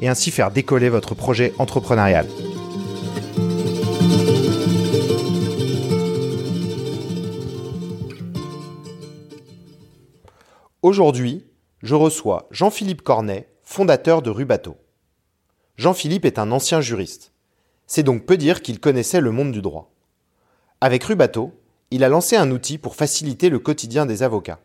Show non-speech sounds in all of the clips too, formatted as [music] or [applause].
et ainsi faire décoller votre projet entrepreneurial. Aujourd'hui, je reçois Jean-Philippe Cornet, fondateur de Rubato. Jean-Philippe est un ancien juriste. C'est donc peu dire qu'il connaissait le monde du droit. Avec Rubato, il a lancé un outil pour faciliter le quotidien des avocats.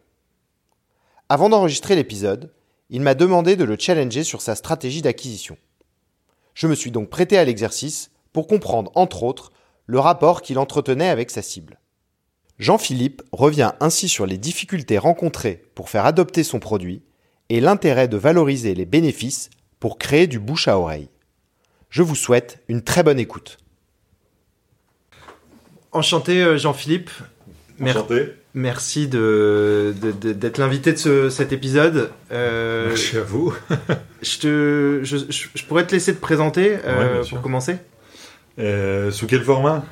Avant d'enregistrer l'épisode, il m'a demandé de le challenger sur sa stratégie d'acquisition. Je me suis donc prêté à l'exercice pour comprendre, entre autres, le rapport qu'il entretenait avec sa cible. Jean-Philippe revient ainsi sur les difficultés rencontrées pour faire adopter son produit et l'intérêt de valoriser les bénéfices pour créer du bouche à oreille. Je vous souhaite une très bonne écoute. Enchanté euh, Jean-Philippe. Enchanté. Merci de, d'être l'invité de cet épisode. Euh, Merci à vous. [laughs] je, te, je, pourrais te laisser te présenter euh, pour commencer euh, Sous quel format?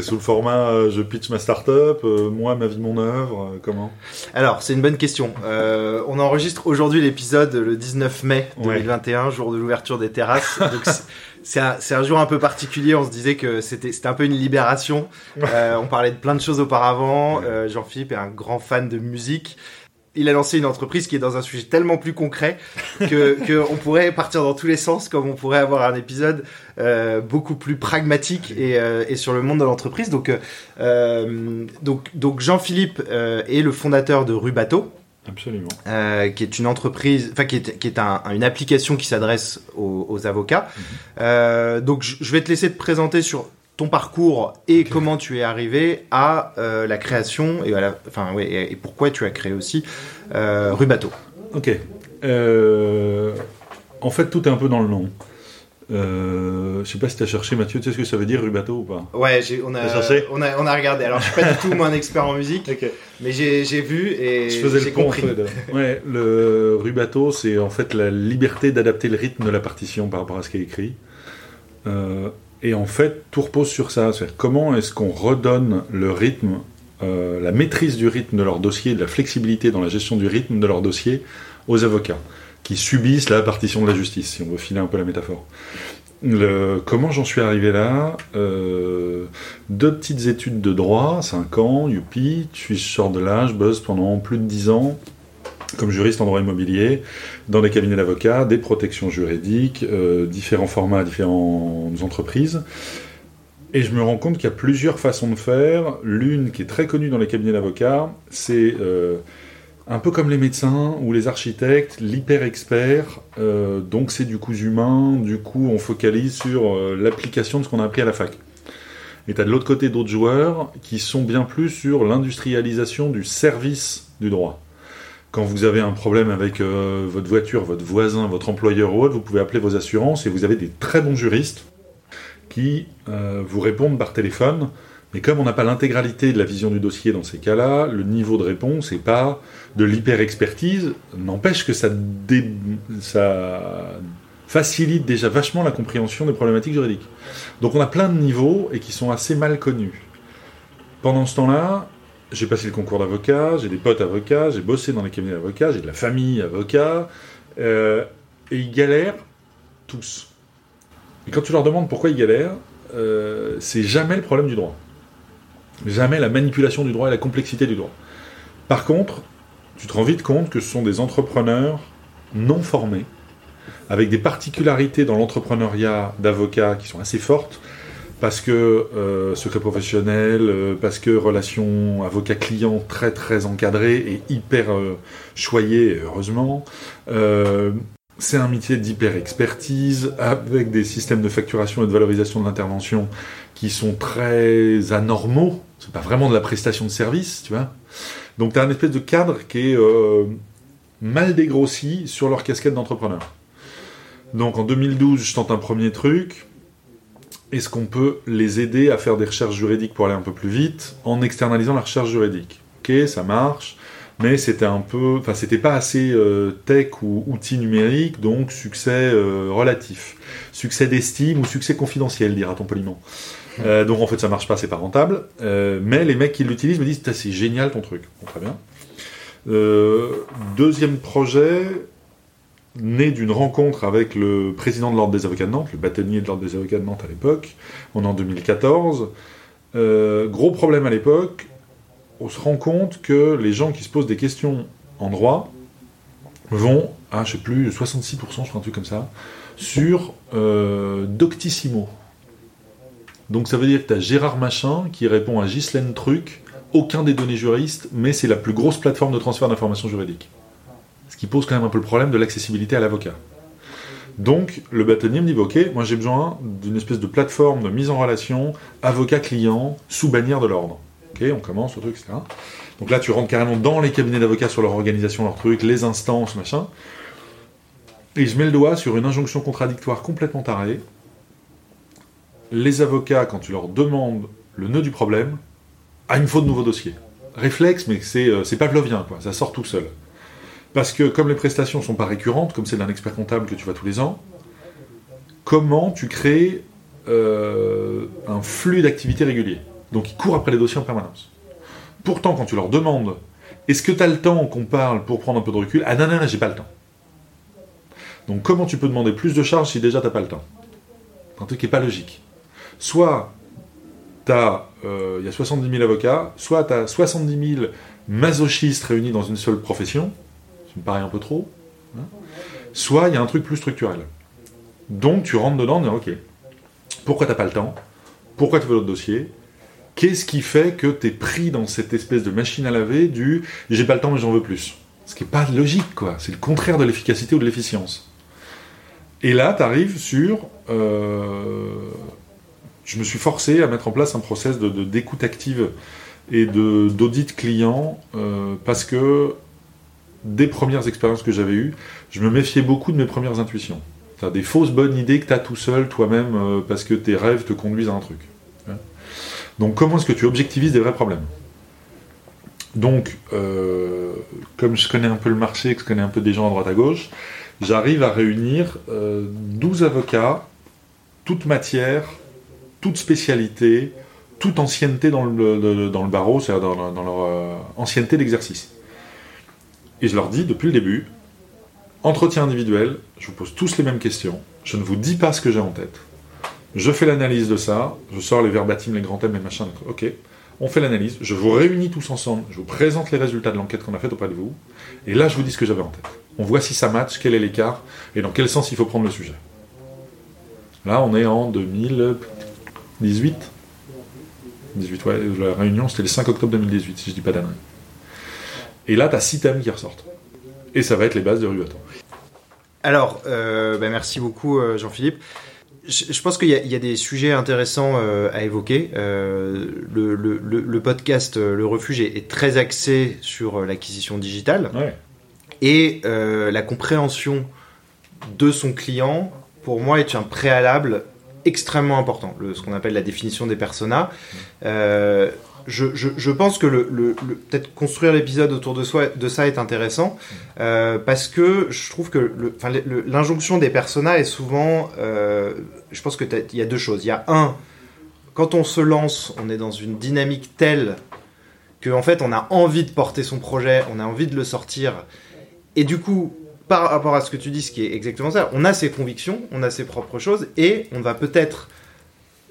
Sous le format je pitch ma startup, moi, ma vie, mon œuvre, comment? Alors, c'est une bonne question. on enregistre aujourd'hui l'épisode le 19 mai 2021, jour de l'ouverture des terrasses. [laughs] c'est un, un, jour un peu particulier. On se disait que c'était un peu une libération. Euh, on parlait de plein de choses auparavant. Euh, Jean-Philippe est un grand fan de musique. Il a lancé une entreprise qui est dans un sujet tellement plus concret que, [laughs] que on pourrait partir dans tous les sens, comme on pourrait avoir un épisode euh, beaucoup plus pragmatique et, et, sur le monde de l'entreprise. Donc, donc, donc Jean-Philippe est le fondateur de Rubato. Absolument. Euh, qui est une entreprise, enfin qui est, qui est un, une application qui s'adresse aux, aux, avocats. Mhm. Euh, donc je vais te laisser te présenter sur ton parcours et comment tu es arrivé à euh, la création et, à la, enfin, ouais, et, pourquoi tu as créé aussi Rubato. Ok. En fait, tout est un peu dans le nom. Euh, je sais pas si tu as cherché, Mathieu, tu sais ce que ça veut dire Rubato ou pas? Ouais, on, a, on, a, on a regardé. Alors, je suis pas du tout moi un expert en musique, mais j'ai vu et j'ai compris. [laughs] ouais, le Rubato, c'est en fait la liberté d'adapter le rythme de la partition par rapport à ce qui est écrit. Euh, et en fait, tout repose sur ça. C'est-à-dire comment est-ce qu'on redonne le rythme, euh, la maîtrise du rythme de leur dossier, de la flexibilité dans la gestion du rythme de leur dossier aux avocats? Qui subissent la partition de la justice, si on veut filer un peu la métaphore. Comment j'en suis arrivé là euh, Deux petites études de droit, 5 ans, youpi, je sors de là, je bosse pendant plus de 10 ans comme juriste en droit immobilier, dans des cabinets d'avocats, des protections juridiques, euh, différents formats, différentes entreprises. Et je me rends compte qu'il y a plusieurs façons de faire. L'une qui est très connue dans les cabinets d'avocats, c'est euh, un peu comme les médecins ou les architectes, l'hyper-expert, euh, donc c'est du coup humain, du coup on focalise sur euh, l'application de ce qu'on a appris à la fac. Et tu as de l'autre côté d'autres joueurs qui sont bien plus sur l'industrialisation du service du droit. Quand vous avez un problème avec euh, votre voiture, votre voisin, votre employeur ou autre, vous pouvez appeler vos assurances et vous avez des très bons juristes qui vous répondent par téléphone mais comme on n'a pas l'intégralité de la vision du dossier dans ces cas-là, le niveau de réponse n'est pas de l'hyper-expertise, n'empêche que ça, ça facilite déjà vachement la compréhension des problématiques juridiques. Donc on a plein de niveaux et qui sont assez mal connus. Pendant ce temps-là, j'ai passé le concours d'avocat, j'ai des potes avocats, j'ai bossé dans les cabinets d'avocats, j'ai de la famille avocat, euh, et ils galèrent tous. Et quand tu leur demandes pourquoi ils galèrent, euh, c'est jamais le problème du droit jamais la manipulation du droit et la complexité du droit. Par contre, tu te rends vite compte que ce sont des entrepreneurs non formés, avec des particularités dans l'entrepreneuriat d'avocats qui sont assez fortes, parce que euh, secret professionnel, euh, parce que relation avocat-client très très encadrée et hyper euh, choyée, heureusement. C'est un métier d'hyper-expertise, avec des systèmes de facturation et de valorisation de l'intervention qui sont très anormaux. C'est pas vraiment de la prestation de service, tu vois. Donc tu as un espèce de cadre qui est euh, mal dégrossi sur leur casquette d'entrepreneur. Donc en 2012, je tente un premier truc. Est-ce qu'on peut les aider à faire des recherches juridiques pour aller un peu plus vite en externalisant la recherche juridique? Ok, ça marche, mais c'était un peu, enfin c'était pas assez euh, tech ou outil numérique, donc succès euh, relatif, succès d'estime ou succès confidentiel, dira-t-on poliment. Euh, donc en fait ça marche pas, c'est pas rentable. mais les mecs qui l'utilisent me disent c'est génial ton truc. Bon, très bien. deuxième projet, né d'une rencontre avec le président de l'Ordre des avocats de Nantes, le bâtonnier de l'Ordre des avocats de Nantes à l'époque, on est en 2014. Euh, gros problème à l'époque, on se rend compte que les gens qui se posent des questions en droit vont à, je sais plus, 66%, je crois un truc comme ça, sur euh, Doctissimo. Donc ça veut dire que tu as Gérard Machin qui répond à Ghislaine Truc, aucun des données juristes, mais c'est la plus grosse plateforme de transfert d'informations juridiques. Ce qui pose quand même un peu le problème de l'accessibilité à l'avocat. Donc, le bâtonnier me dit Ok, moi j'ai besoin d'une espèce de plateforme de mise en relation avocat-client sous bannière de l'ordre. Ok, on commence, le truc, etc. Donc là, tu rentres carrément dans les cabinets d'avocats sur leur organisation, leur truc, les instances, machin. Et je mets le doigt sur une injonction contradictoire complètement tarée. Les avocats, quand tu leur demandes le nœud du problème, ah, il me faut de nouveaux dossiers. Réflexe, mais c'est, euh, c'est pavlovien, quoi. Ça sort tout seul. Parce que comme les prestations ne sont pas récurrentes, comme c'est d'un expert comptable que tu vois tous les ans, comment tu crées euh, un flux d'activité régulier? Donc ils courent après les dossiers en permanence. Pourtant, quand tu leur demandes est-ce que tu as le temps qu'on parle pour prendre un peu de recul? Ah non, non, non, j'ai pas le temps. Donc comment tu peux demander plus de charges si déjà tu n'as pas le temps? Un truc qui n'est pas logique. Soit euh, il y a 70 000 avocats, soit tu as 70 000 masochistes réunis dans une seule profession, me paraît un peu trop. Hein. Soit il y a un truc plus structurel. Donc tu rentres dedans en disant, ok, pourquoi t'as pas le temps? Pourquoi tu veux l'autre dossier Qu'est-ce qui fait que tu es pris dans cette espèce de machine à laver du j'ai pas le temps mais j'en veux plus Ce qui n'est pas logique, quoi. C'est le contraire de l'efficacité ou de l'efficience. Et là, tu arrives sur. Euh, je me suis forcé à mettre en place un process de d'écoute active et d'audit client euh, parce que des premières expériences que j'avais eues, je me méfiais beaucoup de mes premières intuitions. Tu as des fausses bonnes idées que tu as tout seul, toi-même, euh, parce que tes rêves te conduisent à un truc. Donc comment est-ce que tu objectivises des vrais problèmes? Donc, euh, comme je connais un peu le marché, que je connais un peu des gens à droite à gauche, j'arrive à réunir 12 euh, avocats, toute matière, toute spécialité, toute ancienneté dans le, barreau, c'est-à-dire dans, dans, leur ancienneté d'exercice. Et je leur dis depuis le début, entretien individuel, je vous pose tous les mêmes questions, je ne vous dis pas ce que j'ai en tête. Je fais l'analyse de ça, je sors les verbatims, les grands thèmes, les machins, ok, on fait l'analyse, je vous réunis tous ensemble, je vous présente les résultats de l'enquête qu'on a faite auprès de vous, et là je vous dis ce que j'avais en tête. On voit si ça match, quel est l'écart, et dans quel sens il faut prendre le sujet. Là on est en 2018 18, ouais, la réunion c'était le 5 octobre 2018, si je dis pas d'année. Et là, tu as six thèmes qui ressortent. Et ça va être les bases de Rubato. Alors, euh, bah, merci beaucoup, euh, Jean-Philippe. Je, pense qu'il y, a des sujets intéressants euh, à évoquer. Le, podcast Le Refuge est, très axé sur l'acquisition digitale. Et la compréhension de son client, pour moi, est un préalable extrêmement important. ce qu'on appelle la définition des personas je, pense que peut-être construire l'épisode autour de, soi, de ça est intéressant euh, parce que je trouve que l'injonction des personas est souvent. Euh, je pense qu'il y a deux choses. Il y a un, quand on se lance, on est dans une dynamique telle qu'en en fait on a envie de porter son projet, on a envie de le sortir. Et du coup, par rapport à ce que tu dis, ce qui est exactement ça, on a ses convictions, on a ses propres choses et on va peut-être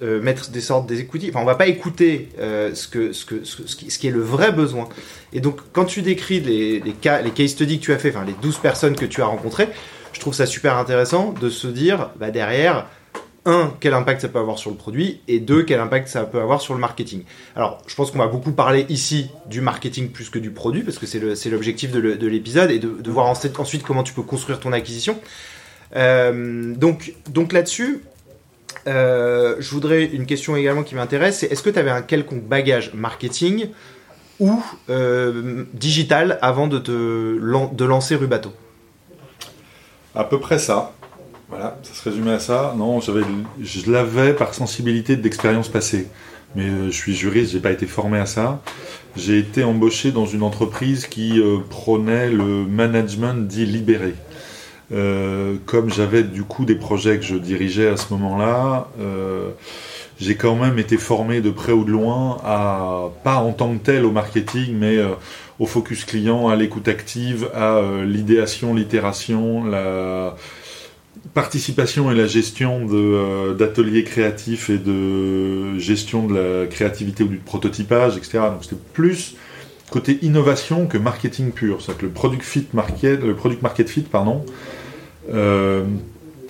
euh, mettre des sortes des écoutilles. Enfin, on va pas écouter euh, ce, que, ce, que, ce, qui, est le vrai besoin. Et donc, quand tu décris les, les, cas, les case studies que tu as fait, enfin, les 12 personnes que tu as rencontrées, je trouve ça super intéressant de se dire, bah, derrière, un, quel impact ça peut avoir sur le produit, et deux, quel impact ça peut avoir sur le marketing. Alors, je pense qu'on va beaucoup parler ici du marketing plus que du produit, parce que c'est l'objectif de l'épisode, et de, voir ensuite, ensuite comment tu peux construire ton acquisition. Euh, donc, donc là-dessus, euh, je voudrais une question également qui m'intéresse, c'est est-ce que tu avais un quelconque bagage marketing ou euh, digital avant de, de lancer Rubato? À peu près ça. Voilà, ça se résumait à ça. Non, je l'avais par sensibilité d'expérience passée. Mais euh, je suis juriste, j'ai pas été formé à ça. J'ai été embauché dans une entreprise qui euh, prônait le management dit libéré. Euh, comme j'avais du coup des projets que je dirigeais à ce moment-là, j'ai quand même été formé de près ou de loin à pas en tant que tel au marketing, mais au focus client, à l'écoute active, à l'idéation, l'itération, la participation et la gestion euh, d'ateliers créatifs et de gestion de la créativité ou du prototypage, etc. Donc c'était plus côté innovation que marketing pur. C'est-à-dire que le product fit market, le product market fit, pardon, euh,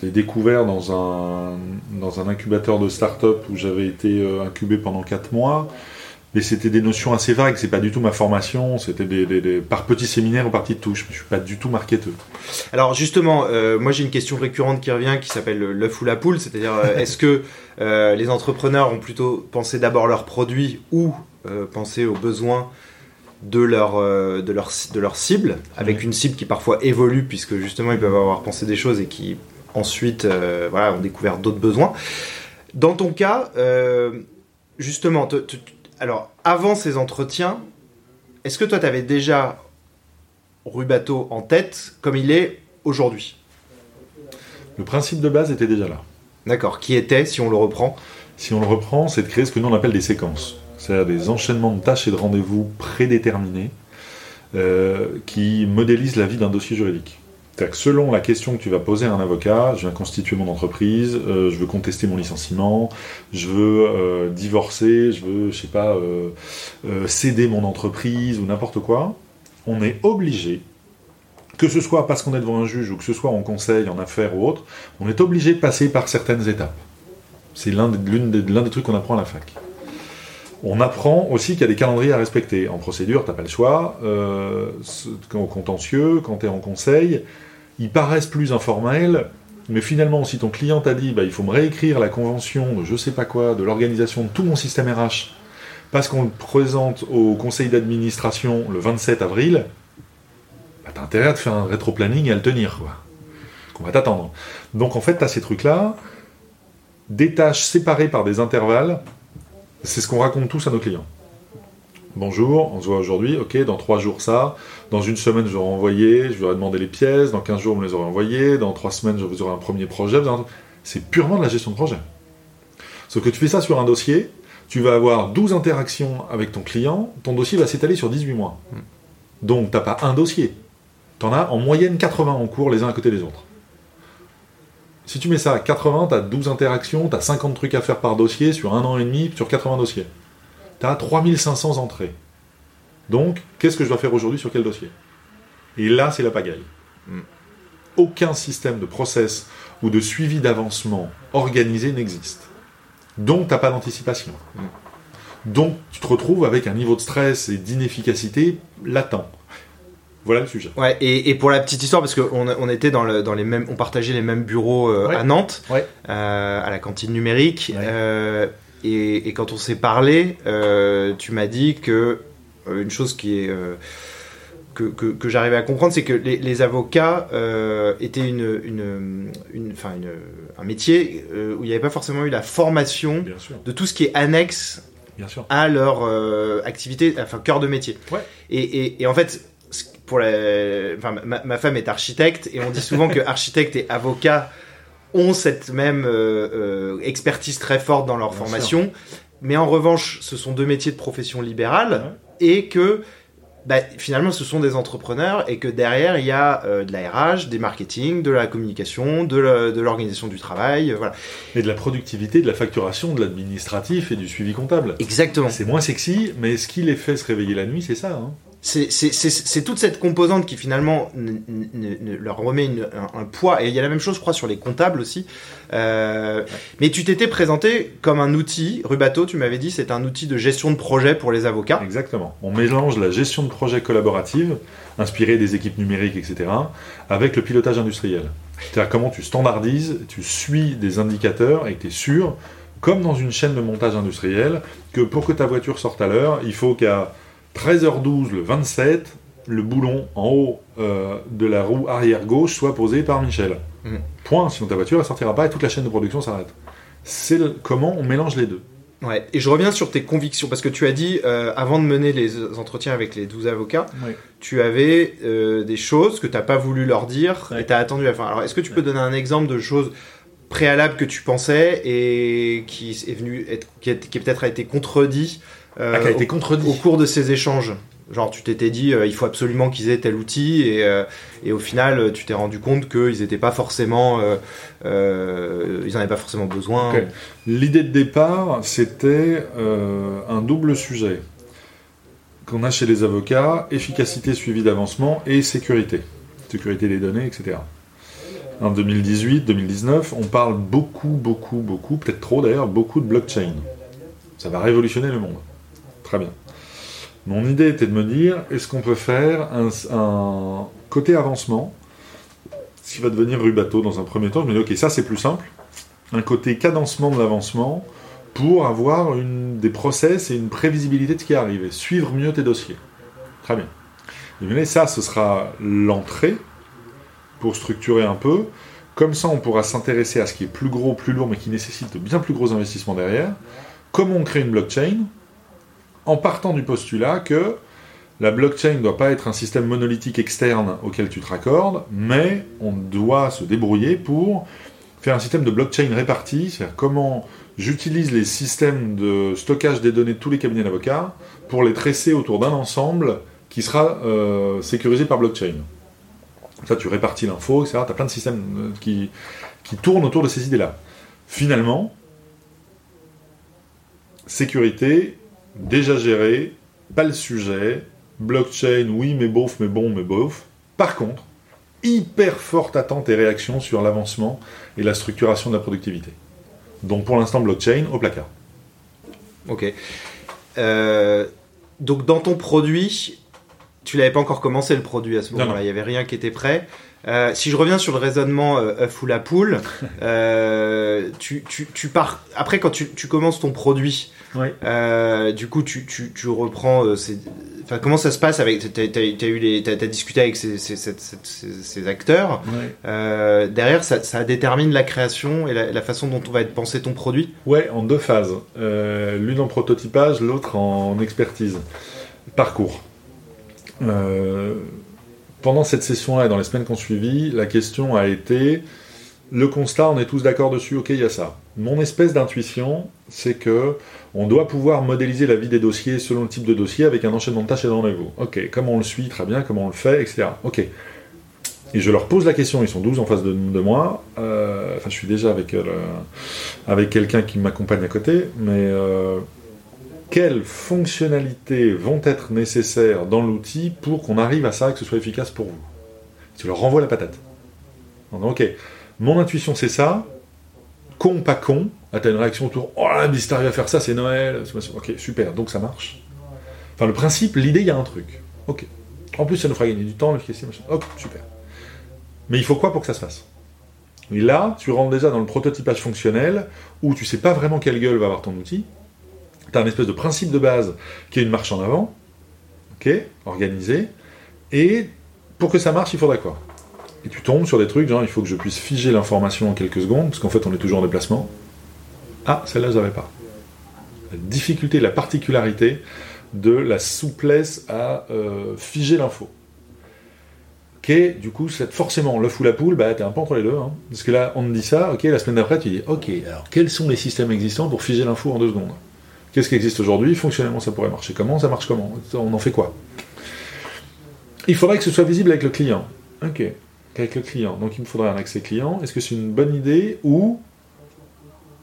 j'ai découvert dans un, dans un incubateur de start-up où j'avais été euh, incubé pendant 4 mois. Mais c'était des notions assez vagues, c'est pas du tout ma formation, c'était par petits séminaires ou par petites touches, je suis pas du tout marketeur. Alors justement, euh, moi j'ai une question récurrente qui revient qui s'appelle l'œuf ou la poule, c'est-à-dire euh, est-ce que euh, les entrepreneurs ont plutôt pensé d'abord leurs produits ou pensé aux besoins de leur, de leur, de leur cible, avec une cible qui parfois évolue puisque justement ils peuvent avoir pensé des choses et qui ensuite voilà, ont découvert d'autres besoins. Dans ton cas, justement, alors, avant ces entretiens, est-ce que toi, tu avais déjà Rubato en tête comme il est aujourd'hui? Le principe de base était déjà là. D'accord. Qui était, si on le reprend? Si on le reprend, c'est de créer ce que nous on appelle des séquences. C'est-à-dire des enchaînements de tâches et de rendez-vous prédéterminés euh, qui modélisent la vie d'un dossier juridique. Que selon la question que tu vas poser à un avocat, je viens constituer mon entreprise, euh, je veux contester mon licenciement, je veux euh, divorcer, je veux, je sais pas, céder mon entreprise ou n'importe quoi, on est obligé, que ce soit parce qu'on est devant un juge ou que ce soit en conseil, en affaires ou autre, on est obligé de passer par certaines étapes. C'est l'un des, trucs qu'on apprend à la fac. On apprend aussi qu'il y a des calendriers à respecter. En procédure, tu n'as pas le choix. Euh, au contentieux, quand tu es en conseil, ils paraissent plus informels, mais finalement, si ton client t'a dit bah, il faut me réécrire la convention de je sais pas quoi, de l'organisation de tout mon système RH, parce qu'on le présente au conseil d'administration le 27 avril, bah, tu as intérêt à te faire un rétro-planning et à le tenir. Quoi. On va t'attendre. Donc en fait, tu as ces trucs-là, des tâches séparées par des intervalles, c'est ce qu'on raconte tous à nos clients. Bonjour, on se voit aujourd'hui, ok, dans trois jours ça, dans une semaine je vais envoyer, je vais demander les pièces, dans 15 jours on me les aurait envoyées, dans trois semaines je vous aurai un premier projet. C'est purement de la gestion de projet. Sauf que tu fais ça sur un dossier, tu vas avoir 12 interactions avec ton client, ton dossier va s'étaler sur 18 mois. Donc tu n'as pas un dossier, tu en as en moyenne 80 en cours les uns à côté des autres. Si tu mets ça à 80, tu as 12 interactions, tu as 50 trucs à faire par dossier sur un an et demi, sur 80 dossiers. Tu as 3500 entrées. Donc, qu'est-ce que je dois faire aujourd'hui sur quel dossier? Et là, c'est la pagaille. Hmm. Aucun système de process ou de suivi d'avancement organisé n'existe. Donc, tu n'as pas d'anticipation. Hmm. Donc, tu te retrouves avec un niveau de stress et d'inefficacité latent. Voilà le sujet. Ouais, et, pour la petite histoire, parce qu'on on était dans, le, dans les mêmes, on partageait les mêmes bureaux euh, à Nantes, euh, à la cantine numérique, euh, et, quand on s'est parlé, tu m'as dit que une chose qui est que, que, j'arrivais à comprendre, c'est que les, avocats étaient une, une, une, un métier où il n'y avait pas forcément eu la formation de tout ce qui est annexe à leur activité, enfin cœur de métier. Ouais. Et, et, en fait, pour enfin, ma, femme est architecte et on dit souvent que [laughs] architecte et avocat ont cette même euh, euh, expertise très forte dans leur formation, mais en revanche, ce sont deux métiers de profession libérale et que bah, finalement, ce sont des entrepreneurs et que derrière, il y a euh, de la RH, des marketing, de la communication, de l'organisation du travail, voilà. Et de la productivité, de la facturation, de l'administratif et du suivi comptable. Exactement. C'est moins sexy, mais ce qui les fait se réveiller la nuit, c'est ça. Hein c'est toute cette composante qui finalement leur remet un, poids. Et il y a la même chose, je crois, sur les comptables aussi. Euh, mais tu t'étais présenté comme un outil, Rubato, tu m'avais dit, c'est un outil de gestion de projet pour les avocats. Exactement. On mélange la gestion de projet collaborative, inspirée des équipes numériques, etc., avec le pilotage industriel. C'est-à-dire comment tu standardises, tu suis des indicateurs et tu es sûr, comme dans une chaîne de montage industriel, que pour que ta voiture sorte à l'heure, il faut qu'à 13h12 le 27, le boulon en haut euh, de la roue arrière gauche soit posé par Michel. Mm. Point, sinon ta voiture ne sortira pas et toute la chaîne de production s'arrête. C'est le- comment on mélange les deux. Ouais. Et je reviens sur tes convictions, parce que tu as dit, euh, avant de mener les entretiens avec les 12 avocats, tu avais euh, des choses que tu n'as pas voulu leur dire Ouais. et tu as attendu la fin. Alors, est-ce que tu peux donner un exemple de choses préalables que tu pensais et qui est venu être, qui, est- qui peut-être a été contredit euh, Ah, qui a été au, contredit. au cours de ces échanges Genre, tu t'étais dit, euh, il faut absolument qu'ils aient tel outil, et, euh, et au final, euh, tu t'es rendu compte qu'ils n'étaient pas forcément. euh, ils n'en avaient pas forcément besoin. L'idée de départ, c'était un double sujet qu'on a chez les avocats efficacité suivie d'avancement et sécurité. Sécurité des données, etc. En 2018, 2019, on parle beaucoup, beaucoup, beaucoup, peut-être trop d'ailleurs, beaucoup de blockchain. Ça va révolutionner le monde. Très bien. Mon idée était de me dire, est-ce qu'on peut faire un, côté avancement, ce qui va devenir Rubato dans un premier temps Je me dis, ok, ça c'est plus simple un côté cadencement de l'avancement pour avoir des process et une prévisibilité de ce qui arrive et suivre mieux tes dossiers. Très bien. Et ça, ce sera l'entrée pour structurer un peu. Comme ça, on pourra s'intéresser à ce qui est plus gros, plus lourd, mais qui nécessite de bien plus gros investissements derrière. Comment on crée une blockchain? En partant du postulat que la blockchain ne doit pas être un système monolithique externe auquel tu te raccordes, mais on doit se débrouiller pour faire un système de blockchain réparti, c'est-à-dire comment j'utilise les systèmes de stockage des données de tous les cabinets d'avocats pour les tresser autour d'un ensemble qui sera euh, sécurisé par blockchain. Ça, tu répartis l'info, etc. Tu as plein de systèmes euh, qui, qui tournent autour de ces idées-là. Finalement, sécurité, déjà géré, pas le sujet, blockchain, oui, mais bof, mais bon, mais bof. Par contre, hyper forte attente et réaction sur l'avancement et la structuration de la productivité. Donc pour l'instant, blockchain au placard. Ok. Euh, donc dans ton produit, tu l'avais pas encore commencé le produit à ce moment-là, il y avait rien qui était prêt. Euh, si je reviens sur le raisonnement euh, œuf ou la poule, [laughs] euh, tu, tu, tu pars après quand tu, tu commences ton produit. Euh, du coup, tu, tu, tu reprends. euh, ces- Enfin, comment ça se passe avec T'as t'as eu les, t'as discuté avec ces, acteurs. Euh, derrière, ça, ça détermine la création et la, la façon dont on va être pensé ton produit. Ouais, en deux phases. L'une en prototypage, l'autre en expertise. Parcours. Pendant cette session-là et dans les semaines qui ont suivi, la question a été le constat, on est tous d'accord dessus, ok, il y a ça. Mon espèce d'intuition, c'est que on doit pouvoir modéliser la vie des dossiers selon le type de dossier avec un enchaînement de tâches et de rendez-vous. Ok, comment on le suit, très bien, comment on le fait, etc. Ok. Et je leur pose la question, ils sont 12 en face de, moi. Euh, enfin, je suis déjà avec, euh, avec quelqu'un qui m'accompagne à côté, mais euh, quelles fonctionnalités vont être nécessaires dans l'outil pour qu'on arrive à ça et que ce soit efficace pour vous? Tu leur renvoies la patate. Ok, mon intuition c'est ça, con pas con, ah, t'as une réaction autour, oh là, mais si t'arrives à faire ça, c'est Noël, ok, super, donc ça marche. Enfin, le principe, l'idée, il y a un truc. Ok. En plus, ça nous fera gagner du temps, l'efficacité, machin. Ok, super. Mais il faut quoi pour que ça se fasse? Et là, tu rentres déjà dans le prototypage fonctionnel, où tu sais pas vraiment quelle gueule va avoir ton outil. Tu as un espèce de principe de base qui est une marche en avant, ok, organisé, et pour que ça marche, il faudrait quoi? Et tu tombes sur des trucs, genre il faut que je puisse figer l'information en quelques secondes, parce qu'en fait on est toujours en déplacement. Ah, celle-là je l'avais pas. La difficulté, la particularité de la souplesse à euh, figer l'info. Ok, du coup, forcément l'œuf ou la poule, bah t'es un peu entre les deux. hein. Parce que là, on te dit ça, ok, la semaine d'après, tu dis, ok, alors quels sont les systèmes existants pour figer l'info en deux secondes? Qu'est-ce qui existe aujourd'hui? Fonctionnellement, ça pourrait marcher comment? Ça marche comment? On en fait quoi? Il faudrait que ce soit visible avec le client. Ok, avec le client. Donc il me faudrait un accès client. Est-ce que c'est une bonne idée ou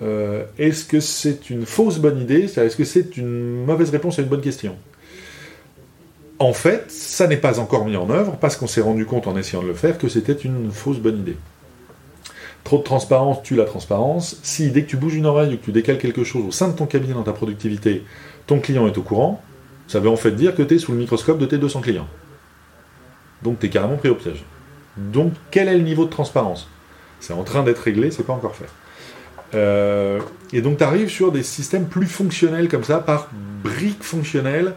euh, est-ce que c'est une fausse bonne idée? Est-ce que c'est une mauvaise réponse à une bonne question? En fait, ça n'est pas encore mis en œuvre parce qu'on s'est rendu compte en essayant de le faire que c'était une fausse bonne idée. Trop de transparence tue la transparence. Si dès que tu bouges une oreille ou que tu décales quelque chose au sein de ton cabinet dans ta productivité, ton client est au courant, ça veut en fait dire que tu es sous le microscope de tes 200 clients. Donc tu es carrément pris au piège. Donc quel est le niveau de transparence? C'est en train d'être réglé, c'est pas encore fait. Euh, et donc tu arrives sur des systèmes plus fonctionnels comme ça, par briques fonctionnelles,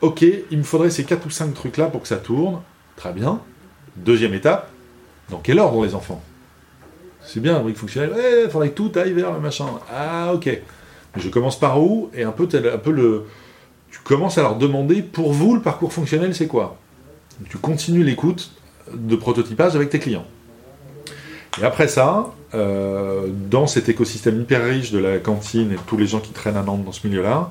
ok, il me faudrait ces 4 ou 5 trucs-là pour que ça tourne. Très bien. Deuxième étape, dans quel ordre les enfants? C'est bien, brique fonctionnelle, ouais, il faudrait que tout aille vers le machin. Ah, ok. Je commence par où? Et un peu, un peu le. Tu commences à leur demander, pour vous, le parcours fonctionnel, c'est quoi? Tu continues l'écoute de prototypage avec tes clients. Et après ça, euh, dans cet écosystème hyper riche de la cantine et de tous les gens qui traînent à Nantes dans ce milieu-là,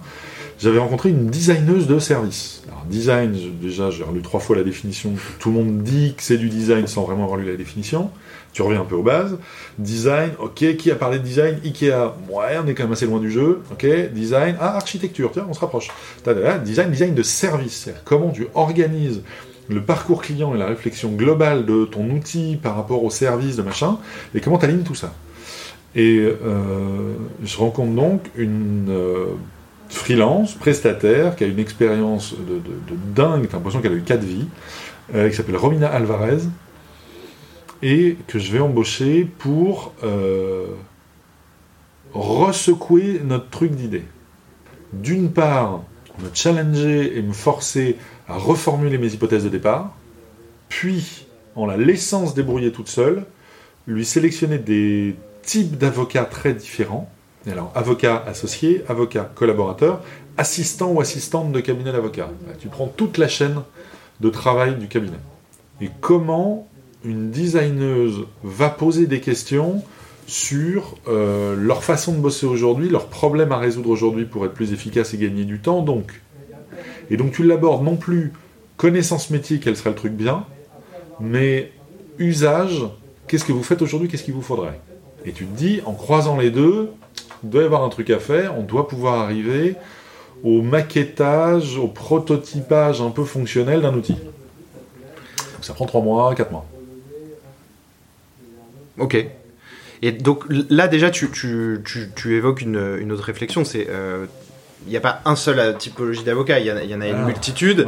j'avais rencontré une designeuse de service. Alors, design, déjà, j'ai relu trois fois la définition. Tout le monde dit que c'est du design sans vraiment avoir lu la définition. Tu reviens un peu aux bases. Design, ok, qui a parlé de design? Ikea, ouais, on est quand même assez loin du jeu. Ok, design, ah, architecture, tiens, on se rapproche. Design, design de service. Comment tu organises le parcours client et la réflexion globale de ton outil par rapport au service de machin, et comment tu alignes tout ça. Et euh, je rencontre donc une euh, freelance, prestataire, qui a une expérience de, dingue, t'as l'impression qu'elle a eu quatre vies, euh, qui s'appelle Romina Alvarez, et que je vais embaucher pour resecouer notre truc d'idée. D'une part, me challenger et me forcer à reformuler mes hypothèses de départ, puis, en la laissant se débrouiller toute seule, lui sélectionner des types d'avocats très différents. Alors, avocat associé, avocat collaborateur, assistant ou assistante de cabinet d'avocat. Tu prends toute la chaîne de travail du cabinet. Et comment une designeuse va poser des questions sur euh, leur façon de bosser aujourd'hui, leurs problèmes à résoudre aujourd'hui pour être plus efficace et gagner du temps. Donc, et donc tu l'abordes non plus connaissance métier, quel serait le truc bien, mais usage, qu'est-ce que vous faites aujourd'hui, qu'est-ce qu'il vous faudrait? Et tu te dis, en croisant les deux, il doit y avoir un truc à faire, on doit pouvoir arriver au maquettage, au prototypage un peu fonctionnel d'un outil. Ça prend 3 mois, 4 mois. Ok. Et donc là déjà tu, évoques une, autre réflexion, c'est euh, il n'y a pas un seul euh, typologie d'avocat, il y, en a une ah, multitude.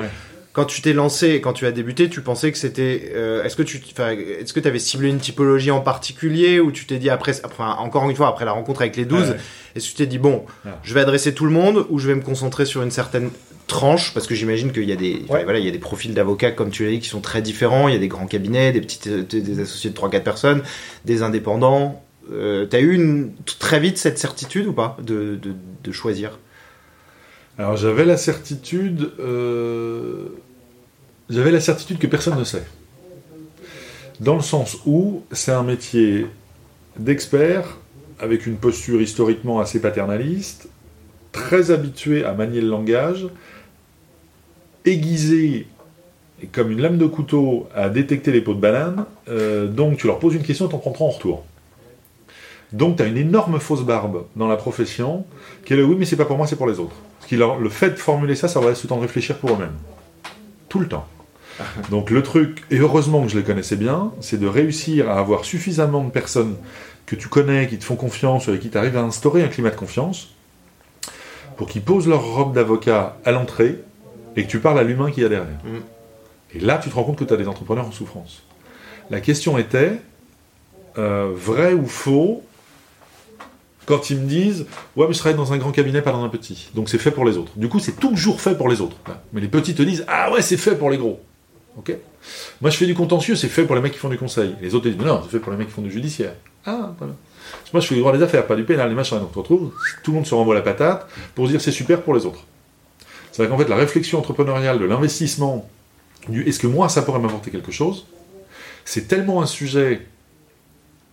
Quand tu t'es lancé, quand tu as débuté, tu pensais que c'était. Euh, est-ce que tu, est-ce que avais ciblé une typologie en particulier ou tu t'es dit après, encore une fois après la rencontre avec les 12, est-ce que tu t'es dit bon, ah. je vais adresser tout le monde ou je vais me concentrer sur une certaine tranche? Parce que j'imagine qu'il y a des, voilà, il y a des profils d'avocats comme tu l'as dit qui sont très différents. Il y a des grands cabinets, des petites, des associés de 3-4 personnes, des indépendants. Euh, T'as eu une, très vite cette certitude ou pas de, de, de choisir? Alors j'avais la certitude, euh, j'avais la certitude que personne ne sait. Dans le sens où c'est un métier d'expert avec une posture historiquement assez paternaliste, très habitué à manier le langage, aiguisé comme une lame de couteau à détecter les pots de banane. Euh, donc tu leur poses une question t'en prends trois en retour. Donc tu as une énorme fausse barbe dans la profession qui est le oui mais c'est pas pour moi c'est pour les autres le fait de formuler ça, ça va laisser le temps de réfléchir pour eux-mêmes. Tout le temps. [laughs] Donc le truc, et heureusement que je les connaissais bien, c'est de réussir à avoir suffisamment de personnes que tu connais, qui te font confiance, avec qui tu arrives à instaurer un climat de confiance, pour qu'ils posent leur robe d'avocat à l'entrée et que tu parles à l'humain qui y a derrière. Mm. Et là, tu te rends compte que tu as des entrepreneurs en souffrance. La question était, euh, vrai ou faux, quand ils me disent ouais mais je travaille dans un grand cabinet pas dans un petit. Donc c'est fait pour les autres. Du coup c'est toujours fait pour les autres. Mais les petits te disent ah ouais c'est fait pour les gros. Ok. Moi je fais du contentieux c'est fait pour les mecs qui font du conseil. Les autres disent non c'est fait pour les mecs qui font du judiciaire. Ah voilà. Moi je fais du droit des affaires pas du pénal les machins. Donc tu retrouves tout le monde se renvoie la patate pour dire c'est super pour les autres. C'est vrai qu'en fait la réflexion entrepreneuriale de l'investissement du est-ce que moi ça pourrait m'apporter quelque chose c'est tellement un sujet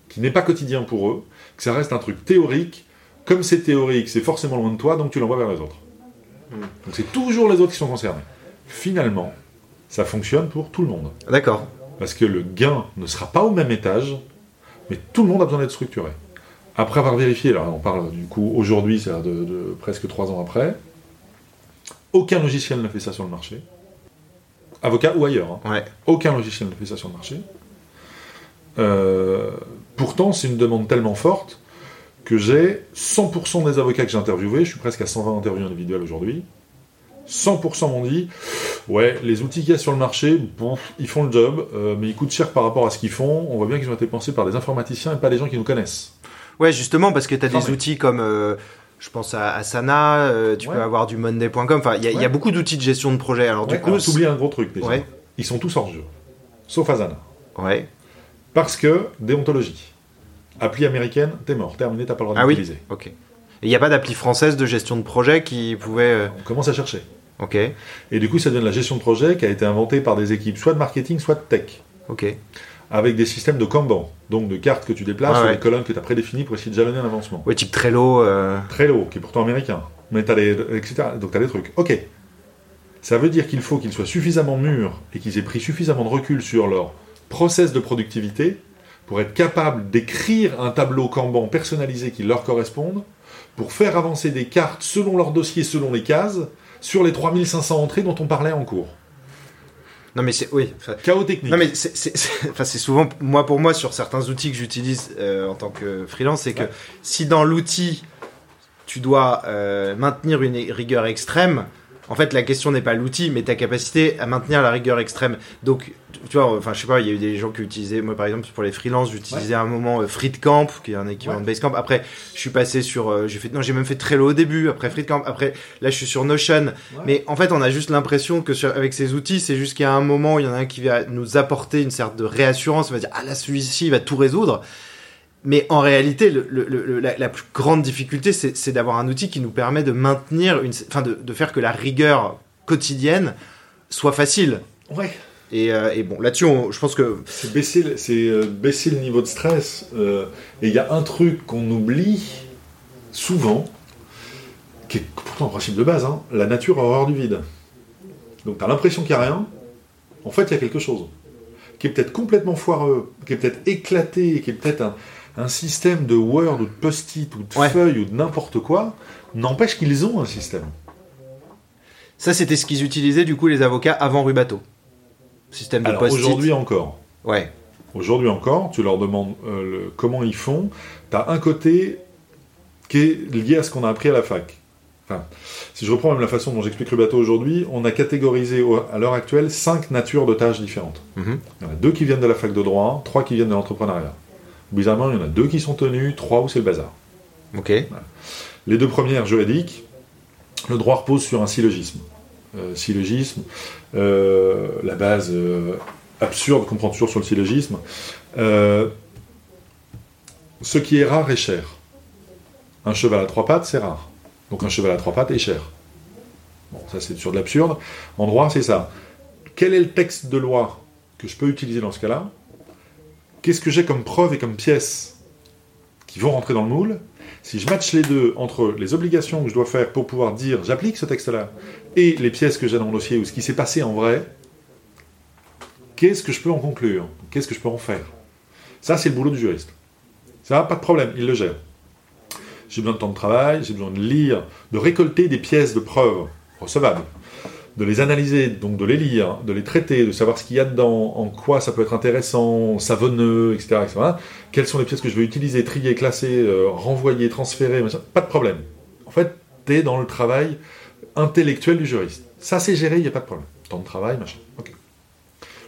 qui n'est pas quotidien pour eux que ça reste un truc théorique. Comme c'est théorique, c'est forcément loin de toi, donc tu l'envoies vers les autres. Hmm. Donc c'est toujours les autres qui sont concernés. Finalement, ça fonctionne pour tout le monde. D'accord. Parce que le gain ne sera pas au même étage, mais tout le monde a besoin d'être structuré. Après avoir vérifié, alors on parle du coup aujourd'hui, c'est-à-dire de, presque trois ans après, aucun logiciel ne fait ça sur le marché. Avocat ou ailleurs. Hein. Aucun logiciel ne fait ça sur le marché. Euh, Pourtant, c'est une demande tellement forte que j'ai 100% des avocats que j'ai interviewés, je suis presque à 120 interviews individuelles aujourd'hui, 100% m'ont dit Ouais, les outils qu'il y a sur le marché, bon, ils font le job, euh, mais ils coûtent cher par rapport à ce qu'ils font. On voit bien qu'ils ont été pensés par des informaticiens et pas des gens qui nous connaissent. Ouais, justement, parce que tu as des outils comme. Euh, Je pense à Asana, euh, tu Ouais. peux avoir du Monday.com. Enfin, il y, a- y beaucoup d'outils de gestion de projet. Alors, du coup, alors, un gros truc déjà. Ils sont tous hors jeu. Sauf Asana. ouais. Parce que, déontologie. Appli américaine, t'es mort, terminé, t'as pas le droit Ah oui. d'utiliser. Ok. Il n'y a pas d'appli française de gestion de projet qui pouvait. euh, On commence à chercher. Ok. Et du coup, ça donne la gestion de projet qui a été inventée par des équipes soit de marketing, soit de tech. Ok. Avec des systèmes de Kanban. Donc de cartes que tu déplaces Ah ou des colonnes que tu as prédéfinies pour essayer de jalonner un avancement. Ouais, type Trello. euh, Trello, qui est pourtant américain. Mais t'as des. etc. Donc t'as des trucs. Ok. Ça veut dire qu'il faut qu'ils soient suffisamment mûrs et qu'ils aient pris suffisamment de recul sur leur process de productivité pour être capables d'écrire un tableau Kanban personnalisé qui leur corresponde, pour faire avancer des cartes selon leur dossier, selon les cases, sur les 3500 entrées dont on parlait en cours. Non, mais c'est. Oui. Chaos technique. Non mais c'est- enfin, c'est souvent moi pour moi sur certains outils que j'utilise euh, en tant que freelance, c'est que Ouais. si dans l'outil tu dois euh, maintenir une rigueur extrême, en fait la question n'est pas l'outil mais ta capacité à maintenir la rigueur extrême. Donc tu vois, enfin je sais pas, il y a eu des gens qui utilisaient, moi par exemple pour les freelances, j'utilisais à un moment euh, qui est un équivalent Ouais. de Basecamp. Après je suis passé sur, euh, j'ai fait non j'ai même fait Trello au début, après FreeCamp, après là je suis sur Notion. Mais en fait, on a juste l'impression que sur- avec ces outils, c'est juste qu'il y a un moment il y en a un qui va nous apporter une sorte de réassurance, on va dire ah là celui-ci il va tout résoudre. Mais en réalité, le- le- le- la, la plus grande difficulté, c'est d'avoir un outil qui nous permet de maintenir une, enfin de, de faire que la rigueur quotidienne soit facile. Ouais. Et, euh, et bon, là-dessus, je pense que C'est baisser, le- c'est, euh, baisser le niveau de stress. euh, et il y a un truc qu'on oublie souvent, qui est pourtant un principe de base, hein, la nature a horreur du vide. Donc tu as l'impression qu'il n'y a rien, en fait il y a quelque chose, qui est peut-être complètement foireux, qui est peut-être éclaté, qui est peut-être un, un système de Word ou de post-it ou de Ouais. feuilles ou de n'importe quoi, n'empêche qu'ils ont un système. ça, c'était ce qu'ils utilisaient du coup les avocats avant Rubato. Système de Alors post-it. aujourd'hui encore, Ouais. Aujourd'hui encore, tu leur demandes euh, le- comment ils font. Tu as un côté qui est lié à ce qu'on a appris à la fac. Enfin, si je reprends même la façon dont j'explique bateau aujourd'hui, on a catégorisé à l'heure actuelle cinq natures de tâches différentes. Mhm. Il y en a deux qui viennent de la fac de droit, trois qui viennent de l'entrepreneuriat. Bizarrement, il y en a deux qui sont tenus, trois où c'est le bazar. Ok. Les deux premières juridiques, le droit repose sur un syllogisme. Euh, syllogisme, euh, la base euh, absurde qu'on prend toujours sur le syllogisme. Ce qui est rare est cher. Un cheval à trois pattes, c'est rare. Donc un cheval à trois pattes est cher. Bon, ça c'est sur de l'absurde. En droit, c'est ça. Quel est le texte de loi que je peux utiliser dans ce cas-là? Qu'est-ce que j'ai comme preuve et comme pièces qui vont rentrer dans le moule si je match les deux entre les obligations que je dois faire pour pouvoir dire j'applique ce texte-là et les pièces que j'ai dans mon dossier ou ce qui s'est passé en vrai, qu'est-ce que je peux en conclure? Qu'est-ce que je peux en faire? Ça, c'est le boulot du juriste. Ça, pas de problème, il le gère. J'ai besoin de temps de travail, j'ai besoin de lire, de récolter des pièces de preuves recevables, de les analyser, donc de les lire, de les traiter, de savoir ce qu'il y a dedans, en quoi ça peut être intéressant, savonneux, etc. etc. Quelles sont les pièces que je vais utiliser, trier, classer, euh, renvoyer, transférer, machin. pas de problème. En fait, tu es dans le travail intellectuel du juriste. Ça, c'est géré, il n'y a pas de problème. Temps de travail, machin.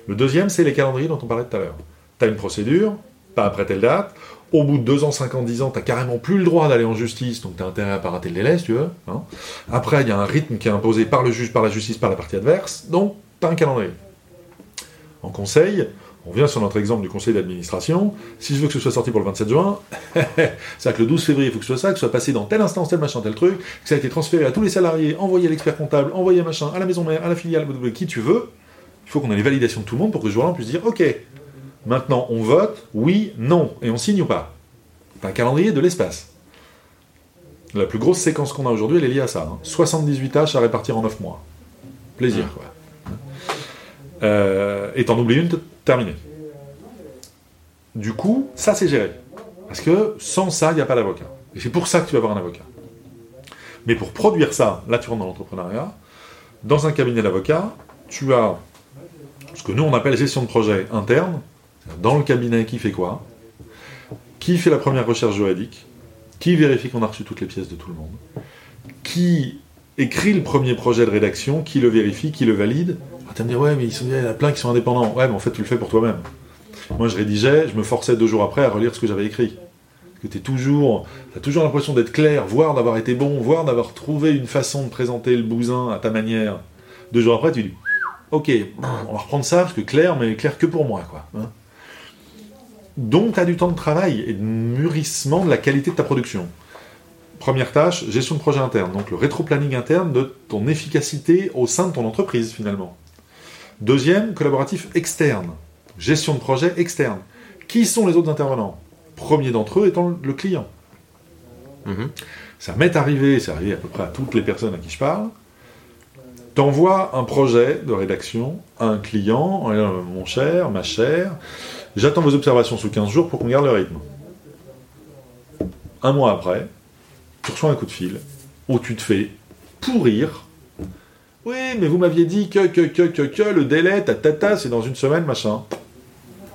Le deuxième, c'est les calendriers dont on parlait tout à l'heure. Tu as une procédure, pas après telle date. Au bout de 2 ans, 5 ans, 10 ans, tu carrément plus le droit d'aller en justice, donc tu as intérêt à pas rater le délai, si tu veux. hein. Après, il y a un rythme qui est imposé par le juge, par la justice, par la partie adverse, donc tu as un calendrier. En conseil, on vient sur notre exemple du conseil d'administration. Si je veux que ce soit sorti pour le 27 juin, [laughs] c'est que le 12 février, il faut que ce soit ça, que ce soit passé dans telle instance, tel machin, tel truc, que ça a été transféré à tous les salariés, envoyé à l'expert comptable, envoyé à machin, à la maison mère, à la filiale, qui tu veux. Il faut qu'on ait les validations de tout le monde pour que ce jour-là, on puisse dire OK, maintenant on vote, oui, non, et on signe ou pas? C'est un calendrier de l'espace. La plus grosse séquence qu'on a aujourd'hui, elle est liée à ça. hein. 78 tâches à répartir en 9 mois. Plaisir, quoi. Euh, et t'en oublies une, t- terminé. Du coup, ça c'est géré. Parce que sans ça, il n'y a pas d'avocat. Et c'est pour ça que tu vas avoir un avocat. Mais pour produire ça, là tu rentres dans l'entrepreneuriat, dans un cabinet d'avocat, tu as ce que nous on appelle gestion de projet interne, dans le cabinet qui fait quoi, qui fait la première recherche juridique, qui vérifie qu'on a reçu toutes les pièces de tout le monde, qui écrit le premier projet de rédaction, qui le vérifie, qui le valide? Ah, tu vas me dire, ouais, mais ils sont- il y en a plein qui sont indépendants. Ouais, mais en fait, tu le fais pour toi-même. Moi, je rédigeais, je me forçais deux jours après à relire ce que j'avais écrit. Que tu toujours, as toujours l'impression d'être clair, voire d'avoir été bon, voire d'avoir trouvé une façon de présenter le bousin à ta manière. Deux jours après, tu dis, ok, on va reprendre ça, parce que clair, mais clair que pour moi, quoi. Hein. Donc, tu as du temps de travail et de mûrissement de la qualité de ta production. Première tâche, gestion de projet interne, donc le rétro-planning interne de ton efficacité au sein de ton entreprise, finalement. Deuxième, collaboratif externe, gestion de projet externe. Qui sont les autres intervenants? Premier d'entre eux étant le client. Mhm. Ça m'est arrivé, c'est arrivé à peu près à toutes les personnes à qui je parle. T'envoies un projet de rédaction à un client, euh, mon cher, ma chère, j'attends vos observations sous 15 jours pour qu'on garde le rythme. Un mois après, tu reçois un coup de fil où tu te fais pourrir. Oui, mais vous m'aviez dit que, que, que, que, que, le délai, ta, ta, ta, c'est dans une semaine, machin.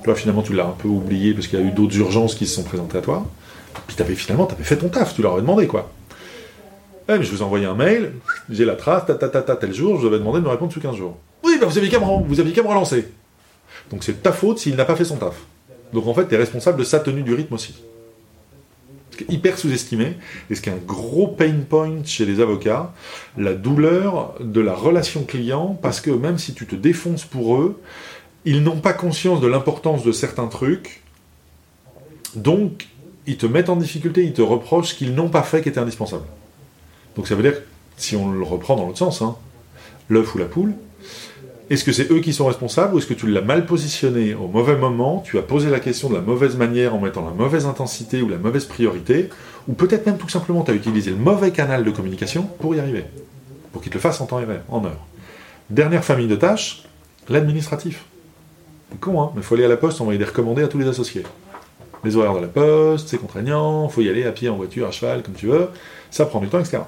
Toi, finalement, tu l'as un peu oublié parce qu'il y a eu d'autres urgences qui se sont présentées à toi. Puis avais, finalement, tu avais fait ton taf, tu leur avais demandé, quoi. Eh, mais je vous ai envoyé un mail, j'ai la trace, ta, ta, ta, ta, tel jour, je vous avais demandé de me répondre sous 15 jours. Oui, bah vous aviez qu'à me, vous aviez qu'à me relancer. Donc c'est ta faute s'il n'a pas fait son taf. Donc en fait, tu es responsable de sa tenue du rythme aussi. C'est hyper sous-estimé, et ce qui est un gros pain point chez les avocats, la douleur de la relation client, parce que même si tu te défonces pour eux, ils n'ont pas conscience de l'importance de certains trucs, donc ils te mettent en difficulté, ils te reprochent ce qu'ils n'ont pas fait qui était indispensable. Donc ça veut dire, si on le reprend dans l'autre sens, hein, l'œuf ou la poule, est-ce que c'est eux qui sont responsables ou est-ce que tu l'as mal positionné au mauvais moment, tu as posé la question de la mauvaise manière en mettant la mauvaise intensité ou la mauvaise priorité, ou peut-être même tout simplement tu as utilisé le mauvais canal de communication pour y arriver, pour qu'il te le fasse en temps et en heure. Dernière famille de tâches, l'administratif. C'est con, hein, mais faut aller à la poste, envoyer des recommandés à tous les associés. Les horaires de la poste, c'est contraignant, faut y aller à pied, en voiture, à cheval, comme tu veux, ça prend du temps, etc.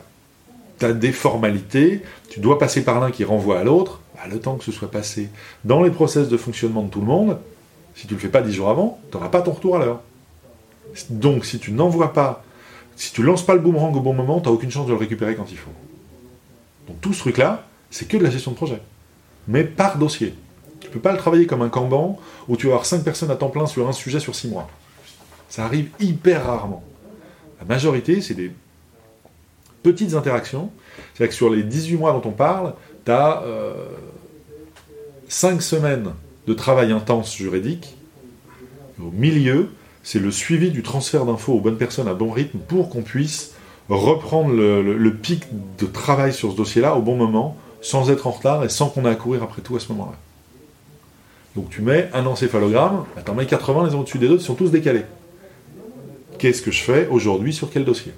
Tu as des formalités, tu dois passer par l'un qui renvoie à l'autre, bah, le temps que ce soit passé dans les process de fonctionnement de tout le monde, si tu ne le fais pas dix jours avant, tu n'auras pas ton retour à l'heure. Donc si tu n'envoies pas, si tu lances pas le boomerang au bon moment, tu n'as aucune chance de le récupérer quand il faut. Donc tout ce truc-là, c'est que de la gestion de projet. Mais par dossier. Tu peux pas le travailler comme un Kanban où tu vas avoir 5 personnes à temps plein sur un sujet sur 6 mois. Ça arrive hyper rarement. La majorité, c'est des petites interactions. C'est-à-dire que sur les 18 mois dont on parle, tu as 5 semaines de travail intense juridique. Au milieu, c'est le suivi du transfert d'infos aux bonnes personnes à bon rythme pour qu'on puisse reprendre le, pic de travail sur ce dossier-là au bon moment, sans être en retard et sans qu'on ait à courir après tout à ce moment-là. Donc tu mets un encéphalogramme, bah, t'en mets 80 les uns au-dessus des autres, ils sont tous décalés. Qu'est-ce que je fais aujourd'hui sur quel dossier?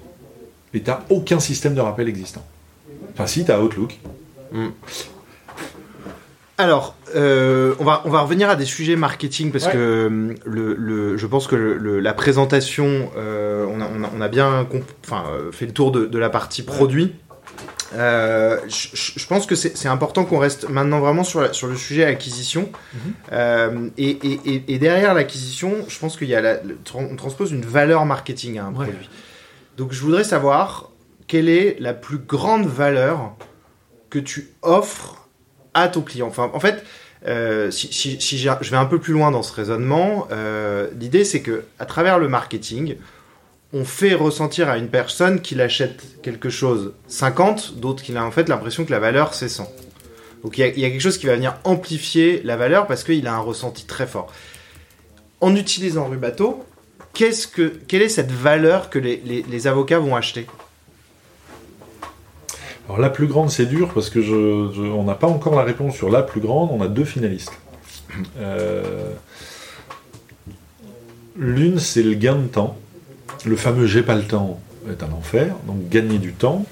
Et t'as aucun système de rappel existant. Enfin si, t'as Outlook. Hmm. Alors, euh, on, va, on va revenir à des sujets marketing parce que euh, le, je pense que la présentation, euh, on, a, bien fait le tour de, la partie produit. Euh, je, pense que c'est important qu'on reste maintenant vraiment sur, sur le sujet acquisition. Mhm. Euh, et, derrière l'acquisition, je pense qu'il y a on transpose une valeur marketing à un produit. Donc je voudrais savoir quelle est la plus grande valeur que tu offres à ton client. Enfin, en fait, euh, si, je vais un peu plus loin dans ce raisonnement, l'idée c'est que à travers le marketing, on fait ressentir à une personne qu'il achète quelque chose 50, d'autres qu'il a en fait l'impression que la valeur c'est 100. Donc il y, a quelque chose qui va venir amplifier la valeur parce qu'il a un ressenti très fort. En utilisant Rubato, que, quelle est cette valeur que les, avocats vont acheter? Alors la plus grande c'est dur parce que on n'a pas encore la réponse sur la plus grande, on a deux finalistes. Euh, l'une c'est le gain de temps le fameux j'ai pas le temps est un enfer, donc gagner du temps,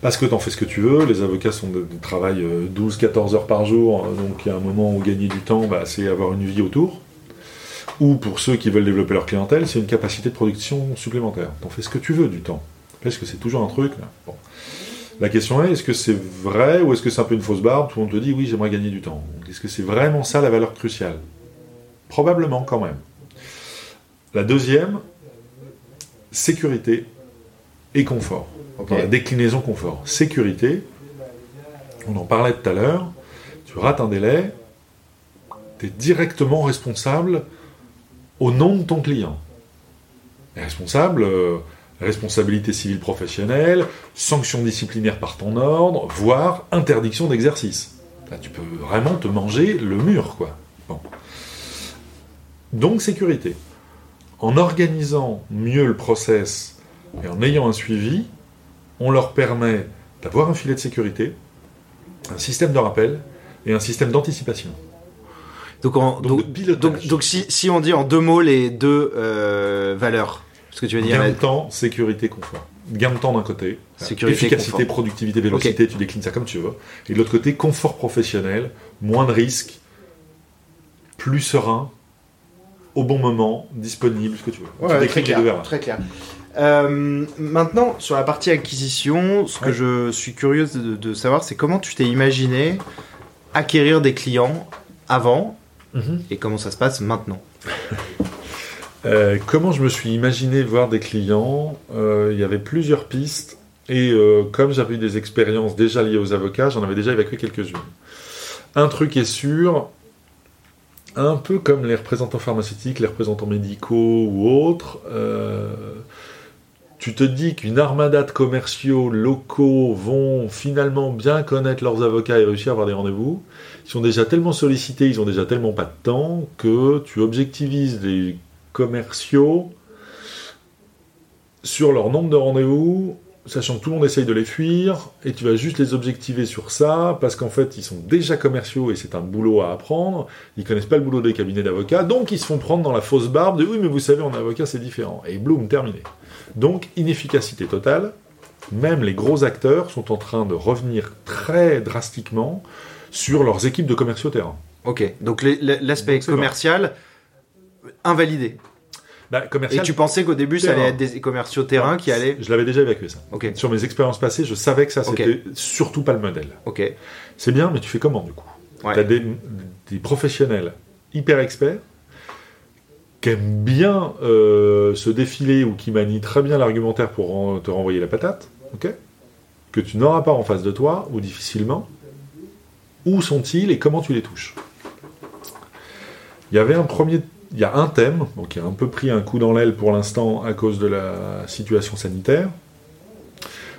parce que tu en fais ce que tu veux, les avocats sont de, travaillent 12-14 euh, heures par jour, donc il y a un moment où gagner du temps, bah, c'est avoir une vie autour. Ou pour ceux qui veulent développer leur clientèle, c'est une capacité de production supplémentaire. en fais ce que tu veux du temps. Parce que c'est toujours un truc. La question est, est-ce que c'est vrai ou est-ce que c'est un peu une fausse barbe? Tout le monde te dit, oui, j'aimerais gagner du temps. Est-ce que c'est vraiment ça la valeur cruciale? Probablement quand même. La deuxième, sécurité et confort. la déclinaison confort. Sécurité, on en parlait tout à l'heure, tu rates un délai, tu es directement responsable au nom de ton client. Responsable, euh, responsabilité civile professionnelle, sanction disciplinaire par ton ordre, voire interdiction d'exercice. Là, tu peux vraiment te manger le mur, quoi. Bon. Donc, sécurité. En organisant mieux le process et en ayant un suivi, on leur permet d'avoir un filet de sécurité, un système de rappel et un système d'anticipation. Donc, Donc, donc, de pilotage. donc, donc si, si on dit en deux mots les deux euh, valeurs, ce que tu veux dire, Gain de temps, sécurité, confort. Gain de temps d'un côté, Sécurité, efficacité, confort. productivité, vélocité, tu déclines ça comme tu veux. Et de l'autre côté, confort professionnel, moins de risques, plus serein, au bon moment, disponible, ce que tu veux. tu Ouais, très déclines les clair. deux Très clair. Euh, maintenant, sur la partie acquisition, ce que je suis curieuse de, de savoir, c'est comment tu t'es imaginé acquérir des clients avant Mhm. et comment ça se passe maintenant? Euh, comment je me suis imaginé voir des clients Euh, Il y avait plusieurs pistes. Et euh, comme j'avais eu des expériences déjà liées aux avocats, j'en avais déjà évacué quelques-unes. Un truc est sûr, un peu comme les représentants pharmaceutiques, les représentants médicaux ou autres, tu te dis qu'une armada de commerciaux locaux vont finalement bien connaître leurs avocats et réussir à avoir des rendez-vous. Ils sont déjà tellement sollicités, ils ont déjà tellement pas de temps que tu objectivises les commerciaux sur leur nombre de rendez-vous, sachant que tout le monde essaye de les fuir, et tu vas juste les objectiver sur ça, parce qu'en fait, ils sont déjà commerciaux et c'est un boulot à apprendre, ils connaissent pas le boulot des cabinets d'avocats, donc ils se font prendre dans la fausse barbe de oui, mais vous savez, en avocat, c'est différent. Et boum, terminé. Donc, inefficacité totale. Même les gros acteurs sont en train de revenir très drastiquement sur leurs équipes de commerciaux terrain. Ok, donc l'aspect commercial invalidé. Bah, Et tu pensais qu'au début, ça allait être des commerciaux terrain qui allaient. Je l'avais déjà évacué ça. Ok, Sur mes expériences passées, je savais que ça, Ok. c'était surtout pas le modèle. ok. C'est bien, mais tu fais comment du coup Ouais. Tu as des, des professionnels hyper experts qui aiment bien euh, se défiler ou qui manient très bien l'argumentaire pour ren- te renvoyer la patate, ok que tu n'auras pas en face de toi, ou difficilement. Où sont-ils et comment tu les touches? Il y avait un premier, il y a un thème qui a un peu pris un coup dans l'aile pour l'instant à cause de la situation sanitaire.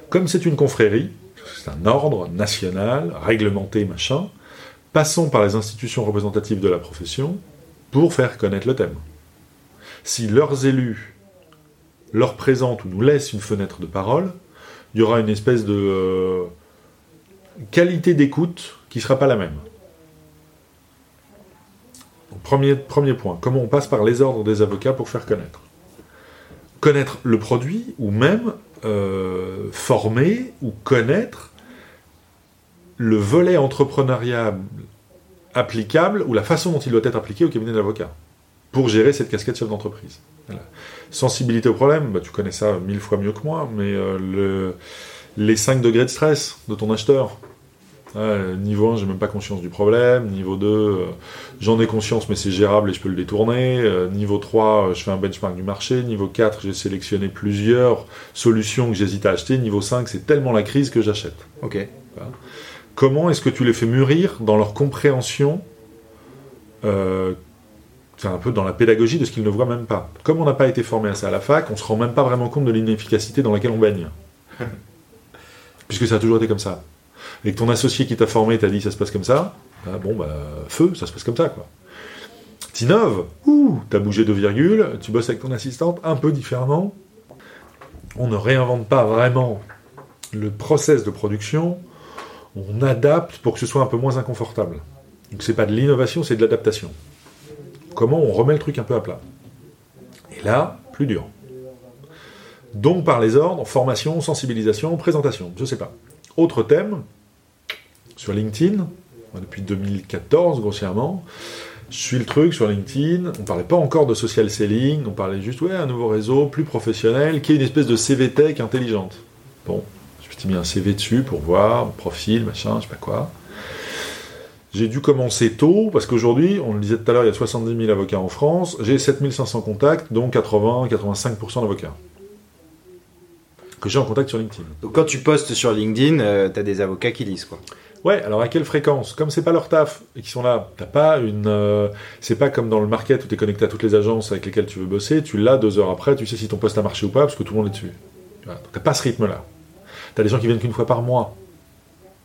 Comme c'est une confrérie, c'est un ordre national, réglementé, machin, passons par les institutions représentatives de la profession pour faire connaître le thème. Si leurs élus leur présentent ou nous laissent une fenêtre de parole, il y aura une espèce de euh, qualité d'écoute qui ne sera pas la même. Premier, point, comment on passe par les ordres des avocats pour faire connaître? Connaître le produit ou même euh, former ou connaître le volet entrepreneurial applicable ou la façon dont il doit être appliqué au cabinet d'avocat pour gérer cette casquette chef d'entreprise. Sensibilité au problème, bah, tu connais ça mille fois mieux que moi, mais euh, le- les 5 degrés de stress de ton acheteur. Ouais, niveau 1, j'ai même pas conscience du problème. Niveau 2, euh, j'en ai conscience, mais c'est gérable et je peux le détourner. Euh, niveau 3, euh, je fais un benchmark du marché. Niveau 4, j'ai sélectionné plusieurs solutions que j'hésite à acheter. Niveau 5, c'est tellement la crise que j'achète. Ok. Comment est-ce que tu les fais mûrir dans leur compréhension euh, C'est un peu dans la pédagogie de ce qu'ils ne voient même pas. Comme on n'a pas été formé à ça à la fac, on se rend même pas vraiment compte de l'inefficacité dans laquelle on baigne. [laughs] Puisque ça a toujours été comme ça. Et que ton associé qui t'a formé t'a dit ça se passe comme ça, ah bon bah feu, ça se passe comme ça quoi. T'innoves, ouh, t'as bougé de virgule, tu bosses avec ton assistante un peu différemment. On ne réinvente pas vraiment le process de production, on adapte pour que ce soit un peu moins inconfortable. Donc c'est pas de l'innovation, c'est de l'adaptation. Comment on remet le truc un peu à plat Et là, plus dur. Donc par les ordres, formation, sensibilisation, présentation, je sais pas. Autre thème, sur LinkedIn, depuis 2014 grossièrement, je suis le truc sur LinkedIn, on parlait pas encore de social selling, on parlait juste, ouais, un nouveau réseau plus professionnel, qui est une espèce de CV tech intelligente. Bon, je suis mis un CV dessus pour voir, profil, machin, je sais pas quoi. J'ai dû commencer tôt, parce qu'aujourd'hui, on le disait tout à l'heure, il y a 70 000 avocats en France, j'ai 7500 contacts, dont 80-85% d'avocats. Que j'ai en contact sur LinkedIn. Donc quand tu postes sur LinkedIn, euh, t'as des avocats qui lisent quoi. Ouais, alors à quelle fréquence? Comme c'est pas leur taf et qu'ils sont là, t'as pas une. euh, c'est pas comme dans le market où tu es connecté à toutes les agences avec lesquelles tu veux bosser, tu l'as deux heures après, tu sais si ton poste a marché ou pas parce que tout le monde est dessus. Donc T'as pas ce rythme-là. T'as des gens qui viennent qu'une fois par mois.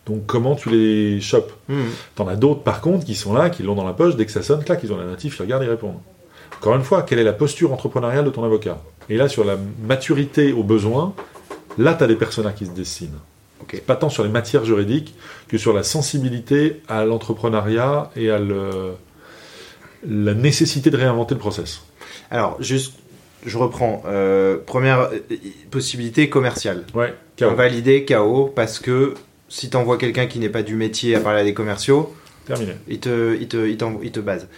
Donc comment tu les chopes? Mhm. T'en as d'autres par contre qui sont là, qui l'ont dans la poche, dès que ça sonne, clac, ils ont la notif, ils regardent, ils répondent. Encore une fois, quelle est la posture entrepreneuriale de ton avocat? Et là, sur la maturité aux besoins, là, tu as des personas qui se dessinent. Pas tant sur les matières juridiques que sur la sensibilité à l'entrepreneuriat et à le- la nécessité de réinventer le process. Alors, juste, je reprends. Euh, première euh, possibilité commerciale. Ouais, chaos. Valider KO parce que si t'envoies quelqu'un qui n'est pas du métier à parler à des commerciaux, terminé. il te, il te, il t'en- il te base.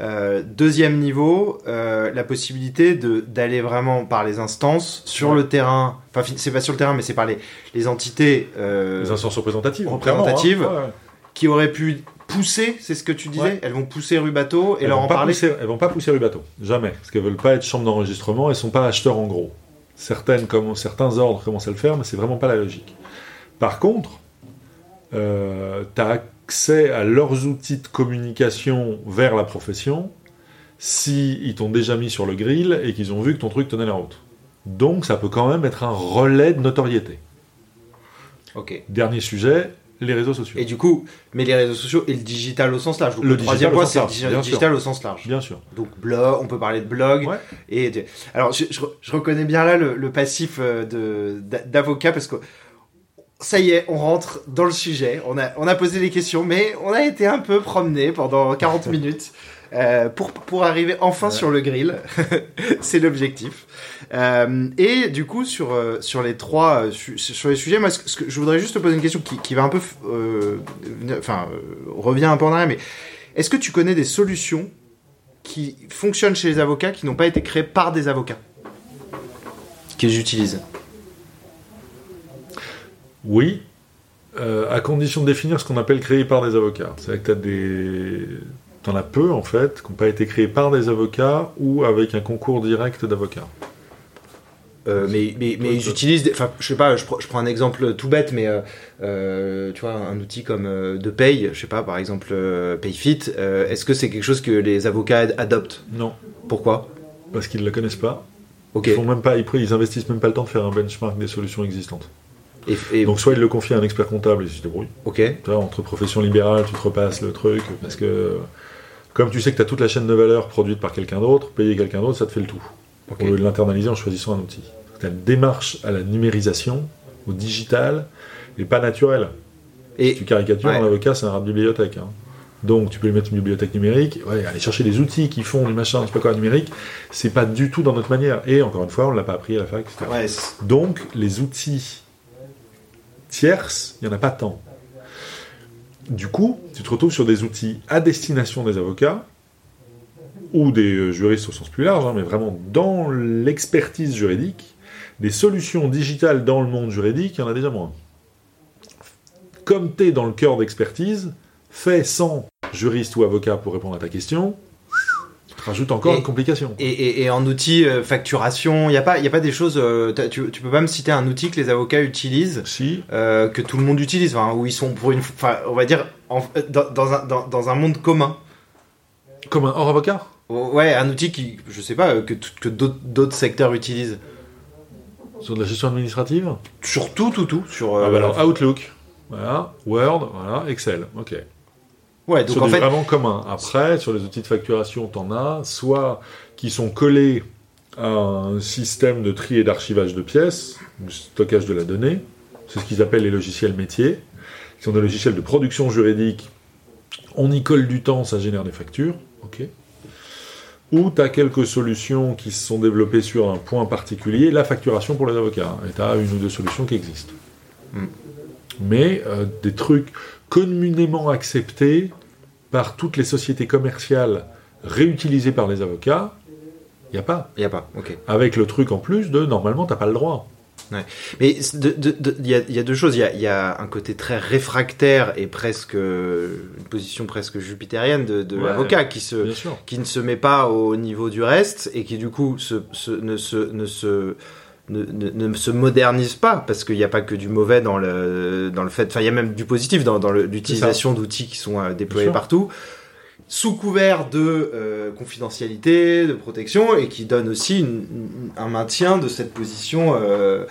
Euh, deuxième niveau, euh, la possibilité d'aller vraiment par les instances sur Ouais. le terrain. Enfin, fi- c'est pas sur le terrain, mais c'est par les, les entités euh, Les instances représentatives. représentatives. hein. Ouais, qui auraient pu pousser, c'est ce que tu disais. Ouais. Elles vont pousser Rubato et Elles leur en parler. pousser- elles vont pas pousser Rubato, jamais, parce qu'elles veulent pas être chambre d'enregistrement, elles sont pas acheteurs en gros. Certaines, comme certains ordres commencent à le faire, mais c'est vraiment pas la logique. Par contre, euh, tu as accès à leurs outils de communication vers la profession si ils t'ont déjà mis sur le grill et qu'ils ont vu que ton truc tenait la route. Donc ça peut quand même être un relais de notoriété. Ok. Dernier sujet, les réseaux sociaux. Et du coup, mais les réseaux sociaux et le digital au sens large. Donc, Le le, troisième point, c'est le digital, au sens large. Bien sûr. Donc blog, on peut parler de blog. Ouais. Et de- alors, je, je- je reconnais bien là le, le passif euh, de d'avocat parce que ça y est, on rentre dans le sujet. On a, on a posé les questions, mais on a été un peu promené pendant 40 [laughs] minutes. euh, pour, pour arriver enfin Ouais. sur le grill, [laughs] c'est l'objectif. Euh, et du coup, sur, euh, sur les trois su- sur les sujets, moi, ce que, ce que- je voudrais juste te poser une question qui, qui va un peu, euh, enfin, revient un peu en arrière, mais est-ce que tu connais des solutions qui fonctionnent chez les avocats qui n'ont pas été créées par des avocats? Qu'ils utilisent Oui, euh, à condition de définir ce qu'on appelle créé par des avocats. C'est-à-dire que t'as des... T'en as peu, en fait, qui n'ont pas été créés par des avocats ou avec un concours direct d'avocats. Euh, mais, mais, mais ils utilisent, des- enfin, je sais pas, je, prends- je prends un exemple tout bête, mais euh, euh, tu vois, un outil comme euh, de paye, je sais pas, par exemple euh, PayFit, euh, est-ce que c'est quelque chose que les avocats ad- adoptent? Non, Pourquoi? Parce qu'ils ne le connaissent pas. Ok. Ils, font même pas, ils, ils investissent même pas le temps de faire un benchmark des solutions existantes. Et, et- Donc soit ils le confient à un expert comptable et ils se débrouillent. ok. Tu entre profession libérale, tu te repasses le truc, parce que comme tu sais que tu as toute la chaîne de valeur produite par quelqu'un d'autre, payer quelqu'un d'autre, ça te fait le tout. Ok. Au lieu de l'internaliser en choisissant un outil. La démarche à la numérisation, au digital, n'est pas naturelle. Et Si tu caricatures, Ouais. un avocat, c'est un rat de bibliothèque. hein. Donc, tu peux lui mettre une bibliothèque numérique, ouais, aller chercher des outils qui font du machin, je sais pas quoi, numérique, c'est pas du tout dans notre manière. Et encore une fois, on ne l'a pas appris à la fac, etc. ouais, Donc, les outils tierces, il n'y en a pas tant. Du coup, tu te retrouves sur des outils à destination des avocats ou des euh, juristes au sens plus large, hein, mais vraiment dans l'expertise juridique, des solutions digitales dans le monde juridique, il y en a déjà moins. Comme tu es dans le cœur d'expertise, fais sans juriste ou avocat pour répondre à ta question, tu rajoutes encore Et- une complication. et, et- et en outil euh, facturation, il y a pas, y a pas des choses. euh, tu, tu peux pas me citer un outil que les avocats utilisent Si, euh, que tout le monde utilise, où ils sont pour une, enfin, on va dire en- dans, dans un, dans, dans un monde commun. comme un hors avocat? Ouais, un outil qui, je sais pas, que, que d'autres secteurs utilisent. sur de la gestion administrative? Sur tout, tout, tout. Sur, Ah bah alors Outlook, voilà, Word, voilà, Excel, ok. Ouais, donc sur en fait, vraiment commun. Après, sur les outils de facturation, t'en as soit qui sont collés à un système de tri et d'archivage de pièces, du stockage de la donnée, c'est ce qu'ils appellent les logiciels métiers, qui sont des logiciels de production juridique. On y colle du temps, ça génère des factures, ok. Ou tu as quelques solutions qui se sont développées sur un point particulier, la facturation pour les avocats. Et tu as une ou deux solutions qui existent. Mm. Mais euh, des trucs communément acceptés par toutes les sociétés commerciales réutilisées par les avocats, il n'y a pas. il y a pas. Ok. Avec le truc en plus de normalement, t'as pas le droit. Mais il y, a, il y a deux choses. Il y a, il y a un côté très réfractaire et presque une position presque jupitérienne de, de Ouais. l'avocat qui se qui ne se met pas au niveau du reste et qui du coup se, se- ne se ne se ne, ne, se modernise pas, parce qu'il n'y a pas que du mauvais dans le, dans le fait, enfin il y a même du positif dans, dans l'utilisation d'outils qui sont euh, déployés partout, sous couvert de euh, confidentialité, de protection, et qui donne aussi un maintien de cette position. Euh,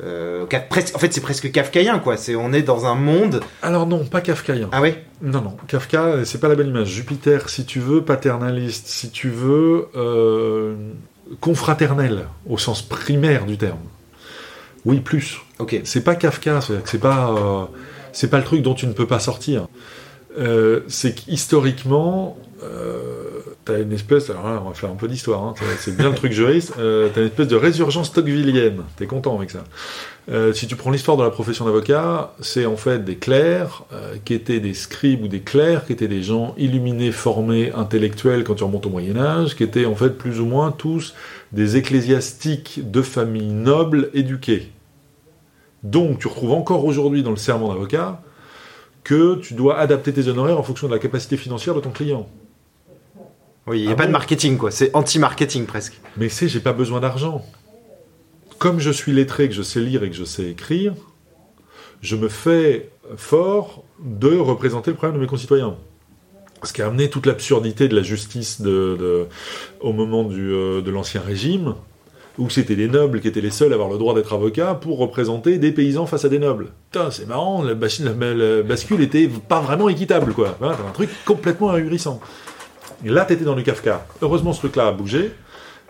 en fait, c'est presque kafkaïen, quoi. C'est, on est dans un monde. Alors non, pas kafkaïen. Ah oui? Non, non. Kafka, c'est pas la bonne image. Jupiter, si tu veux, paternaliste, si tu veux, confraternel au sens primaire du terme. Oui, plus. Ok. C'est pas Kafka, c'est pas, euh, c'est pas le truc dont tu ne peux pas sortir. Euh, c'est qu'historiquement, euh, t'as une espèce, alors là, on va faire un peu d'histoire, hein, c'est bien le truc juriste, euh, t'as une espèce de résurgence tocquevillienne, t'es content avec ça. Euh, si tu prends l'histoire de la profession d'avocat, c'est en fait des clercs euh, qui étaient des scribes ou des clercs, qui étaient des gens illuminés, formés, intellectuels quand tu remontes au Moyen Âge, qui étaient en fait plus ou moins tous des ecclésiastiques de familles nobles éduquées. Donc tu retrouves encore aujourd'hui dans le serment d'avocat que tu dois adapter tes honoraires en fonction de la capacité financière de ton client. Oui, il n'y a ah pas de marketing, quoi. C'est anti-marketing presque. Mais c'est, j'ai pas besoin d'argent comme je suis lettré, que je sais lire et que je sais écrire, je me fais fort de représenter le problème de mes concitoyens. Ce qui a amené toute l'absurdité de la justice au moment euh, de l'Ancien Régime, où c'était des nobles qui étaient les seuls à avoir le droit d'être avocats pour représenter des paysans face à des nobles. Putain, c'est marrant, la, bascule était pas vraiment équitable, quoi. un truc complètement ahurissant. Et là, t'étais dans le Kafka. Heureusement, ce truc-là a bougé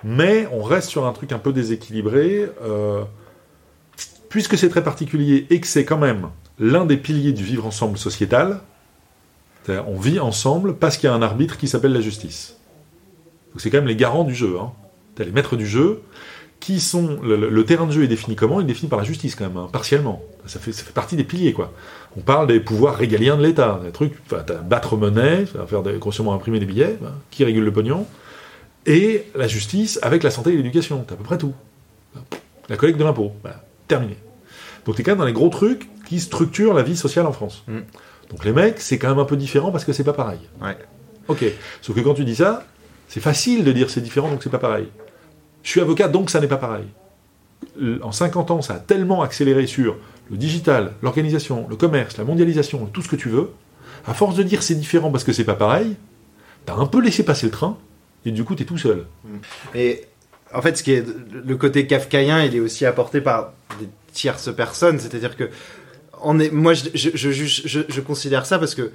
mais on reste sur un truc un peu déséquilibré, euh, puisque c'est très particulier et que c'est quand même l'un des piliers du vivre ensemble sociétal. On vit ensemble parce qu'il y a un arbitre qui s'appelle la justice. C'est quand même les garants du jeu. Hein. les maîtres du jeu, qui sont le, terrain de jeu est défini comment? Il est défini par la justice quand même, hein, partiellement. Ça fait, ça fait partie des piliers quoi. On parle des pouvoirs régaliens de l'État, des trucs, battre monnaie, faire des, grossièrement imprimer des billets, hein, qui régule le pognon et la justice avec la santé et l'éducation. C'est à peu près tout. La collecte de l'impôt. terminé. Donc t'es quand même dans les gros trucs qui structurent la vie sociale en France. Mm. Donc les mecs, c'est quand même un peu différent parce que c'est pas pareil. Ouais. Ok. Sauf que quand tu dis ça, c'est facile de dire c'est différent donc c'est pas pareil. Je suis avocat donc ça n'est pas pareil. En 50 ans, ça a tellement accéléré sur le digital, l'organisation, le commerce, la mondialisation, tout ce que tu veux. À force de dire c'est différent parce que c'est pas pareil, t'as un peu laissé passer le train et du coup, tu es tout seul. Et en fait, ce qui est le côté kafkaïen, il est aussi apporté par des tierces personnes. C'est-à-dire que on est, moi, je, je, je, considère ça parce que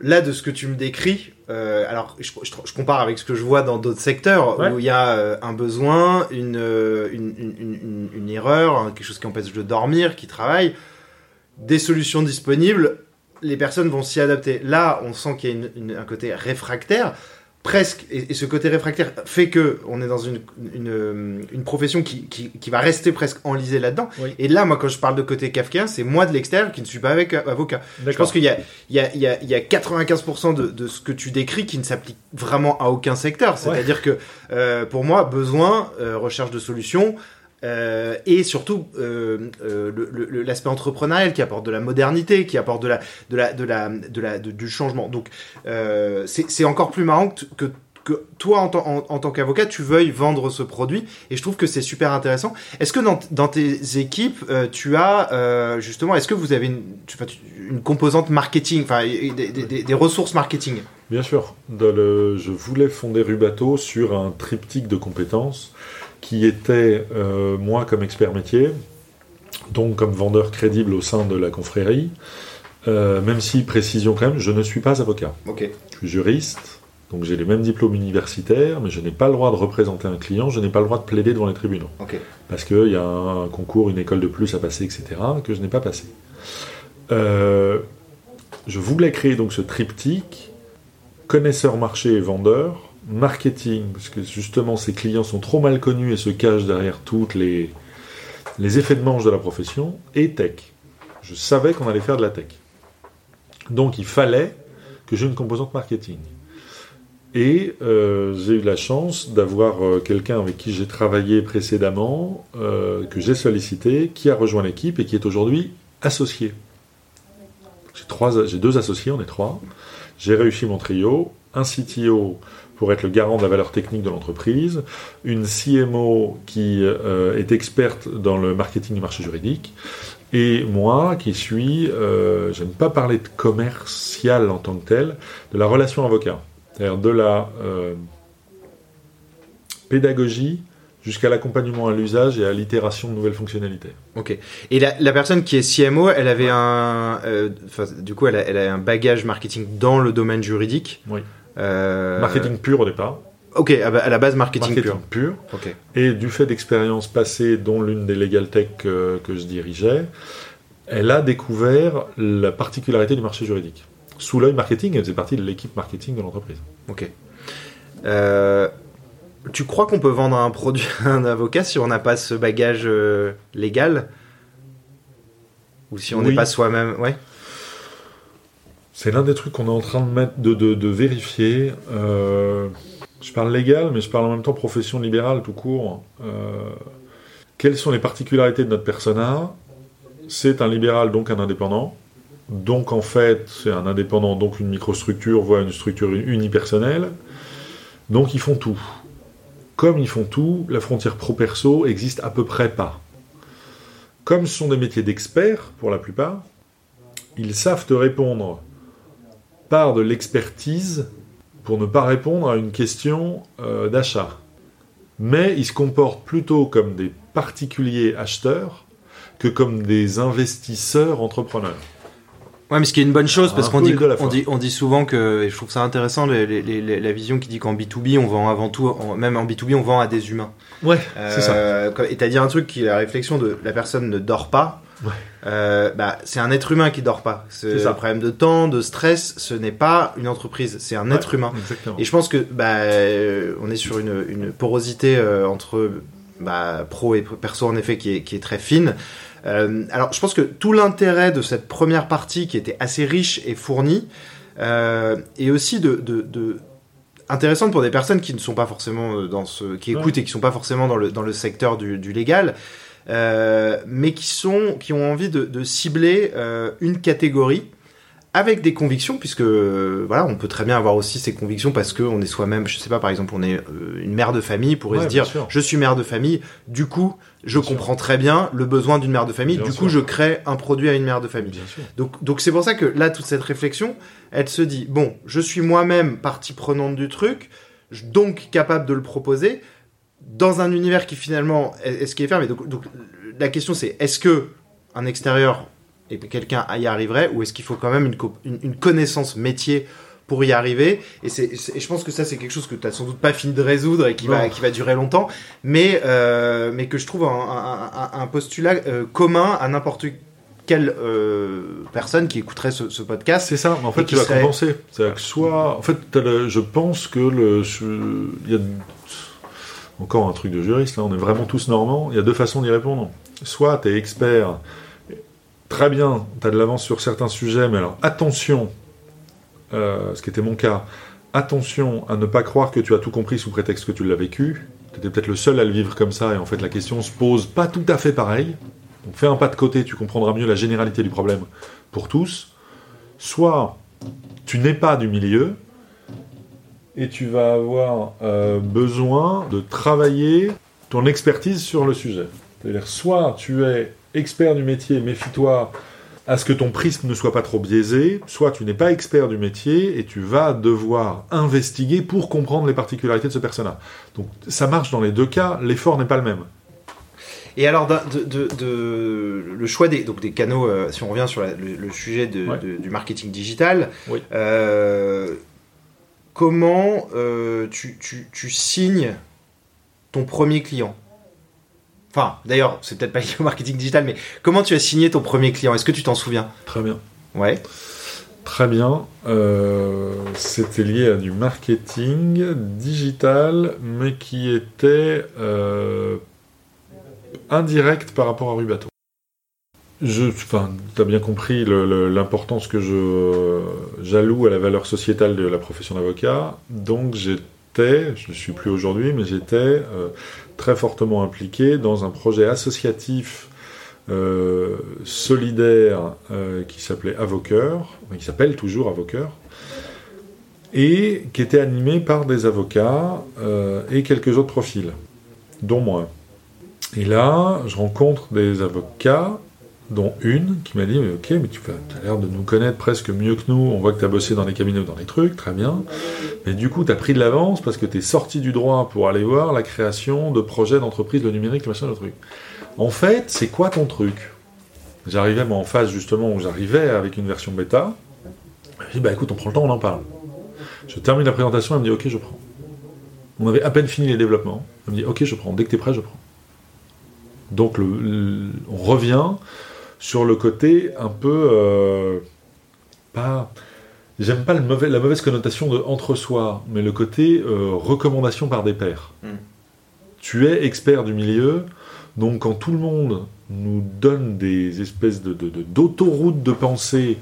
là, de ce que tu me décris, euh, alors je, compare avec ce que je vois dans d'autres secteurs où il y a euh, un besoin, une, une, une, une, erreur, quelque chose qui empêche de dormir, qui travaille, des solutions disponibles, les personnes vont s'y adapter. Là, on sent qu'il y a un côté réfractaire presque, et, ce côté réfractaire fait que on est dans une, une, une profession qui, qui, qui, va rester presque enlisée là-dedans. Et là, moi, quand je parle de côté kafkaïen, c'est moi de l'extérieur qui ne suis pas avec euh, avocat. Je pense qu'il y a, il y, a, il y, a, il y a 95% de, de ce que tu décris qui ne s'applique vraiment à aucun secteur. C'est-à-dire que, euh, pour moi, besoin, euh, recherche de solutions, euh, et surtout euh, euh, l'aspect entrepreneurial qui apporte de la modernité, qui apporte de la, de la, de la, de la, du changement. Donc c'est encore plus marrant que, que toi, en, en, tant qu'avocat, tu veuilles vendre ce produit. Et je trouve que c'est super intéressant. Est-ce que dans, tes équipes, tu as justement, est-ce que vous avez une, composante marketing, enfin des, ressources marketing? Bien sûr. je voulais fonder Rubato sur un triptyque de compétences qui était euh, moi comme expert métier, donc comme vendeur crédible au sein de la confrérie, euh, même si, précision quand même, je ne suis pas avocat. Je suis juriste, donc j'ai les mêmes diplômes universitaires, mais je n'ai pas le droit de représenter un client, je n'ai pas le droit de plaider devant les tribunaux. Parce qu'il y a un concours, une école de plus à passer, etc., que je n'ai pas passé. Euh, je voulais créer donc ce triptyque, connaisseur marché et vendeur, marketing, parce que justement ces clients sont trop mal connus et se cachent derrière toutes les, les effets de manche de la profession, et tech. Je savais qu'on allait faire de la tech. Donc il fallait que j'ai une composante marketing. Et euh, j'ai eu la chance d'avoir euh, quelqu'un avec qui j'ai travaillé précédemment, euh, que j'ai sollicité, qui a rejoint l'équipe et qui est aujourd'hui associé. J'ai deux associés, on est trois. J'ai réussi mon trio un CTO pour être le garant de la valeur technique de l'entreprise, une CMO qui euh, est experte dans le marketing du marché juridique, et moi qui suis, euh, je n'aime pas parler de commercial en tant que tel, de la relation avocat, c'est-à-dire de la euh, pédagogie jusqu'à l'accompagnement à l'usage et à l'itération de nouvelles fonctionnalités. Ok. Et la, personne qui est CMO, elle avait un, euh, du coup, elle a, elle a, un bagage marketing dans le domaine juridique. Oui. Euh... Marketing pur au départ. Ok, à la base marketing, marketing pur. Ok. Et du fait d'expériences passées, dont l'une des legal tech que, que je dirigeais, elle a découvert la particularité du marché juridique. Sous l'œil marketing, elle faisait partie de l'équipe marketing de l'entreprise. Ok. Euh, tu crois qu'on peut vendre un produit à un avocat si on n'a pas ce bagage euh, légal? Ou si on n'est pas soi-même Ouais. C'est l'un des trucs qu'on est en train de, de, vérifier. Euh, je parle légal, mais je parle en même temps profession libérale tout court. Euh, quelles sont les particularités de notre persona? C'est un libéral, donc un indépendant. Donc en fait, c'est un indépendant, donc une microstructure, voire une structure unipersonnelle. Donc ils font tout comme ils font tout, la frontière pro-perso existe à peu près pas. Comme ce sont des métiers d'experts, pour la plupart, ils savent te répondre par de l'expertise pour ne pas répondre à une question euh, d'achat. Mais ils se comportent plutôt comme des particuliers acheteurs que comme des investisseurs entrepreneurs. Ouais, mais ce qui est une bonne chose, parce qu'on dit, on dit, on dit souvent que, et je trouve ça intéressant, la vision qui dit qu'en B2B, on vend avant tout, même en B2B, on vend à des humains. Ouais, c'est ça. Euh, et t'as dit un truc qui est la réflexion de la personne ne dort pas. Ouais. Euh, bah, c'est un être humain qui dort pas. C'est un problème de temps, de stress. Ce n'est pas une entreprise, c'est un être humain. Exactement. Et je pense que bah, euh, on est sur une, une porosité euh, entre bah, pro et perso en effet qui est, qui est très fine. Euh, alors, je pense que tout l'intérêt de cette première partie, qui était assez riche et fournie, est aussi de, de, intéressante pour des personnes qui ne sont pas forcément dans ce, qui écoutent et qui sont pas forcément dans le dans le secteur du, du légal, mais qui sont, qui ont envie de, de cibler euh, une catégorie avec des convictions, puisque voilà, on peut très bien avoir aussi ces convictions parce qu'on est soi-même, je sais pas, par exemple, on est euh, une mère de famille, pourrait se dire, je suis mère de famille, du coup, je comprends très bien le besoin d'une mère de famille, du coup, je crée un produit à une mère de famille. Donc, donc c'est pour ça que là, toute cette réflexion, elle se dit, bon, je suis moi-même partie prenante du truc, donc capable de le proposer dans un univers qui finalement est, ce qui est fermé. Donc, donc la question c'est, est-ce que un extérieur et quelqu'un y arriverait ou est-ce qu'il faut quand même une, une, connaissance métier pour y arriver? Et, c'est, je pense que ça c'est quelque chose que tu n'as sans doute pas fini de résoudre et qui, va, qui va durer longtemps mais, euh, mais que je trouve un, un, postulat euh, commun à n'importe quelle euh, personne qui écouterait ce, podcast. C'est ça, en fait tu vas compenser. C'est-à-dire que soit, en fait je pense que le, il y a encore un truc de juriste, là on est vraiment tous normands, il y a deux façons d'y répondre. Soit tu es expert très bien, tu as de l'avance sur certains sujets, mais alors attention, euh, ce qui était mon cas, attention à ne pas croire que tu as tout compris sous prétexte que tu l'as vécu. Tu étais peut-être le seul à le vivre comme ça, et en fait la question se pose pas tout à fait pareil. Donc fais un pas de côté, tu comprendras mieux la généralité du problème pour tous. Soit tu n'es pas du milieu, et tu vas avoir euh, besoin de travailler ton expertise sur le sujet. C'est-à-dire, soit tu es expert du métier, méfie-toi à ce que ton prisme ne soit pas trop biaisé, soit tu n'es pas expert du métier et tu vas devoir investiguer pour comprendre les particularités de ce personnage. Donc ça marche dans les deux cas, l'effort n'est pas le même. Et alors, de, le choix des, donc des canaux, euh, si on revient sur le, sujet du marketing digital, euh, comment euh, tu, tu signes ton premier client? Enfin, d'ailleurs, c'est peut-être pas [laughs] lié au marketing digital, mais comment tu as signé ton premier client? Est-ce que tu t'en souviens? Très bien. Ouais. Très bien. Euh, c'était lié à du marketing digital, mais qui était euh, indirect par rapport à Rubato. Je, tu as bien compris l'importance que je j'alloue à la valeur sociétale de la profession d'avocat. Donc j'étais, je ne suis plus aujourd'hui, mais j'étais euh, très fortement impliqué dans un projet associatif euh, solidaire euh, qui s'appelait Avoqueur, qui s'appelle toujours Avoqueur, et qui était animé par des avocats euh, et quelques autres profils, dont moi. Et là, je rencontre des avocats, dont une qui m'a dit Ok, mais tu as l'air de nous connaître presque mieux que nous, on voit que tu as bossé dans les cabinets ou dans les trucs, très bien. Mais du coup, tu as pris de l'avance parce que tu es sorti du droit pour aller voir la création de projets d'entreprise, le numérique, le machin, le truc. En fait, c'est quoi ton truc? J'arrivais en phase justement où j'arrivais avec une version bêta. Je dis Bah écoute, on prend le temps, on en parle. Je termine la présentation, elle me dit Ok, je prends. On avait à peine fini les développements. Elle me dit Ok, je prends. Dès que tu es prêt, je prends. Donc on revient sur le côté un peu. Euh, pas. J'aime pas la mauvaise connotation de entre-soi, mais le côté euh, recommandation par des pairs. Hmm. Tu es expert du milieu, donc quand tout le monde nous donne des espèces d'autoroutes de, de pensée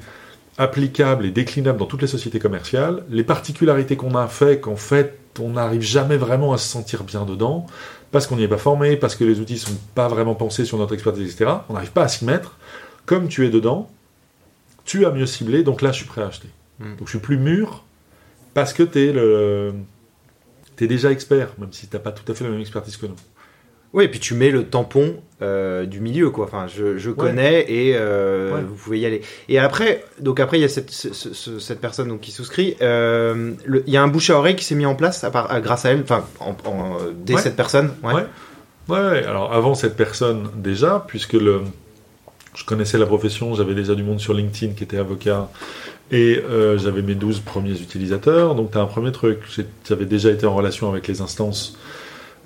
applicables et déclinables dans toutes les sociétés commerciales, les particularités qu'on a fait qu'en fait on n'arrive jamais vraiment à se sentir bien dedans, parce qu'on n'y est pas formé, parce que les outils sont pas vraiment pensés sur notre expertise, etc. On n'arrive pas à s'y mettre. Comme tu es dedans, tu as mieux ciblé, donc là je suis prêt à acheter. Hmm. Donc je suis plus mûr parce que tu es, le... es déjà expert, même si tu n'as pas tout à fait la même expertise que nous. Oui, et puis tu mets le tampon euh, du milieu, quoi. Enfin, je, connais et euh, vous pouvez y aller. Et après, donc après, il y a cette, cette personne donc, qui souscrit. Euh, il y a un bouche à oreille qui s'est mis en place à part, grâce à elle, enfin, en, dès cette personne. Ouais. ouais. Alors avant cette personne déjà, puisque le, je connaissais la profession, j'avais déjà du monde sur LinkedIn qui était avocat et j'avais mes 12 premiers utilisateurs. Donc tu as un premier truc. J'avais déjà été en relation avec les instances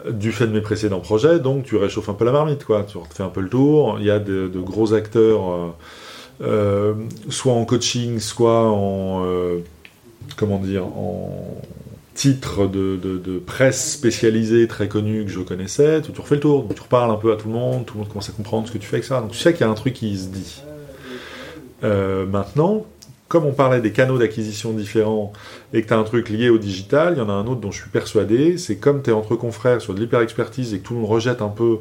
du fait de mes précédents projets, donc tu réchauffes un peu la marmite, quoi. Tu refais un peu le tour. Il y a de, gros acteurs, euh, euh, soit en coaching, soit en euh, comment dire, en titre de, presse spécialisée très connu que je connaissais. Tu, refais le tour, tu reparles un peu à tout le monde, tout le monde commence à comprendre ce que tu fais ça. Donc tu sais qu'il y a un truc qui se dit. maintenant, comme on parlait des canaux d'acquisition différents et que tu as un truc lié au digital, il y en a un autre dont je suis persuadé, c'est comme tu es entre confrères sur de l'hyper-expertise et que tout le monde rejette un peu,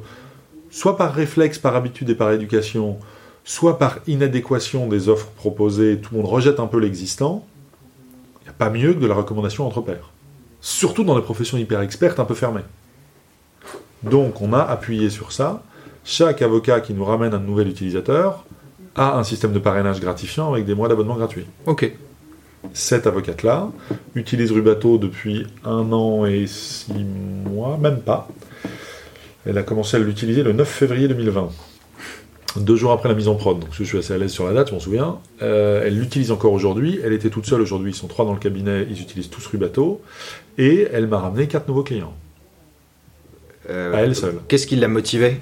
soit par réflexe, par habitude et par éducation, soit par inadéquation des offres proposées, tout le monde rejette un peu l'existant, il n'y a pas mieux que de la recommandation entre pairs. Surtout dans les professions hyper-expertes un peu fermées. Donc on a appuyé sur ça. Chaque avocat qui nous ramène un nouvel utilisateur, a un système de parrainage gratifiant avec des mois d'abonnement gratuits. Ok. Cette avocate-là utilise Rubato depuis un an et six mois, même pas. Elle a commencé à l'utiliser le 9 février 2020, deux jours après la mise en prod. Donc je suis assez à l'aise sur la date, je m'en souviens. Euh, elle l'utilise encore aujourd'hui. Elle était toute seule aujourd'hui. Ils sont trois dans le cabinet. Ils utilisent tous Rubato. Et elle m'a ramené quatre nouveaux clients. Euh, à elle seule. Qu'est-ce qui l'a motivé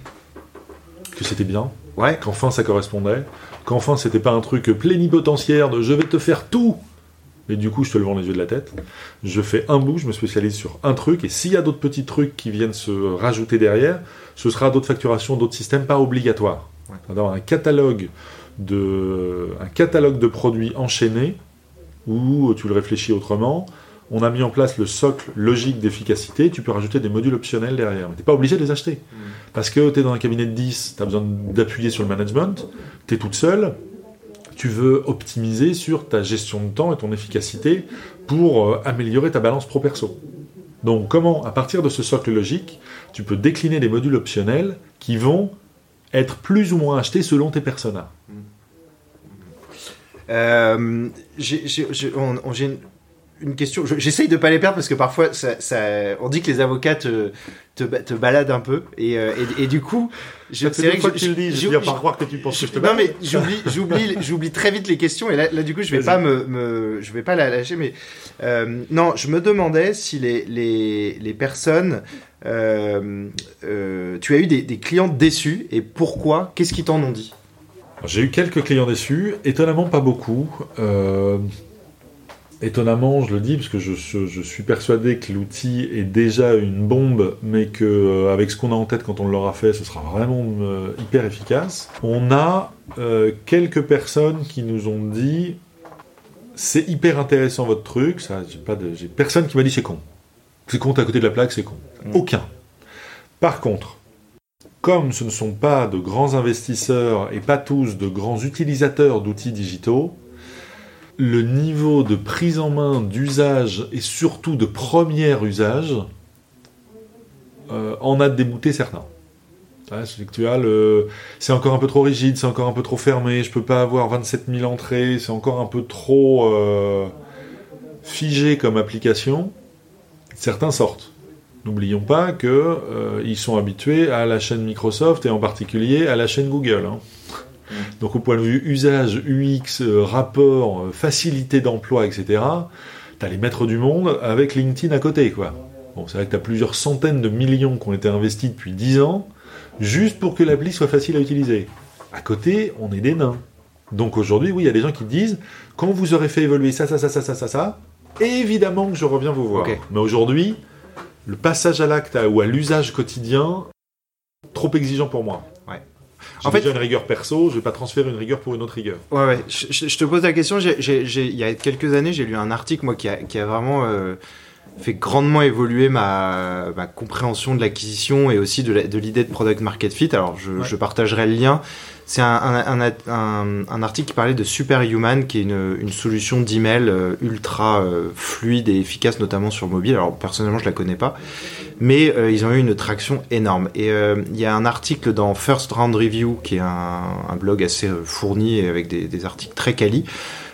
Que c'était bien. Ouais. Qu'enfin ça correspondait qu'enfin c'était pas un truc plénipotentiaire de je vais te faire tout et du coup je te le vends les yeux de la tête. Je fais un bout, je me spécialise sur un truc, et s'il y a d'autres petits trucs qui viennent se rajouter derrière, ce sera d'autres facturations, d'autres systèmes, pas obligatoires. D'avoir un catalogue de, un catalogue de produits enchaînés, où tu le réfléchis autrement, on a mis en place le socle logique d'efficacité, tu peux rajouter des modules optionnels derrière. Mais tu n'es pas obligé de les acheter. Mm. Parce que tu es dans un cabinet de 10, tu as besoin d'appuyer sur le management, tu es toute seule, tu veux optimiser sur ta gestion de temps et ton efficacité pour euh, améliorer ta balance pro-perso. Donc comment, à partir de ce socle logique, tu peux décliner des modules optionnels qui vont être plus ou moins achetés selon tes personas? Euh, j'ai une question. J'essaye de pas les perdre parce que parfois, ça, on dit que les avocats te, te, baladent un peu. Et, euh, et, du coup, c'est vrai que, tu le dis, je, viens pas croire que tu penses que je te Non, mais j'oublie, j'oublie très vite les questions. Et là, là du coup, je vais pas me, me, je vais pas la lâcher. Mais euh, non, je me demandais si les, les, les personnes. Euh, tu as eu des, des clients déçus et pourquoi? Qu'est-ce qu'ils t'en ont dit? J'ai eu quelques clients déçus, étonnamment pas beaucoup. Euh, Étonnamment, je le dis parce que je, suis persuadé que l'outil est déjà une bombe, mais que euh, avec ce qu'on a en tête quand on l'aura fait, ce sera vraiment euh, hyper efficace. On a euh, quelques personnes qui nous ont dit c'est hyper intéressant votre truc. Ça, j'ai pas de, j'ai personne qui m'a dit c'est con. C'est con, à côté de la plaque, c'est con. Mm. Aucun. Par contre, comme ce ne sont pas de grands investisseurs et pas tous de grands utilisateurs d'outils digitaux, le niveau de prise en main, d'usage et surtout de premier usage euh, en a débuté certains. C'est encore un peu trop rigide, c'est encore un peu trop fermé, je peux pas avoir 27 000 entrées, c'est encore un peu trop euh, figé comme application. Certains sortent. N'oublions pas qu'ils euh, sont habitués à la chaîne Microsoft et en particulier à la chaîne Google. Hein. Mm. Donc au point de vue usage, UX, rapport, facilité d'emploi, etc., tu as les maîtres du monde avec LinkedIn à côté, quoi. Bon, c'est vrai que tu as plusieurs centaines de millions qui ont été investis depuis 10 ans, juste pour que l'appli soit facile à utiliser. À côté, on est des nains. Donc aujourd'hui, oui, il y a des gens qui disent, quand vous aurez fait évoluer ça, ça, ça, ça, ça, ça, ça, évidemment que je reviens vous voir. Mais aujourd'hui, le passage à l'acte ou à l'usage quotidien, trop exigeant pour moi. En fait, déjà une rigueur perso, je vais pas transférer une rigueur pour une autre rigueur. Ouais, ouais. Je, te pose la question. il y a quelques années, j'ai lu un article moi qui a, qui a vraiment euh, fait grandement évoluer ma, compréhension de l'acquisition et aussi de l'idée de, product market fit. Alors, je, partagerai le lien. C'est un, un, article qui parlait de Superhuman, qui est une, solution d'email euh, ultra euh, fluide et efficace, notamment sur mobile. Alors, personnellement, je la connais pas, mais euh, ils ont eu une traction énorme. Et il y a un article dans First Round Review, qui est un, blog assez fourni et avec des, des articles très quali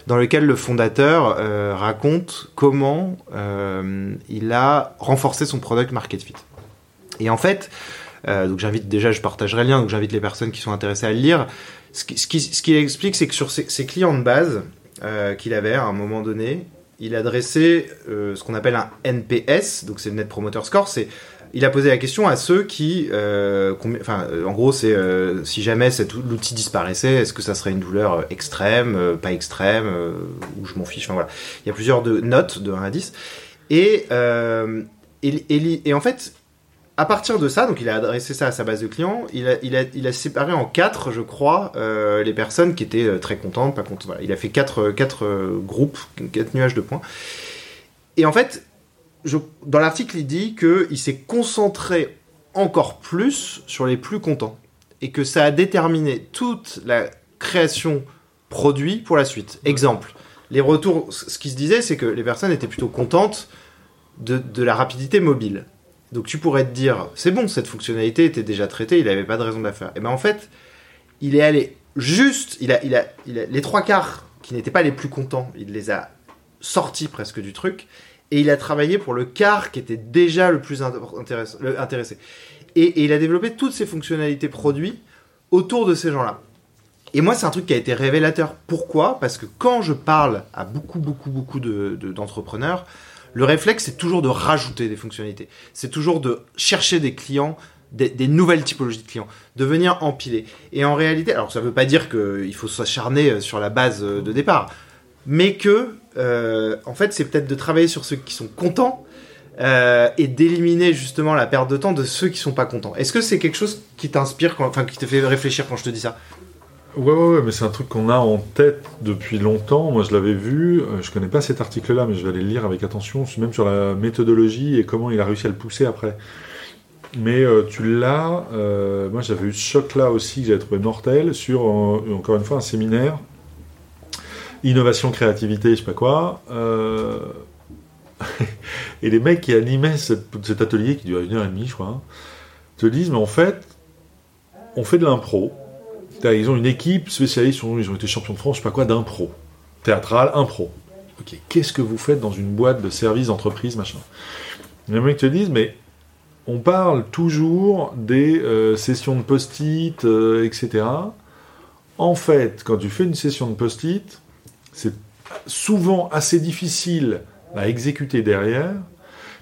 dans lequel le fondateur euh, raconte comment euh, il a renforcé son product market fit. Et en fait, euh, donc j'invite déjà, je partagerai le lien, donc j'invite les personnes qui sont intéressées à le lire. Ce qu'il qui, explique, c'est que sur ses, clients de base qu'il avait à un moment donné, il adressait ce qu'on appelle un NPS, donc c'est le Net Promoter Score, c'est il a posé la question à ceux qui, euh, enfin, euh, en gros, c'est euh, si jamais cet outil disparaissait, est-ce que ça serait une douleur extrême, pas extrême, ou je m'en fiche. Enfin voilà, il y a plusieurs notes de 1 à 10. Et, et, et, en fait, à partir de ça, donc il a adressé ça à sa base de clients, il a, il a, il a séparé en quatre, je crois, les personnes qui étaient très contentes, pas contentes. Voilà. Il a fait quatre, quatre groupes, quatre nuages de points. Et en fait, dans l'article, il dit qu'il s'est concentré encore plus sur les plus contents et que ça a déterminé toute la création produit pour la suite. Exemple, les retours, ce qui se disait, c'est que les personnes étaient plutôt contentes de, la rapidité mobile. Donc tu pourrais te dire, c'est bon, cette fonctionnalité était déjà traitée, il n'avait pas de raison de la faire. Et bien en fait, il est allé juste, il a, il a, les trois quarts qui n'étaient pas les plus contents, il les a sortis presque du truc et il a travaillé pour le quart qui était déjà le plus intéressé. Et, il a développé toutes ses fonctionnalités produits autour de ces gens-là. Et moi, c'est un truc qui a été révélateur. Pourquoi? Parce que quand je parle à beaucoup, beaucoup, beaucoup d'entrepreneurs, le réflexe, c'est toujours de rajouter des fonctionnalités. C'est toujours de chercher des clients, des, nouvelles typologies de clients, de venir empiler. Et en réalité, alors ça ne veut pas dire qu'il faut s'acharner sur la base de départ mais que, euh, en fait, c'est peut-être de travailler sur ceux qui sont contents euh, et d'éliminer justement la perte de temps de ceux qui sont pas contents. Est-ce que c'est quelque chose qui t'inspire, enfin, qui te fait réfléchir quand je te dis ça? Ouais, ouais, ouais, mais c'est un truc qu'on a en tête depuis longtemps. Moi, je l'avais vu. Euh, je connais pas cet article-là, mais je vais aller le lire avec attention, même sur la méthodologie et comment il a réussi à le pousser après. Mais tu l'as. moi, j'avais eu ce choc-là aussi que j'avais trouvé mortel sur, encore une fois, un séminaire innovation, créativité, je sais pas quoi. Euh, [laughs] et les mecs qui animaient cet atelier, qui dure une heure et demie, je crois, te disent, mais en fait, on fait de l'impro. Ils ont une équipe spécialiste, ils ont été champions de France, je sais pas quoi, d'impro. Théâtral, impro. Ok, qu'est-ce que vous faites dans une boîte de services d'entreprise, machin? Les mecs te disent, mais on parle toujours des euh, sessions de post-it, euh, etc. En fait, quand tu fais une session de post-it, c'est souvent assez difficile à exécuter derrière,